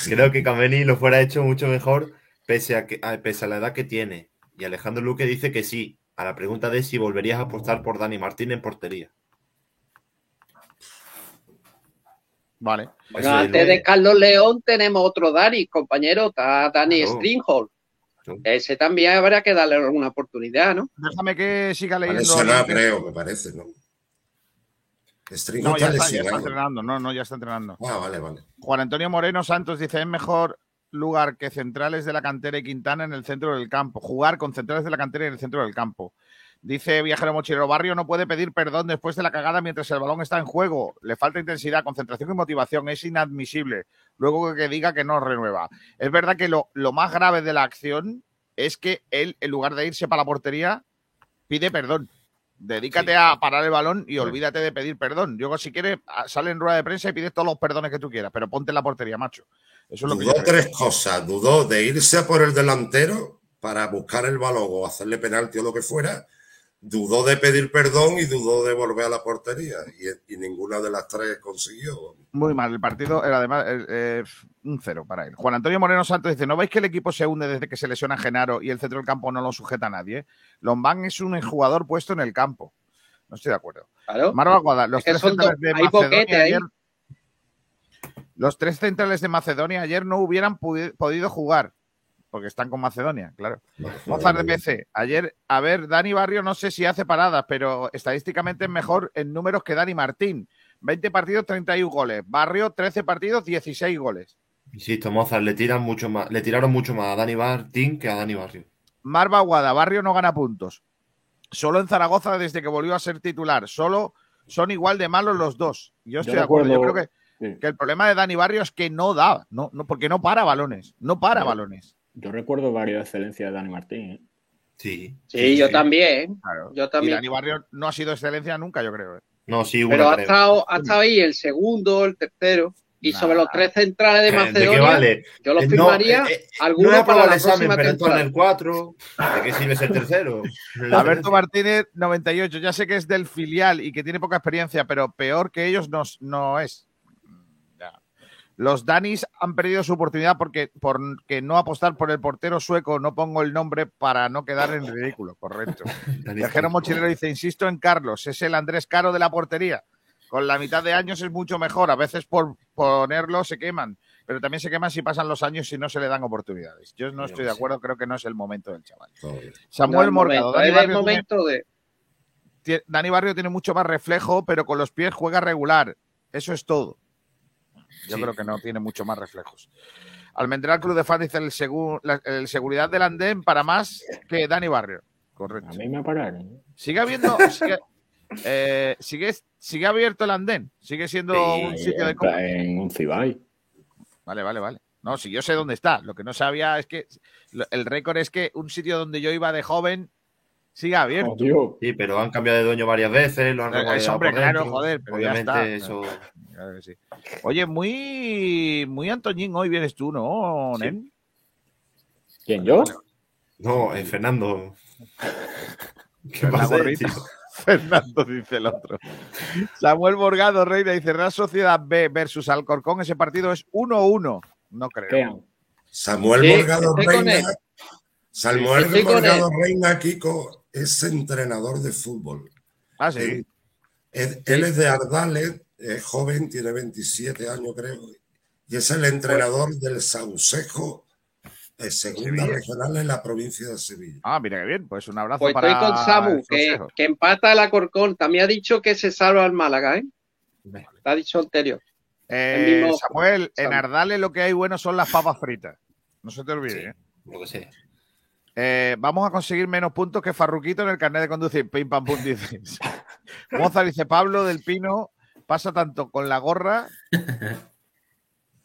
Creo que Kameni lo fuera hecho mucho mejor pese a, que, a- pese a la edad que tiene. Y Alejandro Luque dice que sí, a la pregunta de si volverías a apostar por Dani Martín en portería. Vale. Bueno, antes de Carlos León tenemos otro Dani, compañero, está Dani Claro. Stringhold. Ese también habrá que darle una oportunidad, ¿no? Déjame que siga leyendo. lesionado, Link. creo, me parece, ¿no? Stringo No, ya está está, ya está entrenando. No, no, ya está entrenando. Ah, vale, vale. Juan Antonio Moreno Santos dice: es mejor lugar que centrales de la cantera y Quintana en el centro del campo. Jugar con centrales de la cantera en el centro del campo. Dice Viajero Mochilero Barrio: no puede pedir perdón después de la cagada mientras el balón está en juego. Le falta intensidad, concentración y motivación. Es inadmisible. Luego que diga que no renueva. Es verdad que lo, lo más grave de la acción es que él, en lugar de irse para la portería, pide perdón. Dedícate a parar el balón y olvídate de pedir perdón. Yo, si quieres, a- sale en rueda de prensa y pides todos los perdones que tú quieras, pero ponte en la portería, macho. Eso es lo que yo Dudó creo. tres cosas. Dudó de irse a por el delantero para buscar el balón o hacerle penalti o lo que fuera. Dudó de pedir perdón y dudó de volver a la portería. Y, y ninguna de las tres consiguió. Muy mal. El partido era además eh, eh, un cero para él. Juan Antonio Moreno Santos dice: ¿No veis que el equipo se hunde desde que se lesiona Genaro y el centro del campo no lo sujeta a nadie? Lombán es un jugador puesto en el campo. No estoy de acuerdo. Claro. Marva Aguada, los Es tres son de hay Macedonia ahí. Los tres centrales de Macedonia ayer no hubieran podido jugar. Porque están con Macedonia, claro. Mozart de PC. Ayer, a ver, Dani Barrio no sé si hace paradas, pero estadísticamente es mejor en números que Dani Martín. 20 partidos, 31 goles. Barrio, 13 partidos, 16 goles. Insisto, Mozart, le tiran mucho más, le tiraron mucho más a Dani Martín que a Dani Barrio. Marva Aguada, Barrio no gana puntos. Solo en Zaragoza desde que volvió a ser titular. Solo son igual de malos los dos. Yo estoy de acuerdo. Yo creo que, que el problema de Dani Barrio es que no da, no, no, porque no para balones. No para balones. Yo recuerdo varias excelencias de Dani Martín. ¿eh? Sí. Sí, yo también. Yo Y también. Dani Barrio no ha sido excelencia nunca, yo creo. ¿eh? No, sí, Pero ha estado, ha estado ahí el segundo, el tercero. Y sobre los tres centrales de ¿De Macedonia, qué vale? yo los Eh, no, firmaría eh, eh, alguno no aprobado para la el examen, próxima pero en el 4. ¿De qué sirve ser tercero? Alberto Martínez, 98. Ya sé que es del filial y que tiene poca experiencia, pero peor que ellos no, no es. Los Danis han perdido su oportunidad porque por que no apostar por el portero sueco, no pongo el nombre para no quedar en ridículo, correcto. Viajero Mochilero dice, insisto en Carlos, es el Andrés Caro de la portería. Con la mitad de años es mucho mejor, a veces por ponerlo se queman, pero también se queman si pasan los años y no se le dan oportunidades. Yo no estoy de acuerdo, creo que no es el momento del chaval. Samuel No, Morgado, Dani Barrio tiene- de. Dani Barrio tiene mucho más reflejo, pero con los pies juega regular. Eso es todo. Yo creo que no tiene mucho más reflejos. Almendral Club de Fans dice el, segu- la- el seguridad del andén para más que Dani Barrio. Correcto. A mí me pararon. Sigue habiendo. Sigue, eh, sigue, sigue abierto el andén. Sigue siendo un sitio de compra. En un Cibay. Vale, vale, vale. No, si yo sé dónde está. Lo que no sabía es que el récord es que un sitio donde yo iba de joven sigue abierto. Sí, pero han cambiado de dueño varias veces, lo han Eh, es hombre, por claro, dentro. joder, pero ya Obviamente está. eso... Claro que sí. Oye, muy, muy Antoñín hoy vienes tú, ¿no, Nen? ¿Quién, yo? No, eh, Fernando. ¿Qué pasa? Fernando dice el otro. Samuel Borgado Reina dice Real Sociedad B versus Alcorcón. Ese partido es 1-1. No creo. Samuel Sí, Morgado Reina. Estoy con Morgado. Reina, Kiko, es entrenador de fútbol. Ah, sí. Él, él- él es de Ardales, es joven, tiene 27 años, creo, y es el entrenador del Saucejo, eh, segunda Sevilla. regional en la provincia de Sevilla. Ah, mira qué bien. Pues un abrazo Pues para estoy con Samu, el que, empata el Alcorcón. También ha dicho que se salva el Málaga, ¿eh? Te ha dicho anterior. Eh, El mismo- Samuel, en. Ardales lo que hay bueno son las papas fritas. No se te olvide. ¿eh? Lo que sea. Eh, vamos a conseguir menos puntos que Farruquito en el carnet de conducir. Pim pam pum dice. Mozart dice Pablo del Pino pasa tanto con la gorra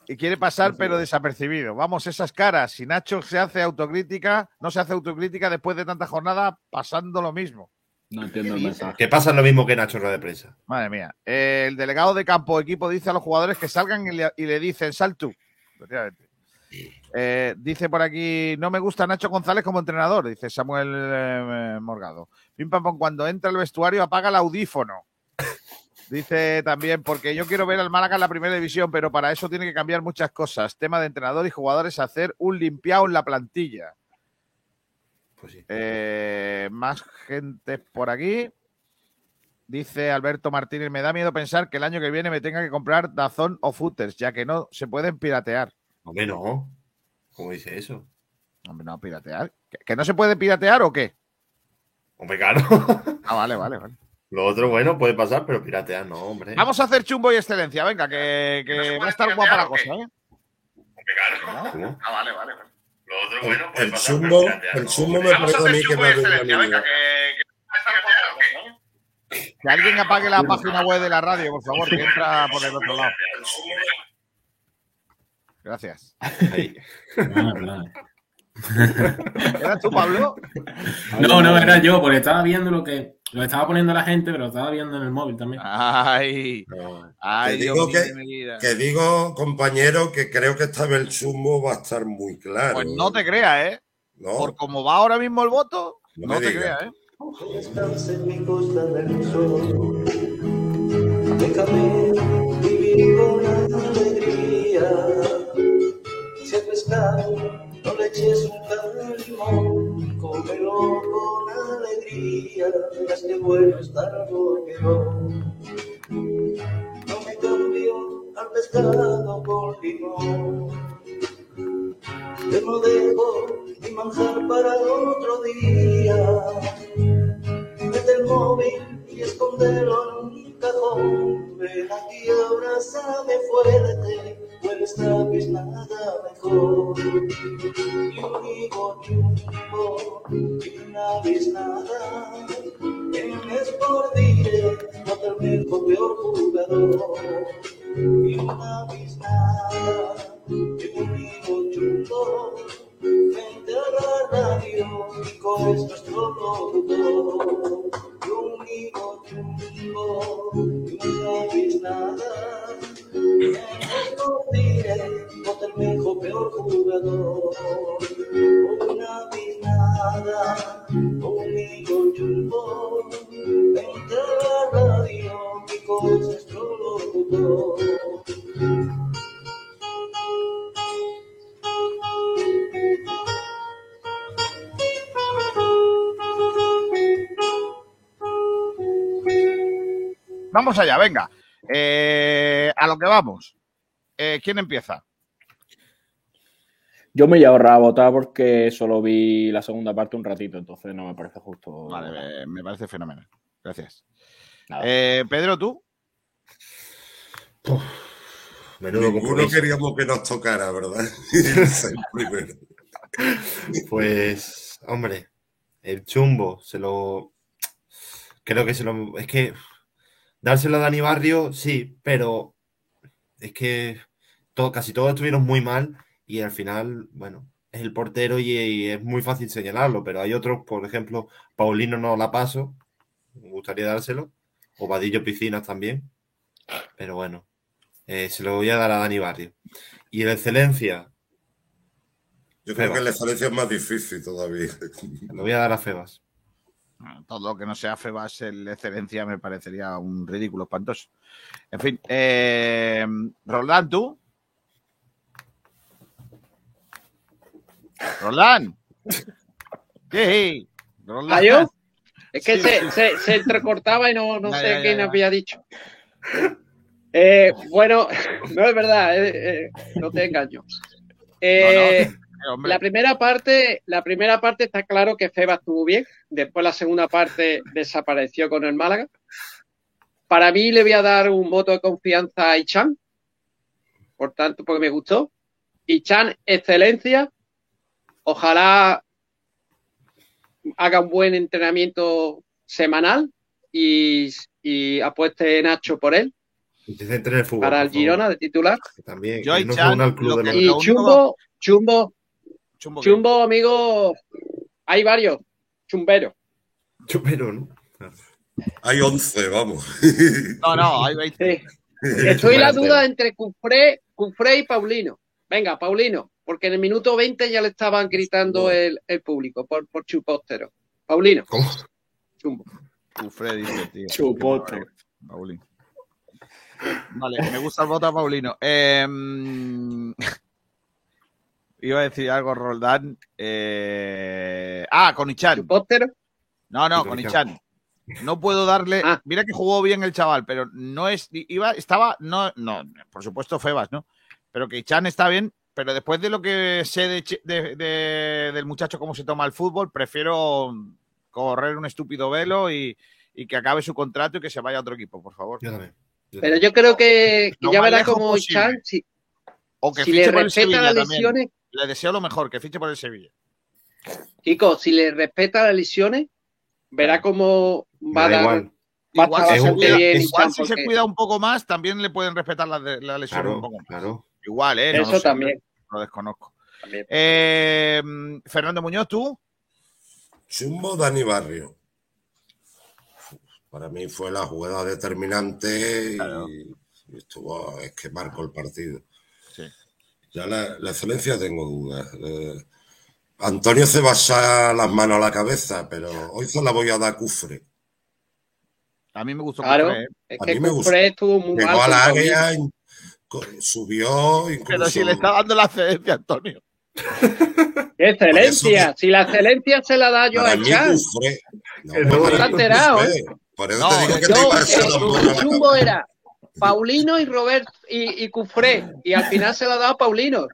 y quiere pasar pero desapercibido. Vamos, esas caras. Si Nacho se hace autocrítica, no se hace autocrítica después de tanta jornada, pasando lo mismo. No entiendo el mensaje. Que pasa lo mismo que Nacho en rueda de prensa. Madre mía. Eh, el delegado de campo equipo dice a los jugadores que salgan y le, y le dicen sal tú. Eh, dice por aquí, no me gusta Nacho González como entrenador, dice Samuel eh, Morgado. Pim pam pam, cuando entra al vestuario apaga el audífono. Dice también, porque yo quiero ver al Málaga en la primera división, pero para eso tiene que cambiar muchas cosas. Tema de entrenador y jugadores, hacer un limpiado en la plantilla. Eh, más gente por aquí. Dice Alberto Martínez, me da miedo pensar que el año que viene me tenga que comprar Dazón o Footers, ya que no se pueden piratear. Hombre, no. ¿Cómo dice eso? Hombre, no, piratear. ¿Que, que no se puede piratear o qué? Hombre, claro. Ah, vale, vale, vale. Lo otro, bueno, puede pasar, pero piratear no, hombre. Vamos a hacer chumbo y excelencia, venga, que, que va a estar guapa la cosa, ¿eh? ¿Cómo? Ah, vale, vale. Lo otro, bueno, puede El pasar, pero chumbo, piratear el no. chumbo me parece a mí que me hace una niña. Que alguien apague la página web de la radio, por favor, que entra por el otro lado. Gracias. ¿Eras tú, Pablo? No, no, era yo, porque estaba viendo lo que lo estaba poniendo la gente, pero lo estaba viendo en el móvil también. Ay, ay, que Dios digo, mío que, que digo, compañero, que creo que esta vez el chumbo va a estar muy claro. Pues no te creas, ¿eh? No. Por cómo va ahora mismo el voto, No te digas. creas, ¿eh? Déjame vivir con alegría. El pescado no le eches un limón, cómelo con alegría. Verás que bueno estar porque no me cambio al pescado por limón. Yo no dejo mi manjar para otro día. Mete el móvil y escondelo en un cajón. Ven aquí, abrázame fuerte, huele esta vez nada mejor. Y un higo chumbo, y una vez nada. Tienes por dire, no te mejor peor jugador. Y una vez nada, y un higo chumbo. Vente a la radio, es nuestro locutor. Y un higo chumbo, y una vez nada. Por dire, no te mejor peor jugador. Una vez nada, un higo chumbo. Vente a la radio, Nico es nuestro locutor. Vamos allá, venga. Eh, a lo que vamos. Eh, ¿Quién empieza? Yo me voy a ahorrar a votar porque solo vi la segunda parte un ratito, entonces no me parece justo. Vale, me parece fenomenal. Gracias. Eh, Pedro, ¿tú? Menudo Ninguno compromiso. queríamos que nos tocara, ¿verdad? Pues, hombre, el chumbo se lo. Creo que se lo. Es que. Dárselo a Dani Barrio, sí, pero. Es que todo, casi todos estuvieron muy mal y al final, bueno, es el portero y, y es muy fácil señalarlo, pero hay otros, por ejemplo, Paulino no la paso, me gustaría dárselo, o Vadillo Piscinas también, pero bueno, eh, se lo voy a dar a Dani Barrio. Y el excelencia, Yo creo Febas. que la excelencia es más difícil todavía. lo voy a dar a Febas. Todo lo que no sea Febas en excelencia me parecería un ridículo espantoso. En fin, eh, Roldán, ¿tú? Roldán. ¿Qué? Roldán. ¿Ah, yo? Es que Sí, se, sí. se, se entrecortaba y no, no Ya, sé ya, ya, quién ya. había dicho. Eh, bueno, no es verdad, eh, eh, no te engaño. La primera parte, la primera parte está claro que Feba estuvo bien. Después la segunda parte desapareció con el Málaga. Para mí le voy a dar un voto de confianza a Ichan. Por tanto, porque me gustó. Ichan, excelencia. Ojalá haga un buen entrenamiento semanal y, y apueste Nacho por él en el fútbol. para el. Girona de titular. Que También. Yo que y no Chan, al club de Chumbo, Chumbo, Chumbo, amigo, hay varios chumberos. Chupero, ¿no? Hay 11, vamos. No, no, hay 20. Estoy en la duda entre Cufré, Cufré y Paulino. Venga, Paulino, porque en el minuto 20 ya le estaban gritando el, el público por, por chupóstero. Paulino. ¿Cómo? Chumbo. Cufré, dice, tío. Chupote. Paulino. Vale, me gusta el voto a Paulino. Eh, iba a decir algo, Roldán. Eh, ah, con Ichan. ¿Chupóstero? No, no, con Ichan. No puedo darle. Ah. Mira que jugó bien el chaval, pero no es. Iba, estaba. No, no, por supuesto, Febas, ¿no? Pero que Ichan está bien. Pero después de lo que sé de, Che- de- de- del muchacho cómo se toma el fútbol, prefiero correr un estúpido velo y, y que acabe su contrato y que se vaya a otro equipo, por favor. Yo también. Pero yo creo que, ya verá como. Chan, si, O que si fiche le por el respeta Sevilla las también. lesiones, Le deseo lo mejor, que fiche por el Sevilla. Kiko, si le respeta las lesiones, verá cómo va a dar. igual. Va a Igual, estar si se, cuida, bien, igual Chan, si se cuida un poco más, también le pueden respetar la, de- la lesión Claro, un poco más. claro. Igual, ¿eh? No Eso sé, también. Lo desconozco. También. Eh, Fernando Muñoz, ¿tú? Chumbo Dani Barrio. Para mí fue la jugada determinante y, y estuvo, es que marcó el partido. Sí. Ya la, la excelencia tengo dudas. Eh, Antonio se basa las manos a la cabeza, pero hoy se la voy a dar a Cufre. A mí me gustó Claro, Cufré, ¿eh? es A que mí me gustó. Estuvo muy mal. Llegó al con Paulino. área, subió, incluso. Pero si le está dando la excedencia, Antonio. ¡Qué excelencia! Si la excelencia se la da yo Para a mí, Chan. Cufre. No, mí, está enterado. Por eso No, te digo que Yo, te iba a eh, echar Chumbo era Paulino y Robert y, y Cufré. Y al final se la da a Paulino.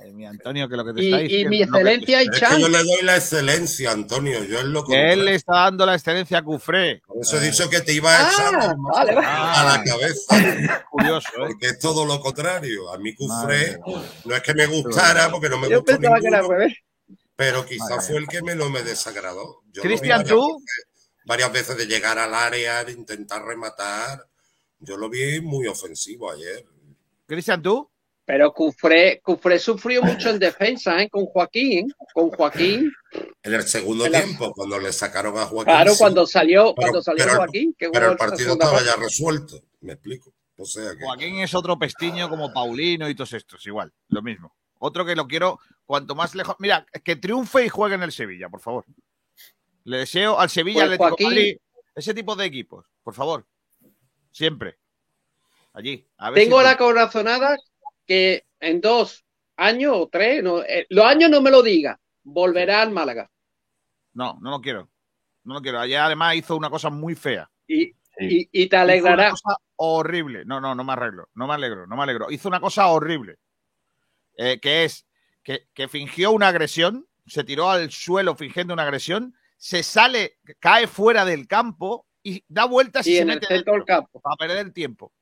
Ay, mi Antonio, que lo que te Y, está y diciendo. mi lo que- excelencia y Es que Chan. yo le doy la excelencia, Antonio. Yo es lo que él le está dando la excelencia a Cufré. Por eso he dicho que te iba a echar Ah, vale, vale. a la cabeza. Curioso, ¿eh? Porque es todo lo contrario. A mí Cufré no es que me gustara, porque no me Yo gustó pensaba que era al revés. pero quizás fue el que menos me desagradó. Yo Cristian, ¿tú? Varias veces de llegar al área, de intentar rematar. Yo lo vi muy ofensivo ayer. Cristian, ¿tú? Pero Cufré, Cufré sufrió mucho en defensa, ¿eh? Con Joaquín. Con Joaquín. En el segundo En la- tiempo, cuando le sacaron a Joaquín. Claro, sí, cuando salió, pero- cuando salió pero Joaquín. Que pero el partido estaba ya resuelto. Me explico. O sea que. Joaquín es otro pestiño como Paulino y todos estos, igual, lo mismo. Otro que lo quiero cuanto más lejos. Mira, que triunfe y juegue en el Sevilla, por favor. Le deseo al Sevilla, Pues, Atlético de Joaquín- Madrid, ese tipo de equipos, por favor. Siempre. Allí. A ver Tengo si- la corazonada que en dos años o tres, no, eh, los años no me lo diga, volverá al Málaga. No, no lo quiero. No lo quiero. Ayer además hizo una cosa muy fea. Y, Sí. y, y te Hizo alegrará. una cosa horrible. No, no, no me arreglo. No me alegro, no me alegro. Hizo una cosa horrible. Eh, que es que, que fingió una agresión, se tiró al suelo fingiendo una agresión, se sale, cae fuera del campo y da vueltas y, Y se en el mete del campo. para perder tiempo.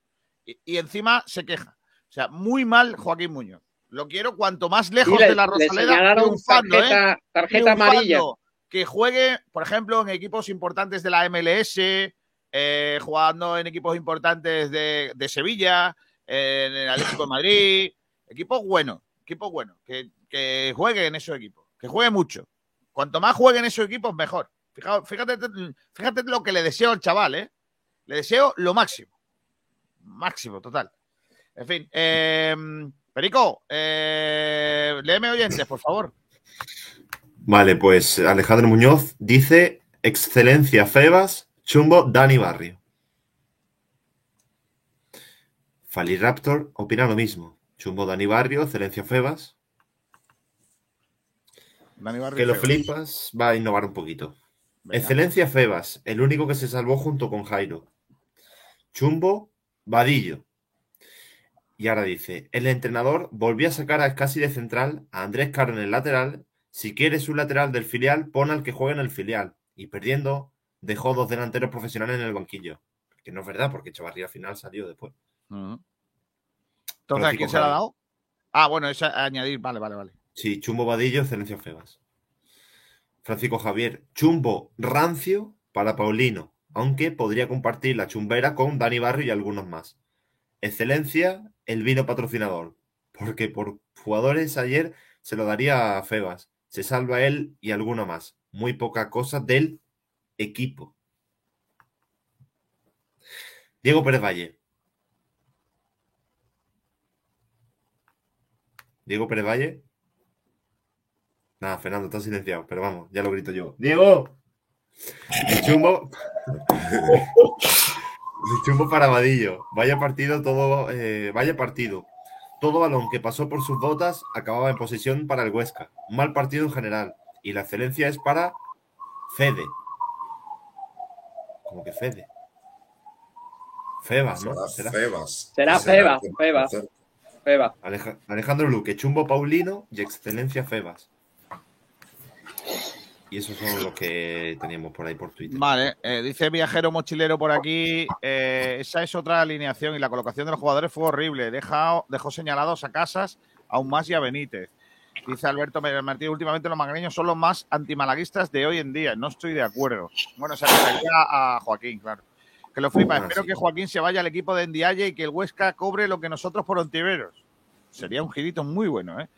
Y, y encima se queja. O sea, muy mal Joaquín Muñoz. Lo quiero cuanto más lejos le, de la le Rosaleda. triunfando, ¿eh? tarjeta, tarjeta triunfando, amarilla. Que juegue, por ejemplo, en equipos importantes de la MLS, eh, jugando en equipos importantes de, de Sevilla, en el Atlético de Madrid, equipos buenos, equipos buenos, que, que juegue en esos equipos, que juegue mucho. Cuanto más juegue en esos equipos, mejor. Fíjate, fíjate, lo que le deseo al chaval, ¿eh? Le deseo lo máximo. Máximo, total. En fin, eh, Perico, eh, léeme oyentes, por favor. Vale, pues Alejandro Muñoz dice: Excelencia Febas, chumbo Dani Barrio. Fali Raptor opina lo mismo. Chumbo Dani Barrio, excelencia Febas. Dani Barrio Que lo Febas. flipas va a innovar un poquito. Venga. Excelencia Febas, el único que se salvó junto con Jairo. Chumbo, Vadillo. Y ahora dice, el entrenador volvió a sacar a casi de central a Andrés Caro en el lateral. Si quieres un lateral del filial, pon al que juegue en el filial. Y perdiendo, dejó dos delanteros profesionales en el banquillo. Que no es verdad, porque Chavarría al final salió después. Entonces, Pero ¿a sí quién se la ha dado? Ah, bueno, es añadir, vale, vale, vale. Sí, Chumbo Vadillo, excelencia Febas. Francisco Javier, chumbo rancio para Paulino, aunque podría compartir la chumbera con Dani Barrio y algunos más. Excelencia, el vino patrocinador, porque por jugadores ayer se lo daría a Febas. Se salva él y alguno más. Muy poca cosa del equipo. Diego Pérez Valle. Diego Pérez Valle. Nada, Fernando, está silenciado, pero vamos, ya lo grito yo. ¡Diego! El chumbo. El chumbo para Vadillo. Vaya partido, todo. eh, vaya partido. Todo balón que pasó por sus botas acababa en posición para el Huesca. Un mal partido en general. Y la excelencia es para Fede. ¿Cómo que Fede? Febas, ¿no? Será Febas. Será Febas, Febas. Febas. Aleja- Alejandro Luque, Chumbo Paulino y Excelencia Febas. Y esos son los que teníamos por ahí por Twitter. Vale, eh, dice Viajero Mochilero por aquí. eh, esa es otra alineación y la colocación de los jugadores fue horrible. Dejó señalados a Casas, aún más y a Benítez. Dice Alberto Martínez, últimamente los magreños son los más antimalaguistas de hoy en día. No estoy de acuerdo. Bueno, se refería a Joaquín, claro. Que lo flipa. Espero sí. que Joaquín se vaya al equipo de Ndiaye y que el Huesca cobre lo que nosotros por Ontiveros. Sería un girito muy bueno, ¿eh?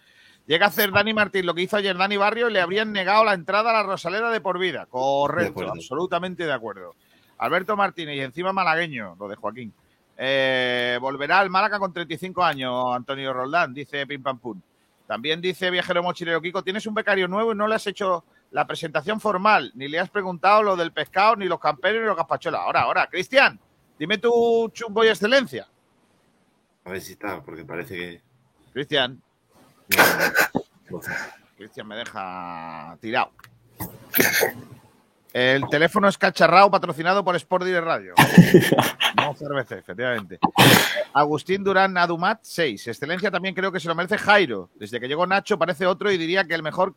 Llega a hacer Dani Martín lo que hizo ayer Dani Barrio y le habrían negado la entrada a la Rosaleda de por vida. Correcto, absolutamente de acuerdo. Alberto Martínez y encima malagueño, lo de Joaquín. Eh, volverá al Málaga con 35 años, Antonio Roldán, dice Pim Pam Pum. También dice Viajero Mochilero Kiko, tienes un becario nuevo y no le has hecho la presentación formal, ni le has preguntado lo del pescado, ni los camperos, ni los gazpacholas. Ahora, ahora, Cristian, dime tu chumbo y excelencia. A ver si está, porque parece que. Cristian. Cristian me deja tirado. El teléfono es cacharrao patrocinado por Sport Direct Radio. No cerveza, efectivamente. Agustín Durán Adumat, 6. Excelencia también creo que se lo merece Jairo. Desde que llegó Nacho parece otro y diría que el mejor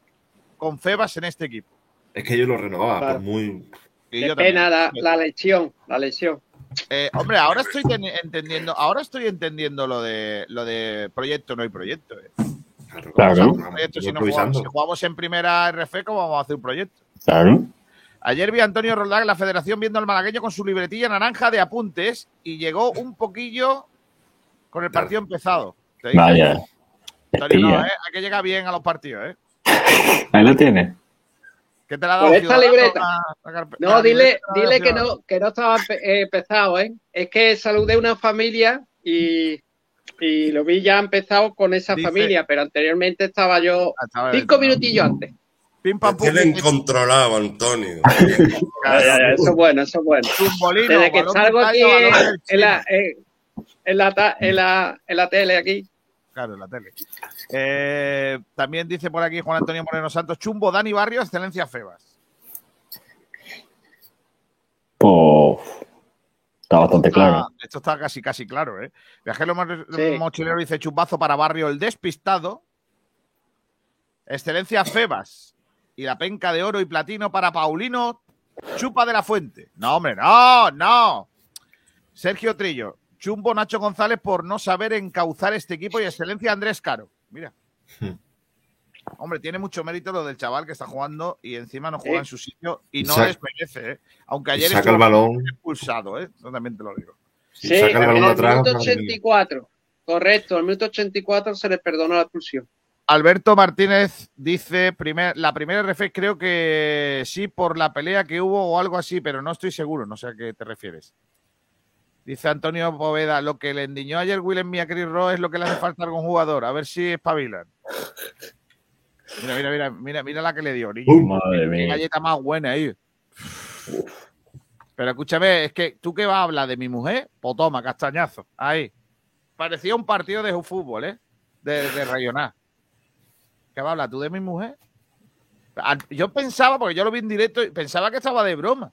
con Febas en este equipo. Es que yo lo renovaba, Claro. por muy. Y Qué pena la, la lesión, la lesión. Eh, hombre, ahora estoy ten- entendiendo, ahora estoy entendiendo lo de lo de proyecto, no hay proyecto. eh. Claro. Un proyecto, si, no jugamos, si jugamos en primera RF, ¿cómo vamos a hacer un proyecto? Claro. Ayer vi a Antonio Roldán en la federación viendo al malagueño con su libretilla naranja de apuntes y llegó un poquillo con el partido empezado. Te Vaya. Antonio, no. ¿eh? Hay que llegar bien a los partidos, ¿eh? Ahí lo tiene. ¿Qué te la ha dado esta Ciudadanos, libreta. la- la No, la dile, libreta dile que no, que no estaba eh, empezado, ¿eh? Es que saludé a una familia y, y lo vi ya empezado con esa Dice- familia, pero anteriormente estaba yo estaba cinco minutillos antes. Pim pam pum. Tienen pim, controlado, Antonio. Ya, ya, ya, eso es bueno, eso es bueno. Zumbolino, Desde que salgo aquí en la, en, la, en la, en la tele aquí. Claro, en la tele. Eh, también dice por aquí Juan Antonio Moreno Santos, Chumbo, Dani Barrio, excelencia Febas. Pues. Está bastante claro. Esto está casi, casi claro, ¿eh? Viajero Mo- Sí. Mochilero dice chumbazo para Barrio el despistado. Excelencia Febas. Y la penca de oro y platino para Paulino Chupa de la Fuente. No, hombre, no, no. Sergio Trillo. Chumbo Nacho González por no saber encauzar este equipo y excelencia Andrés Caro. Mira. Hombre, tiene mucho mérito lo del chaval que está jugando y encima no juega en su sitio y no desmerece, ¿eh? Aunque ayer saca el balón. expulsado, ¿eh? Yo también te lo digo. Sí, saca el en balón el atrás. minuto madre mía. 84. Correcto, en el minuto 84 se le perdonó la expulsión. Alberto Martínez dice, primer, la primera RF creo que sí por la pelea que hubo o algo así, pero no estoy seguro, no sé a qué te refieres. Dice Antonio Poveda, lo que le endiñó ayer Willem a Chris Rowe es lo que le hace falta a algún jugador, a ver si espabilan. Mira, mira, mira, mira, mira la que le dio, niño. Madre Qué mía. galleta más buena ahí. Pero escúchame, es que tú que vas a hablar de mi mujer, pues toma, castañazo. Ahí. Parecía un partido de fútbol, ¿eh? De, de regional. ¿Qué vas a hablar tú de mi mujer? Al- Yo pensaba, porque yo lo vi en directo, y pensaba que estaba de broma.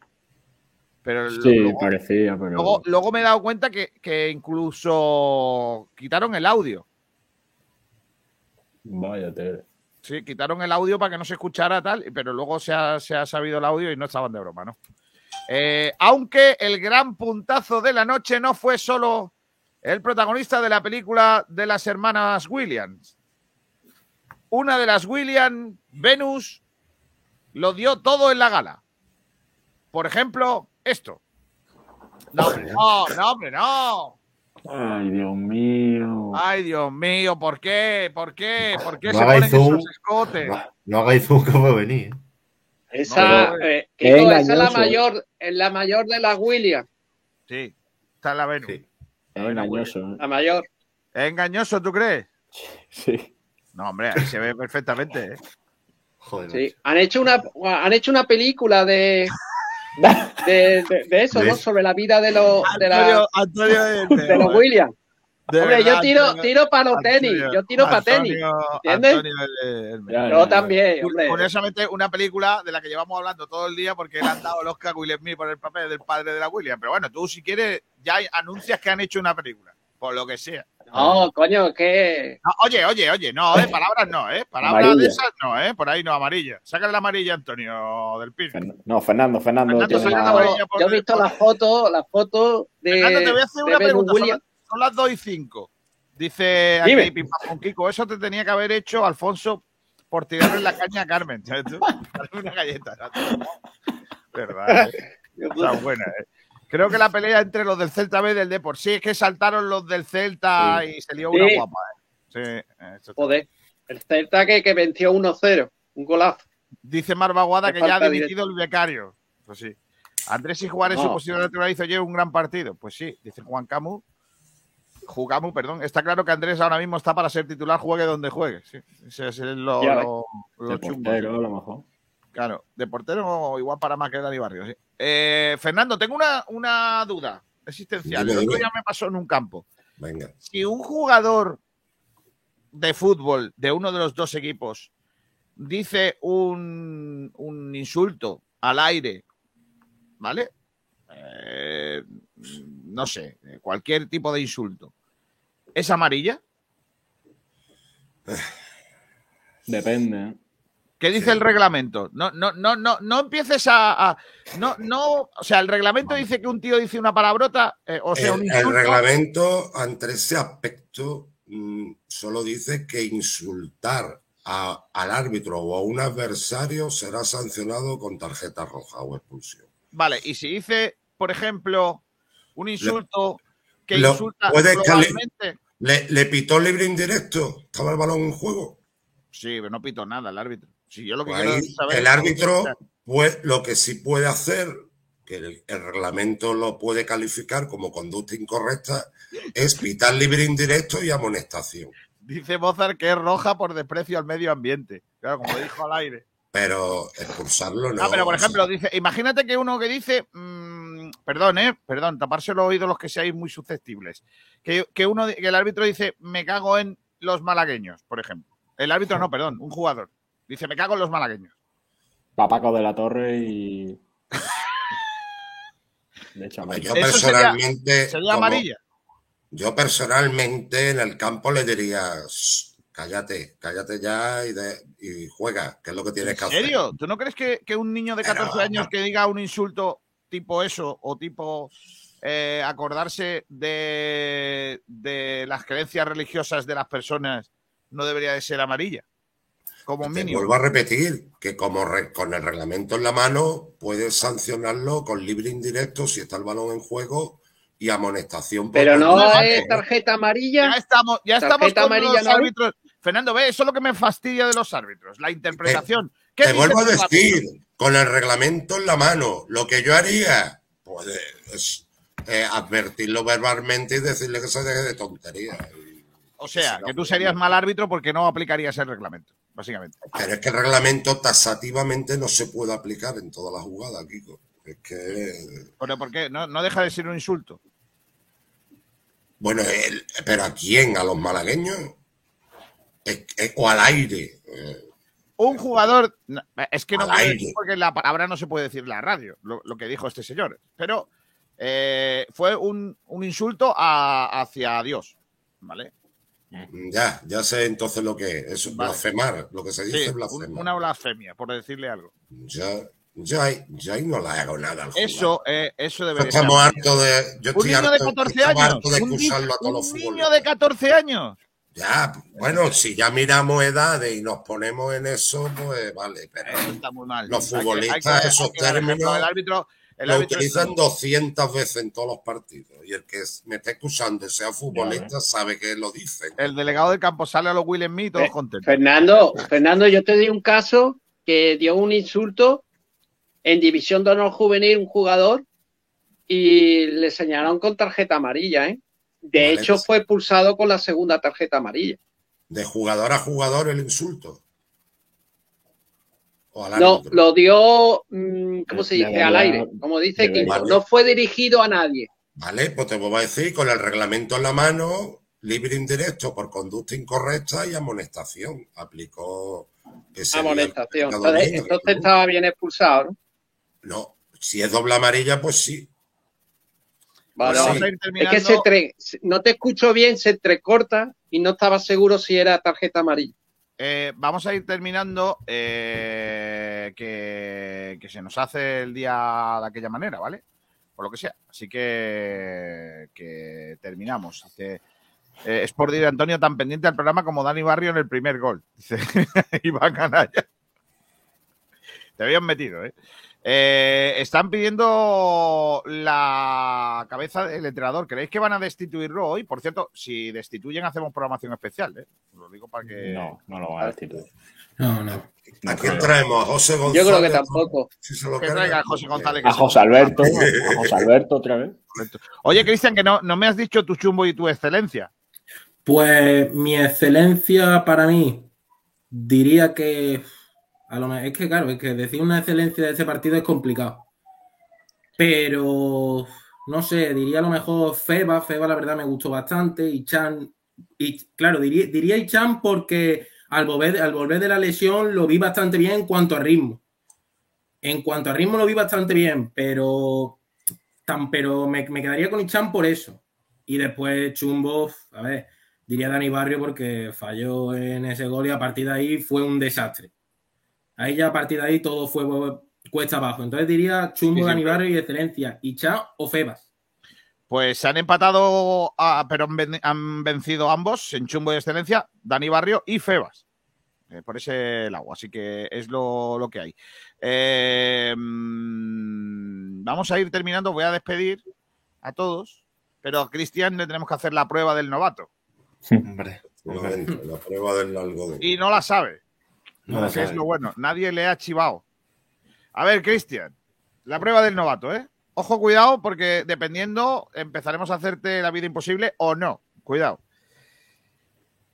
Pero Sí, luego, parecía, pero. luego- luego me he dado cuenta que, que incluso quitaron el audio. Vaya tele. Sí, quitaron el audio para que no se escuchara tal, pero luego se ha, se ha sabido el audio y no estaban de broma, ¿no? Eh, aunque el gran puntazo de la noche no fue solo el protagonista de la película de las hermanas Williams. Una de las Williams, Venus, lo dio todo en la gala. Por ejemplo, esto. No, hombre, no, no, hombre, no. Ay, Dios mío. Ay, Dios mío, ¿por qué? ¿Por qué? ¿Por qué No se hagáis ponen zoom. esos escotes? No, no hagáis zoom que puede venir. ¿eh? Esa, No, eh, Kiko, esa es la mayor, es la mayor de las Williams. Sí, está en la Venus. Es engañoso. ¿eh? La mayor. ¿Es engañoso, tú crees? Sí. No, hombre, ahí se ve perfectamente. ¿eh? Joder. Sí. Han hecho una, han hecho una película de, de, de- de eso, ¿no? Sobre la vida de los, de la- Antonio, de- los Williams. de Hombre, yo tiro, Antonio- tiro para los tenis, Antonio- yo tiro para tenis. Antonio- ¿entiendes? Yo también, hombre. Curiosamente, una película de la que llevamos hablando todo el día porque le han dado el Oscar a Will Smith por el papel del padre de la William. Pero bueno, tú si quieres, ya hay- anuncias que han hecho una película, por lo que sea. No, coño, que No, oye, oye, oye, no, ¿eh? Palabras no, ¿eh? Palabras Amarilla. de esas no, ¿eh? Por ahí no, amarilla. Sácale la amarilla, Antonio, del. Fern- No, Fernando, Fernando. Fernando, por- yo he visto por- la foto, la foto de, Fernando, te voy a hacer una pregunta. Son, las- son las 2 y 5. Dice Dime. aquí Pim Pam Pum Kiko, eso te tenía que haber hecho Alfonso por tirarle la caña a Carmen. ¿sabes tú? Una galleta. Verdad. ¿eh? Está buena, ¿eh? Creo que la pelea entre los del Celta B y del Depor. Sí, es que saltaron los del Celta y se lió una Sí. guapa. ¿eh? Sí, eh, Joder, el Celta que, que venció 1-0, un golazo. Dice Marvaguada que ya ha dimitido el becario. Pues sí. Andrés y jugar en su No. posición natural hizo ayer un gran partido. Pues sí, dice Juan Camus. Jugamu, perdón. Está claro que Andrés ahora mismo está para ser titular, juegue donde juegue. Sí, ese es lo, lo- lo De chungo. portero, a lo mejor. Claro, de portero igual para más que Dani Barrio. sí. Eh, Fernando, tengo una, una duda existencial. Dime, El otro dime. día me pasó en un campo. Venga. Si un jugador de fútbol de uno de los dos equipos dice un, un insulto al aire, ¿vale? Eh, no sé, cualquier tipo de insulto. ¿Es amarilla? Depende. ¿Qué dice el reglamento? No, no, no, no, no empieces a, a- no, no, o sea, el reglamento dice que un tío dice una palabrota, eh, o sea, un El, el insulto. reglamento, ante ese aspecto, mm, solo dice que insultar a- al árbitro o a un adversario será sancionado con tarjeta roja o expulsión. Vale, y si dice, por ejemplo, un insulto que Lo- insulta globalmente. ¿Le, le pitó libre indirecto? ¿Estaba el balón en juego? Sí, pero no pito nada el árbitro. Si yo lo que quiero ahí saber el árbitro, pues, lo que sí puede hacer, que el, el reglamento lo puede calificar como conducta incorrecta, es pitar libre indirecto y amonestación. Dice Mozart que es roja por desprecio al medio ambiente. Claro, como dijo al aire. Pero expulsarlo no. Ah, pero por ejemplo, dice, imagínate que uno que dice, mm, perdón, eh, perdón, taparse los oídos los que seáis muy susceptibles. Que, que uno, que el árbitro dice, me cago en los malagueños, por ejemplo. El árbitro no, perdón, un jugador. Dice, me cago en los malagueños. Papaco de la Torre y. De hecho, yo Eso sería- personalmente. sería como- amarilla. Yo personalmente en el campo le diría, "Shh, cállate, cállate ya y, de- y juega, que es lo que tienes que ¿En hacer. serio? ¿Tú no crees que, que un niño de 14 años que diga un insulto tipo eso o tipo eh, acordarse de, de las creencias religiosas de las personas no debería de ser amarilla? Como Te mínimo. vuelvo a repetir que como re- con el reglamento en la mano puedes sancionarlo con libre indirecto si está el balón en juego y amonestación. por Pero no es tarjeta amarilla. Ya estamos, ya estamos con amarilla, los ¿no? árbitros. Fernando, ve, eso es lo que me fastidia de los árbitros, la interpretación. ¿Qué Te vuelvo a decir, con el reglamento en la mano, lo que yo haría, pues es eh, advertirlo verbalmente y decirle que se deje de tonterías. O sea, que tú serías mal árbitro porque no aplicarías el reglamento, básicamente. Pero es que el reglamento tasativamente no se puede aplicar en toda la jugada, Kiko. Es que, ¿Pero por qué? No, no deja de ser un insulto. bueno, el- pero ¿a quién? ¿A los malagueños? Es- es- o al aire. Eh, Un jugador. no, es que no puedo decir porque la palabra no se puede decir en la radio, lo, lo que dijo este señor. Pero eh, fue un, un insulto a- hacia Dios. ¿Vale? Ya, ya sé entonces lo que es. Es Vale. blasfemar, lo que se dice Sí, blasfemar. una blasfemia, por decirle algo. Ya, ya, ahí- no le hago nada al. Eso, eh, eso debería Estamos ser. hartos de. Yo Un estoy niño de harto, 14 estamos años. de un a todos los un niño de 14 años. Ya, bueno, si ya miramos edades y nos ponemos en eso, pues vale, pero está muy mal. los Hay que- futbolistas hay que- esos hay que dar ejemplo. términos El árbitro, el lo utilizan estuvo- 200 veces en todos los partidos. Y el que me esté excusando y sea futbolista sabe que lo dice. el delegado del campo sale a los Will Smith y todos contentos. Fernando, Fernando, yo te di un caso que dio un insulto en División de Honor Juvenil un jugador y le señalaron con tarjeta amarilla, ¿eh? De Vale. hecho, fue expulsado con la segunda tarjeta amarilla. De jugador a jugador el insulto. No, lo dio, mm, ¿cómo se dice? Al aire, como dice. Vale. No fue dirigido a nadie. Vale, pues te vuelvo a decir, con el reglamento en la mano, libre indirecto por conducta incorrecta y amonestación. Aplicó ese Amonestación. Entonces, estaba bien expulsado, ¿no? No, si es doble amarilla, pues sí. Vale, Pues sí. Es que se tre- no te escucho bien, se entrecorta y no estaba seguro si era tarjeta amarilla. Eh, vamos a ir terminando eh, que, se nos hace el día de aquella manera, ¿vale? Por lo que sea. Así que, que terminamos. Dice, eh, es por decir Antonio tan pendiente al programa como Dani Barrio en el primer gol. Dice Iván Canalla. Te habían metido, ¿eh? Eh, están pidiendo la cabeza del entrenador. ¿Creéis que van a destituirlo hoy? Por cierto, si destituyen, hacemos programación especial. ¿eh? Lo digo para que. No, no lo van a destituir. No, no. ¿A quién traemos? ¿A José González? Yo creo que tampoco. Si se lo traiga a José González. que A José Alberto, a José Alberto otra vez. Oye, Cristian, que no, no me has dicho tu chumbo y tu excelencia. Pues mi excelencia para mí, diría que. A lo mejor, es que claro, es que decir una excelencia de ese partido es complicado. Pero no sé, diría a lo mejor Feba. Feba, la verdad, me gustó bastante. Y Chan. Y claro, diría, diría Chan porque al volver, al volver de la lesión lo vi bastante bien en cuanto a ritmo. En cuanto a ritmo lo vi bastante bien, pero, tan, pero me, me quedaría con Ichan por eso. Y después Chumbo, a ver, diría Dani Barrio porque falló en ese gol y a partir de ahí fue un desastre. Ahí ya a partir de ahí todo fue cuesta abajo. Entonces diría Chumbo, Sí, sí, Dani pero- Barrio y excelencia. Ichan o Febas. Pues se han empatado, a- pero han, ven- han vencido ambos en chumbo y excelencia, Dani Barrio y Febas. eh, por ese lado, así que es lo, lo que hay. Eh, mm, vamos a ir terminando, voy a despedir a todos, pero a Cristian le tenemos que hacer la prueba del novato. Hombre. La prueba del algodón. Y no la sabe. No que es lo bueno. Nadie le ha chivado. A ver, Cristian, la prueba del novato, ¿eh? Ojo, cuidado, porque dependiendo, empezaremos a hacerte la vida imposible o no. Cuidado.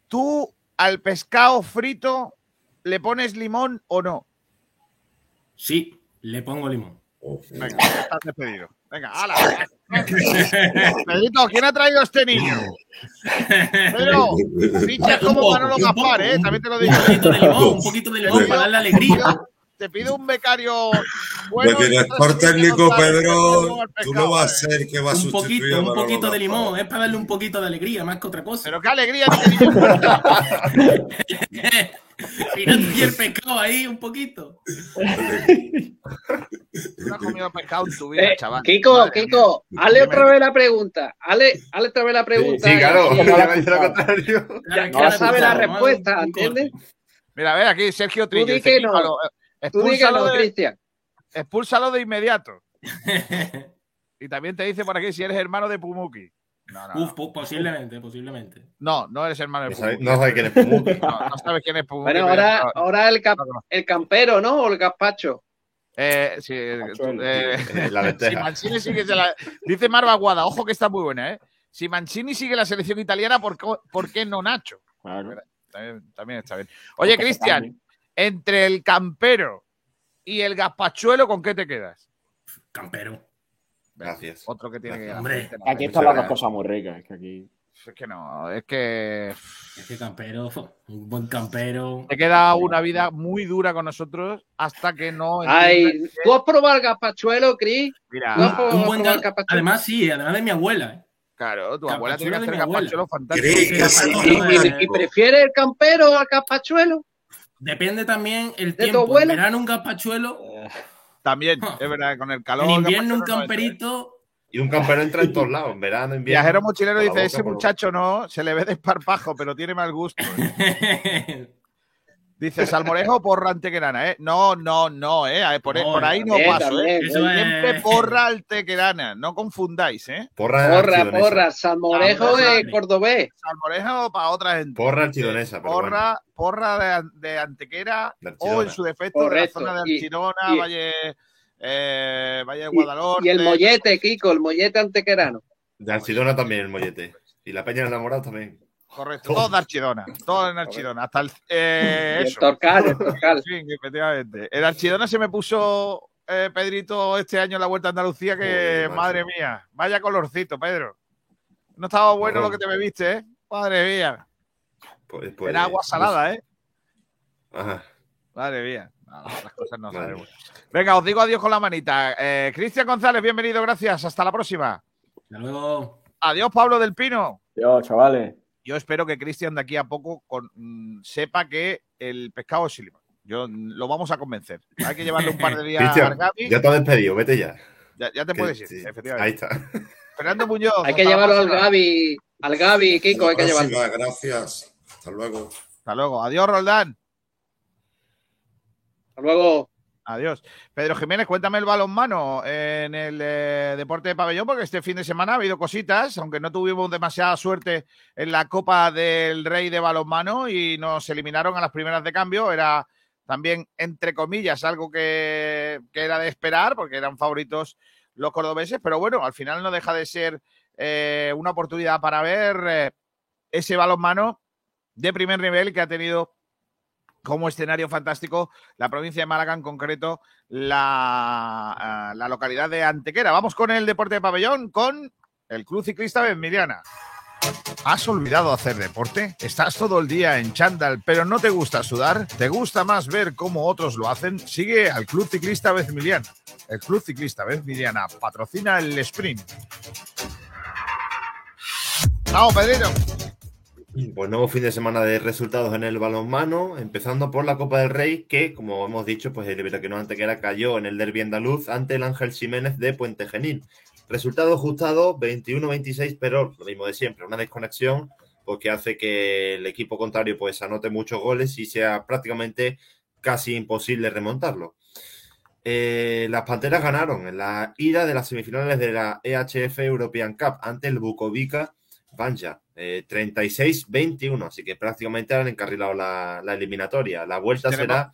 Tú al pescado frito le pones limón o no. Sí, le pongo limón. Venga, estás despedido. Venga, hala. Pedrito, ¿quién ha traído a este niño? Pedro, fichas como Un Manolo un Gaspar, ¿eh? un También te lo digo. poquito de limón, un poquito de limón para darle alegría. Te pido un becario bueno. y director técnico, Pedro, tú no vas a ¿eh? ser que va a Un sustituir un poquito de limón, es para darle un poquito de alegría, más que otra cosa. Pero qué alegría, ni que Mirando y el pescado ahí un poquito. No has comido pescado en tu vida, Eh, chaval. Kiko, Madre Kiko, mía. hazle Dime. otra vez la pregunta. Hazle, hazle otra vez la pregunta. Sí, claro. y- Ya me dice lo contrario. Ya, No sabe la ¿no? respuesta, Un ¿entiendes? Mira, a ver, aquí Sergio Tú Trillo. di dice, "Kiko, no. lo- eh, Tú expúlsalo no, de-. Expúlsalo de inmediato. y también te dice por aquí si eres hermano de Pumuki. No, no, Uf, po- posiblemente, posiblemente. no, no eres hermano de Pumuki. no sabe quién es Pumuki. No, no sabes quién es Pumuki. Bueno, pero- ahora, ahora el, cap- el campero, ¿no? O el gazpacho. Eh, sí, tú, eh, La si. Mancini sigue la- Dice Marva Guada, ojo que está muy buena, ¿eh? Si Mancini sigue la selección italiana, ¿por qué, por qué no Nacho? Claro. También, también está bien. Oye, Cristian, entre el campero y el gazpachuelo, ¿con qué te quedas? Campero. Gracias. Otro que tiene que Hombre. Aquí están las dos cosas muy ricas. Es que aquí. Es que no, es que Es que campero, un buen campero. te queda una vida muy dura con nosotros hasta que no. Ay, ¿tú has probado el gazpachuelo, Cris? Mira, ¿Tú has probado Un buen el ga- gazpachuelo? Además, sí, además de mi abuela. ¿eh? claro, tu abuela tiene que de hacer mi abuela. gazpachuelo fantástico. ¿Y, y prefieres el campero al gazpachuelo? Depende también el ¿De tu tiempo. En verano un gazpachuelo, También, es verdad, con el calor. en invierno un ¿eh? camperito, Y un campero entra en todos lados, en verano, en invierno. Viajero mochilero dice, boca, ese por- muchacho no, se le ve desparpajo, pero tiene mal gusto. Dice, salmorejo porra antequerana, ¿eh? No, no, no, ¿eh? Por, No, por ahí no también, paso, ¿eh? también. Siempre es- porra antequerana, no confundáis, ¿eh? Porra, Porra, porra, salmorejo es cordobés. Salmorejo para otra gente. Porra archidonesa, pero Porra, porra de, an- de Antequera De o en su defecto Correcto. de la zona de Archidona, y- Valle, eh, Valle de Guadalhorce. y el mollete, Kiko, el mollete antequerano. De Archidona también el mollete. Y la Peña enamorada también. Correcto, todo de Archidona, todo en Archidona, hasta el, eh, el eso. Torcal, el Torcal. Sí, efectivamente. El Archidona se me puso eh, Pedrito este año en la Vuelta a Andalucía que, macho. madre mía, vaya colorcito, Pedro. No estaba bueno lo que te bebiste, ¿eh? Madre mía. Pues- pues- Era agua salada, ¿eh? Ajá. Madre mía. No, las cosas no sabemos. Venga, os digo adiós con la manita. Eh, Cristian González, bienvenido, gracias. Hasta la próxima. Hasta luego. Adiós, Pablo del Pino. Yo, chavales. Yo espero que Cristian de aquí a poco con- mm, sepa que el pescado es Silva. Yo mm, lo vamos a convencer. Hay que llevarle un par de días a Cristian, Gaby. ya te has despedido, vete ya. Ya, ya te Que- puedes ir, sí, efectivamente. Ahí está. Fernando Muñoz. Hay que llevarlo al. Gaby, al Gaby, Kiko, hay que llevarlo. gracias. Hasta luego. Hasta luego. Adiós, Roldán. Hasta luego. Adiós. Pedro Jiménez, cuéntame el balonmano en el eh, deporte de pabellón, porque este fin de semana ha habido cositas, aunque no tuvimos demasiada suerte en la Copa del Rey de balonmano y nos eliminaron a las primeras de cambio. Era también, entre comillas, algo que, era de esperar, porque eran favoritos los cordobeses, pero bueno, al final no deja de ser eh, una oportunidad para ver eh, ese balonmano de primer nivel que ha tenido como escenario fantástico la provincia de Málaga, en concreto la, ah, la localidad de Antequera. Vamos con el deporte de pabellón, con el Club Ciclista Benmiliana. ¿Has olvidado hacer deporte? ¿Estás todo el día en chándal pero no te gusta sudar? ¿Te gusta más ver cómo otros lo hacen? Sigue al Club Ciclista Bezmiliana. El Club Ciclista Bezmiliana patrocina el sprint. Vamos, Pedrito. Pues nuevo fin de semana de resultados en el balonmano, empezando por la Copa del Rey, que, como hemos dicho, pues el Iberquino Antequera cayó en el derbi andaluz ante el Ángel Jiménez de Puente Genil. Resultado ajustado 21-26, pero lo mismo de siempre, una desconexión porque hace que el equipo contrario pues anote muchos goles y sea prácticamente casi imposible remontarlo. Eh, las Panteras ganaron en la ida de las semifinales de la EHF European Cup ante el Bukovica Banja, eh, 36-21, así que prácticamente han encarrilado la, la eliminatoria. La vuelta será,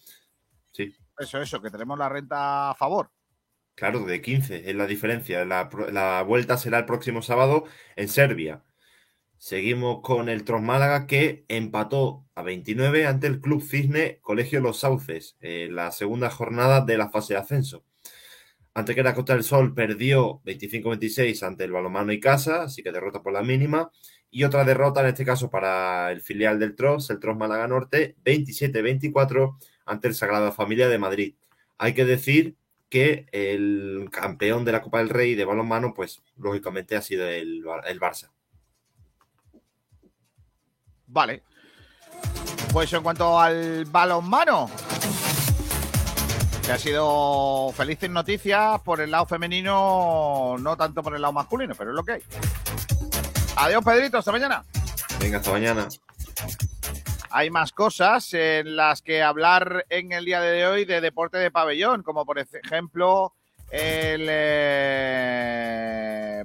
sí, Eso, eso, que tenemos la renta a favor. claro, de 15 es la diferencia. La, vuelta será el próximo sábado en Serbia. Seguimos con el Tros Málaga que empató a 29 ante el Club Cisne Colegio Los Sauces en la segunda jornada de la fase de ascenso. Ante que la Costa del Sol perdió 25-26 ante el Balomano y Casa, así que derrota por la mínima. Y otra derrota, en este caso para el filial del Tros, el Tros Málaga Norte, 27-24 ante el Sagrada Familia de Madrid. Hay que decir que el campeón de la Copa del Rey de balonmano, pues lógicamente ha sido el, el Barça. Vale. Pues en cuanto al balonmano, que ha sido felices noticias por el lado femenino, no tanto por el lado masculino, pero es lo que hay. Adiós, Pedrito, hasta mañana. Venga, hasta mañana. Hay más cosas en las que hablar en el día de hoy de deporte de pabellón, como por ejemplo el eh,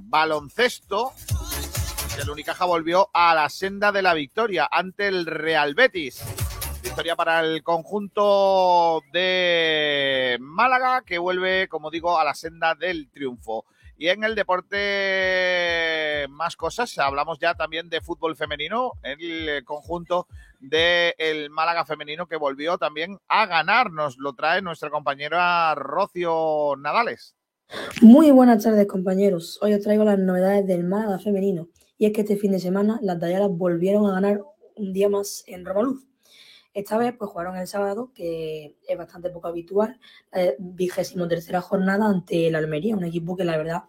baloncesto. El Unicaja volvió a la senda de la victoria ante el Real Betis. Victoria para el conjunto de Málaga que vuelve, como digo, a la senda del triunfo. Y en el deporte más cosas, hablamos ya también de fútbol femenino, el conjunto del Málaga femenino que volvió también a ganar, nos lo trae nuestra compañera Rocio Nadales. Muy buenas tardes compañeros, hoy os traigo las novedades del Málaga femenino y es que este fin de semana las Dayalas volvieron a ganar un día más en Romaluz. Esta vez pues jugaron el sábado, que es bastante poco habitual, la vigésimo tercera jornada ante el Almería, un equipo que la verdad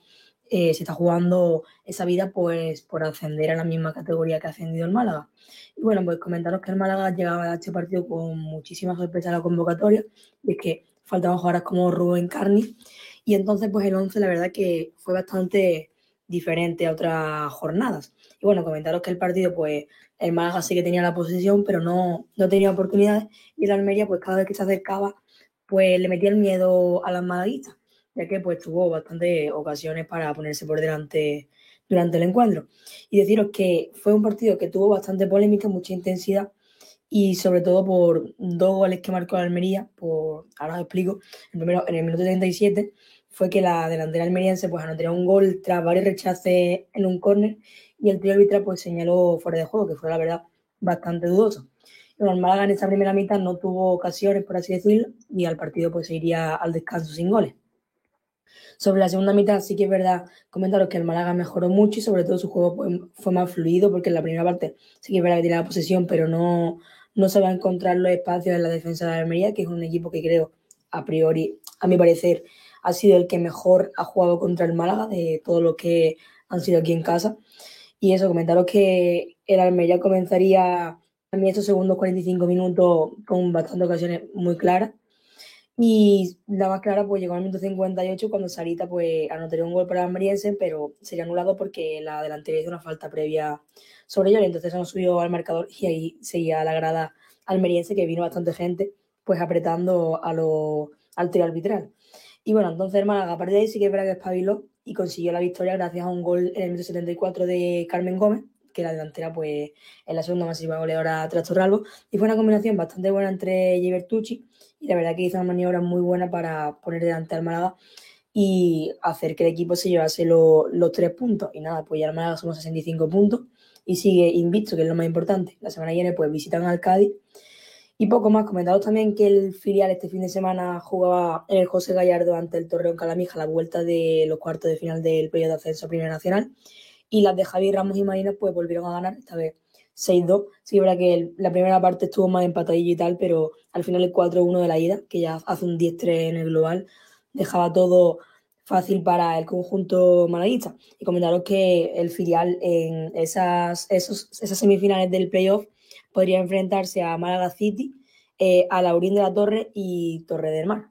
eh, se está jugando esa vida pues por ascender a la misma categoría que ha ascendido el Málaga. Y bueno, pues comentaros que el Málaga llegaba a este partido con muchísima sorpresa a la convocatoria y es que faltaban jugadores como Rubén Carni y entonces pues el 11 la verdad que fue bastante diferente a otras jornadas. Y bueno, comentaros que el partido, pues el Málaga sí que tenía la posesión, pero no, no tenía oportunidades y el Almería, pues cada vez que se acercaba, pues le metía el miedo a las malaguistas, ya que pues tuvo bastantes ocasiones para ponerse por delante durante el encuentro. Y deciros que fue un partido que tuvo bastante polémica, mucha intensidad y sobre todo por dos goles que marcó la Almería, por, ahora os explico, el primero en el minuto 37 fue que la delantera almeriense pues anotó un gol tras varios rechaces en un córner y el trío arbitral pues señaló fuera de juego, que fue la verdad bastante dudoso. El Málaga en esta primera mitad no tuvo ocasiones, por así decirlo, y al partido pues se iría al descanso sin goles. Sobre la segunda mitad sí que es verdad, comentaros que el Málaga mejoró mucho y sobre todo su juego pues, fue más fluido porque en la primera parte sí que es verdad que tenía la posesión, pero no, no se va a encontrar los espacios en la defensa de la Almería, que es un equipo que creo, a priori, a mi parecer, ha sido el que mejor ha jugado contra el Málaga de todo lo que han sido aquí en casa. Y eso, comentaros que el Almería comenzaría también estos segundos 45 minutos con bastantes ocasiones muy claras. Y la más clara pues llegó al minuto 58 cuando Sarita pues anotaría un gol para el Almeriense, pero sería anulado porque la delantera hizo una falta previa sobre ello y entonces se nos subió al marcador y ahí seguía la grada almeriense que vino bastante gente pues apretando a lo, al tiro arbitral. Y bueno, entonces el Málaga a partir de ahí sí que es verdad que espabiló y consiguió la victoria gracias a un gol en el minuto 74 de Carmen Gómez, que la delantera pues es la segunda máxima goleadora tras Torralbo, y fue una combinación bastante buena entre Gibertucci y la verdad que hizo una maniobra muy buena para poner delante al Málaga y hacer que el equipo se llevase lo- los tres puntos. Y nada, pues ya el Málaga somos 65 puntos y sigue invicto, que es lo más importante. La semana viene pues visitan al Cádiz. Y poco más, comentaros también que el filial este fin de semana jugaba el José Gallardo ante el Torreón Calamija la vuelta de los cuartos de final del periodo de ascenso Primera Nacional. Y las de Javier Ramos y Marina pues volvieron a ganar, esta vez 6-2. Sí, verdad que el- la primera parte estuvo más empatadillo y tal, pero al final el 4-1 de la ida, que ya hace un 10-3 en el global, dejaba todo fácil para el conjunto malaguista. Y comentaros que el filial en esas, esos, esas semifinales del playoff podría enfrentarse a Málaga City, eh, a Laurín de la Torre y Torre del Mar.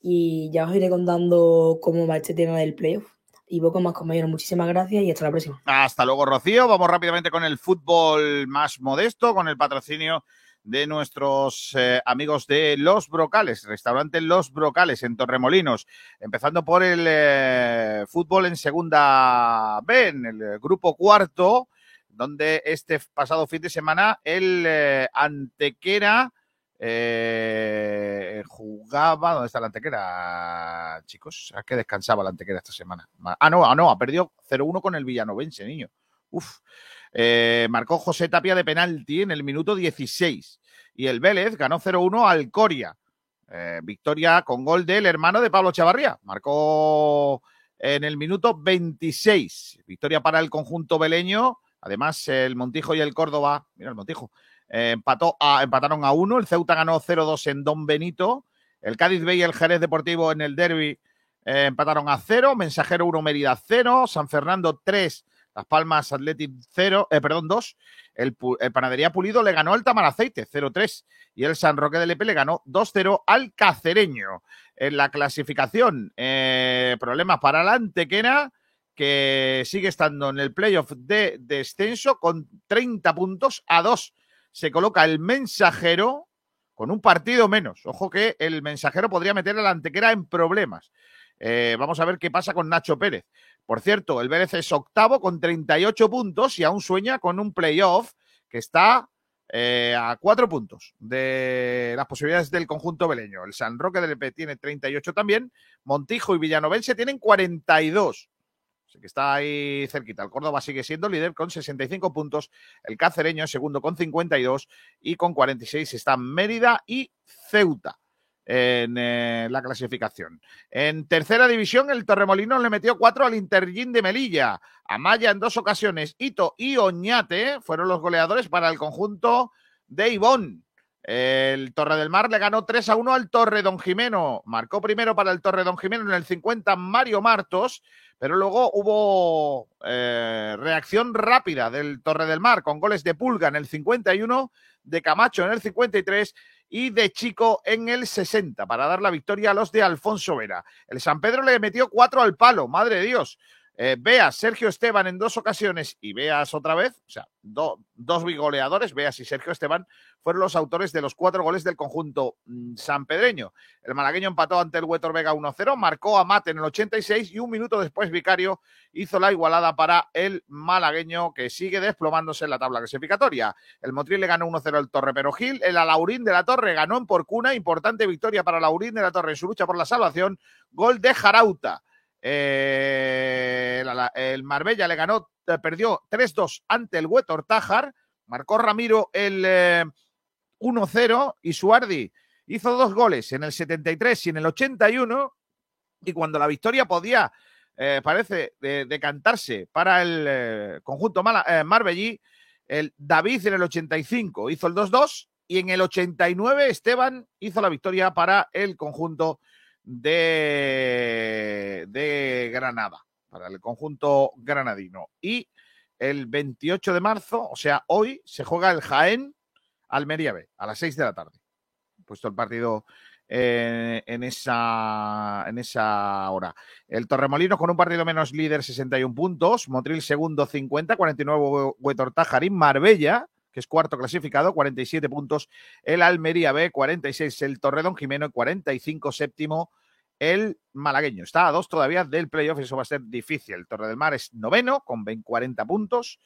Y ya os iré contando cómo va este tema del playoff. Y poco más, compañeros. Muchísimas gracias y hasta la próxima. Hasta luego, Rocío. Vamos rápidamente con el fútbol más modesto, con el patrocinio de nuestros eh, amigos de Los Brocales, restaurante Los Brocales en Torremolinos, empezando por el eh, fútbol en segunda B, en el grupo cuarto, donde este pasado fin de semana el eh, Antequera eh, jugaba. ¿Dónde está la Antequera, chicos? ¿A qué descansaba la Antequera esta semana? Ah, no, ah, no, ha perdido 0-1 con el Villanovense, niño. Uf. Eh, marcó José Tapia de penalti en el minuto 16 y el Vélez ganó 0-1 al Coria. Victoria con gol del hermano de Pablo Chavarría. Marcó en el minuto 26. Victoria para el conjunto beleño. Además, el Montijo y el Córdoba, mira el Montijo, eh, empató a- empataron a uno. El Ceuta ganó 0-2 en Don Benito. El Cádiz B y el Jerez Deportivo en el derby eh, empataron a 0. Mensajero 1, Mérida 0. San Fernando 3. Las Palmas Athletic 0, eh, perdón, 2. El, Panadería Pulido le ganó al Tamaraceite 0-3 y el San Roque de Lepe le ganó 2-0 al Cacereño. En la clasificación, eh, problemas para la Antequera, que sigue estando en el playoff de descenso con 30 puntos a 2. Se coloca el mensajero con un partido menos. Ojo que el mensajero podría meter a la Antequera en problemas. Eh, vamos a ver qué pasa con Nacho Pérez. Por cierto, el Vélez es octavo con 38 puntos y aún sueña con un playoff que está eh, a cuatro puntos de las posibilidades del conjunto beleño. El San Roque del EP tiene 38 también, Montijo y Villanovense tienen 42. Así que está ahí cerquita. El Córdoba sigue siendo líder con 65 puntos. El Cacereño segundo con 52 y con 46 están Mérida y Ceuta en eh, la clasificación. En tercera división, el Torremolino le metió cuatro al Intergin de Melilla. Amaya en dos ocasiones, Ito y Oñate fueron los goleadores para el conjunto de Ivón. El Torre del Mar le ganó 3 a 1 al Torre Don Jimeno. Marcó primero para el Torre Don Jimeno en el 50 Mario Martos, pero luego hubo eh, reacción rápida del Torre del Mar con goles de Pulga en el 51, de Camacho en el 53 y de Chico en el 60 para dar la victoria a los de Alfonso Vera. El San Pedro le metió 4 al palo, madre de Dios. Eh, Veas, Sergio Esteban en dos ocasiones y Veas otra vez, o sea, do- dos bigoleadores, Veas y Sergio Esteban, fueron los autores de los cuatro goles del conjunto mm, sanpedreño. El malagueño empató ante el Huetor Vega 1-0, marcó a Mate en el 86 y un minuto después Vicario hizo la igualada para el malagueño que sigue desplomándose en la tabla clasificatoria. El Motril le ganó 1-0 al Torre Pero Gil, el Alaurín de la Torre ganó en Porcuna, importante victoria para Laurín de la Torre en su lucha por la salvación, gol de Jarauta. Eh, el, Marbella le ganó, eh, perdió 3-2 ante el Huetor Tájar, marcó Ramiro el eh, 1-0 y Suardi hizo dos goles en el 73 y en el 81 y cuando la victoria podía, eh, parece, de- decantarse para el eh, conjunto mala- marbellí, el David en el 85 hizo el 2-2 y en el 89 Esteban hizo la victoria para el conjunto de, Granada, para el conjunto granadino. Y el 28 de marzo, o sea, hoy, se juega el Jaén Almería B a las 6 de la tarde. Puesto el partido eh, en, esa, en esa hora. El Torremolinos con un partido menos líder, 61 puntos. Motril segundo, 50, 49 Huetor Tajarín. Marbella, que es cuarto clasificado, 47 puntos. El Almería B, 46 el Torredón Jimeno, 45 séptimo el malagueño. Está a dos todavía del playoff, eso va a ser difícil. El Torre del Mar es noveno con 20, 40 puntos.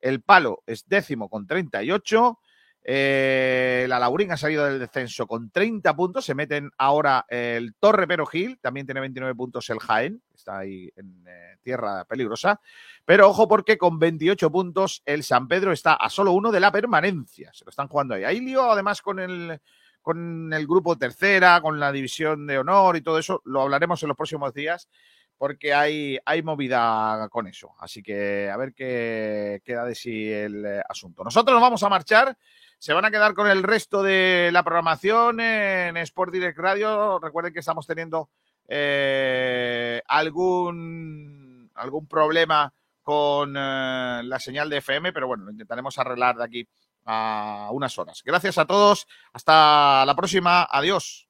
El Palo es décimo con 38. Eh, la Laurín ha salido del descenso con 30 puntos. Se meten ahora el Torre Pero Gil, también tiene 29 puntos el Jaén, está ahí en eh, tierra peligrosa. Pero ojo porque con 28 puntos el San Pedro está a solo uno de la permanencia. Se lo están jugando ahí. Hay lío además con el, con el grupo tercera, con la división de honor y todo eso. Lo hablaremos en los próximos días porque hay, hay movida con eso. Así que a ver qué queda de sí el eh, asunto. Nosotros nos vamos a marchar. Se van a quedar con el resto de la programación en Sport Direct Radio. Recuerden que estamos teniendo eh, algún, algún problema con eh, la señal de FM, pero bueno, lo intentaremos arreglar de aquí a unas horas. Gracias a todos. Hasta la próxima. Adiós.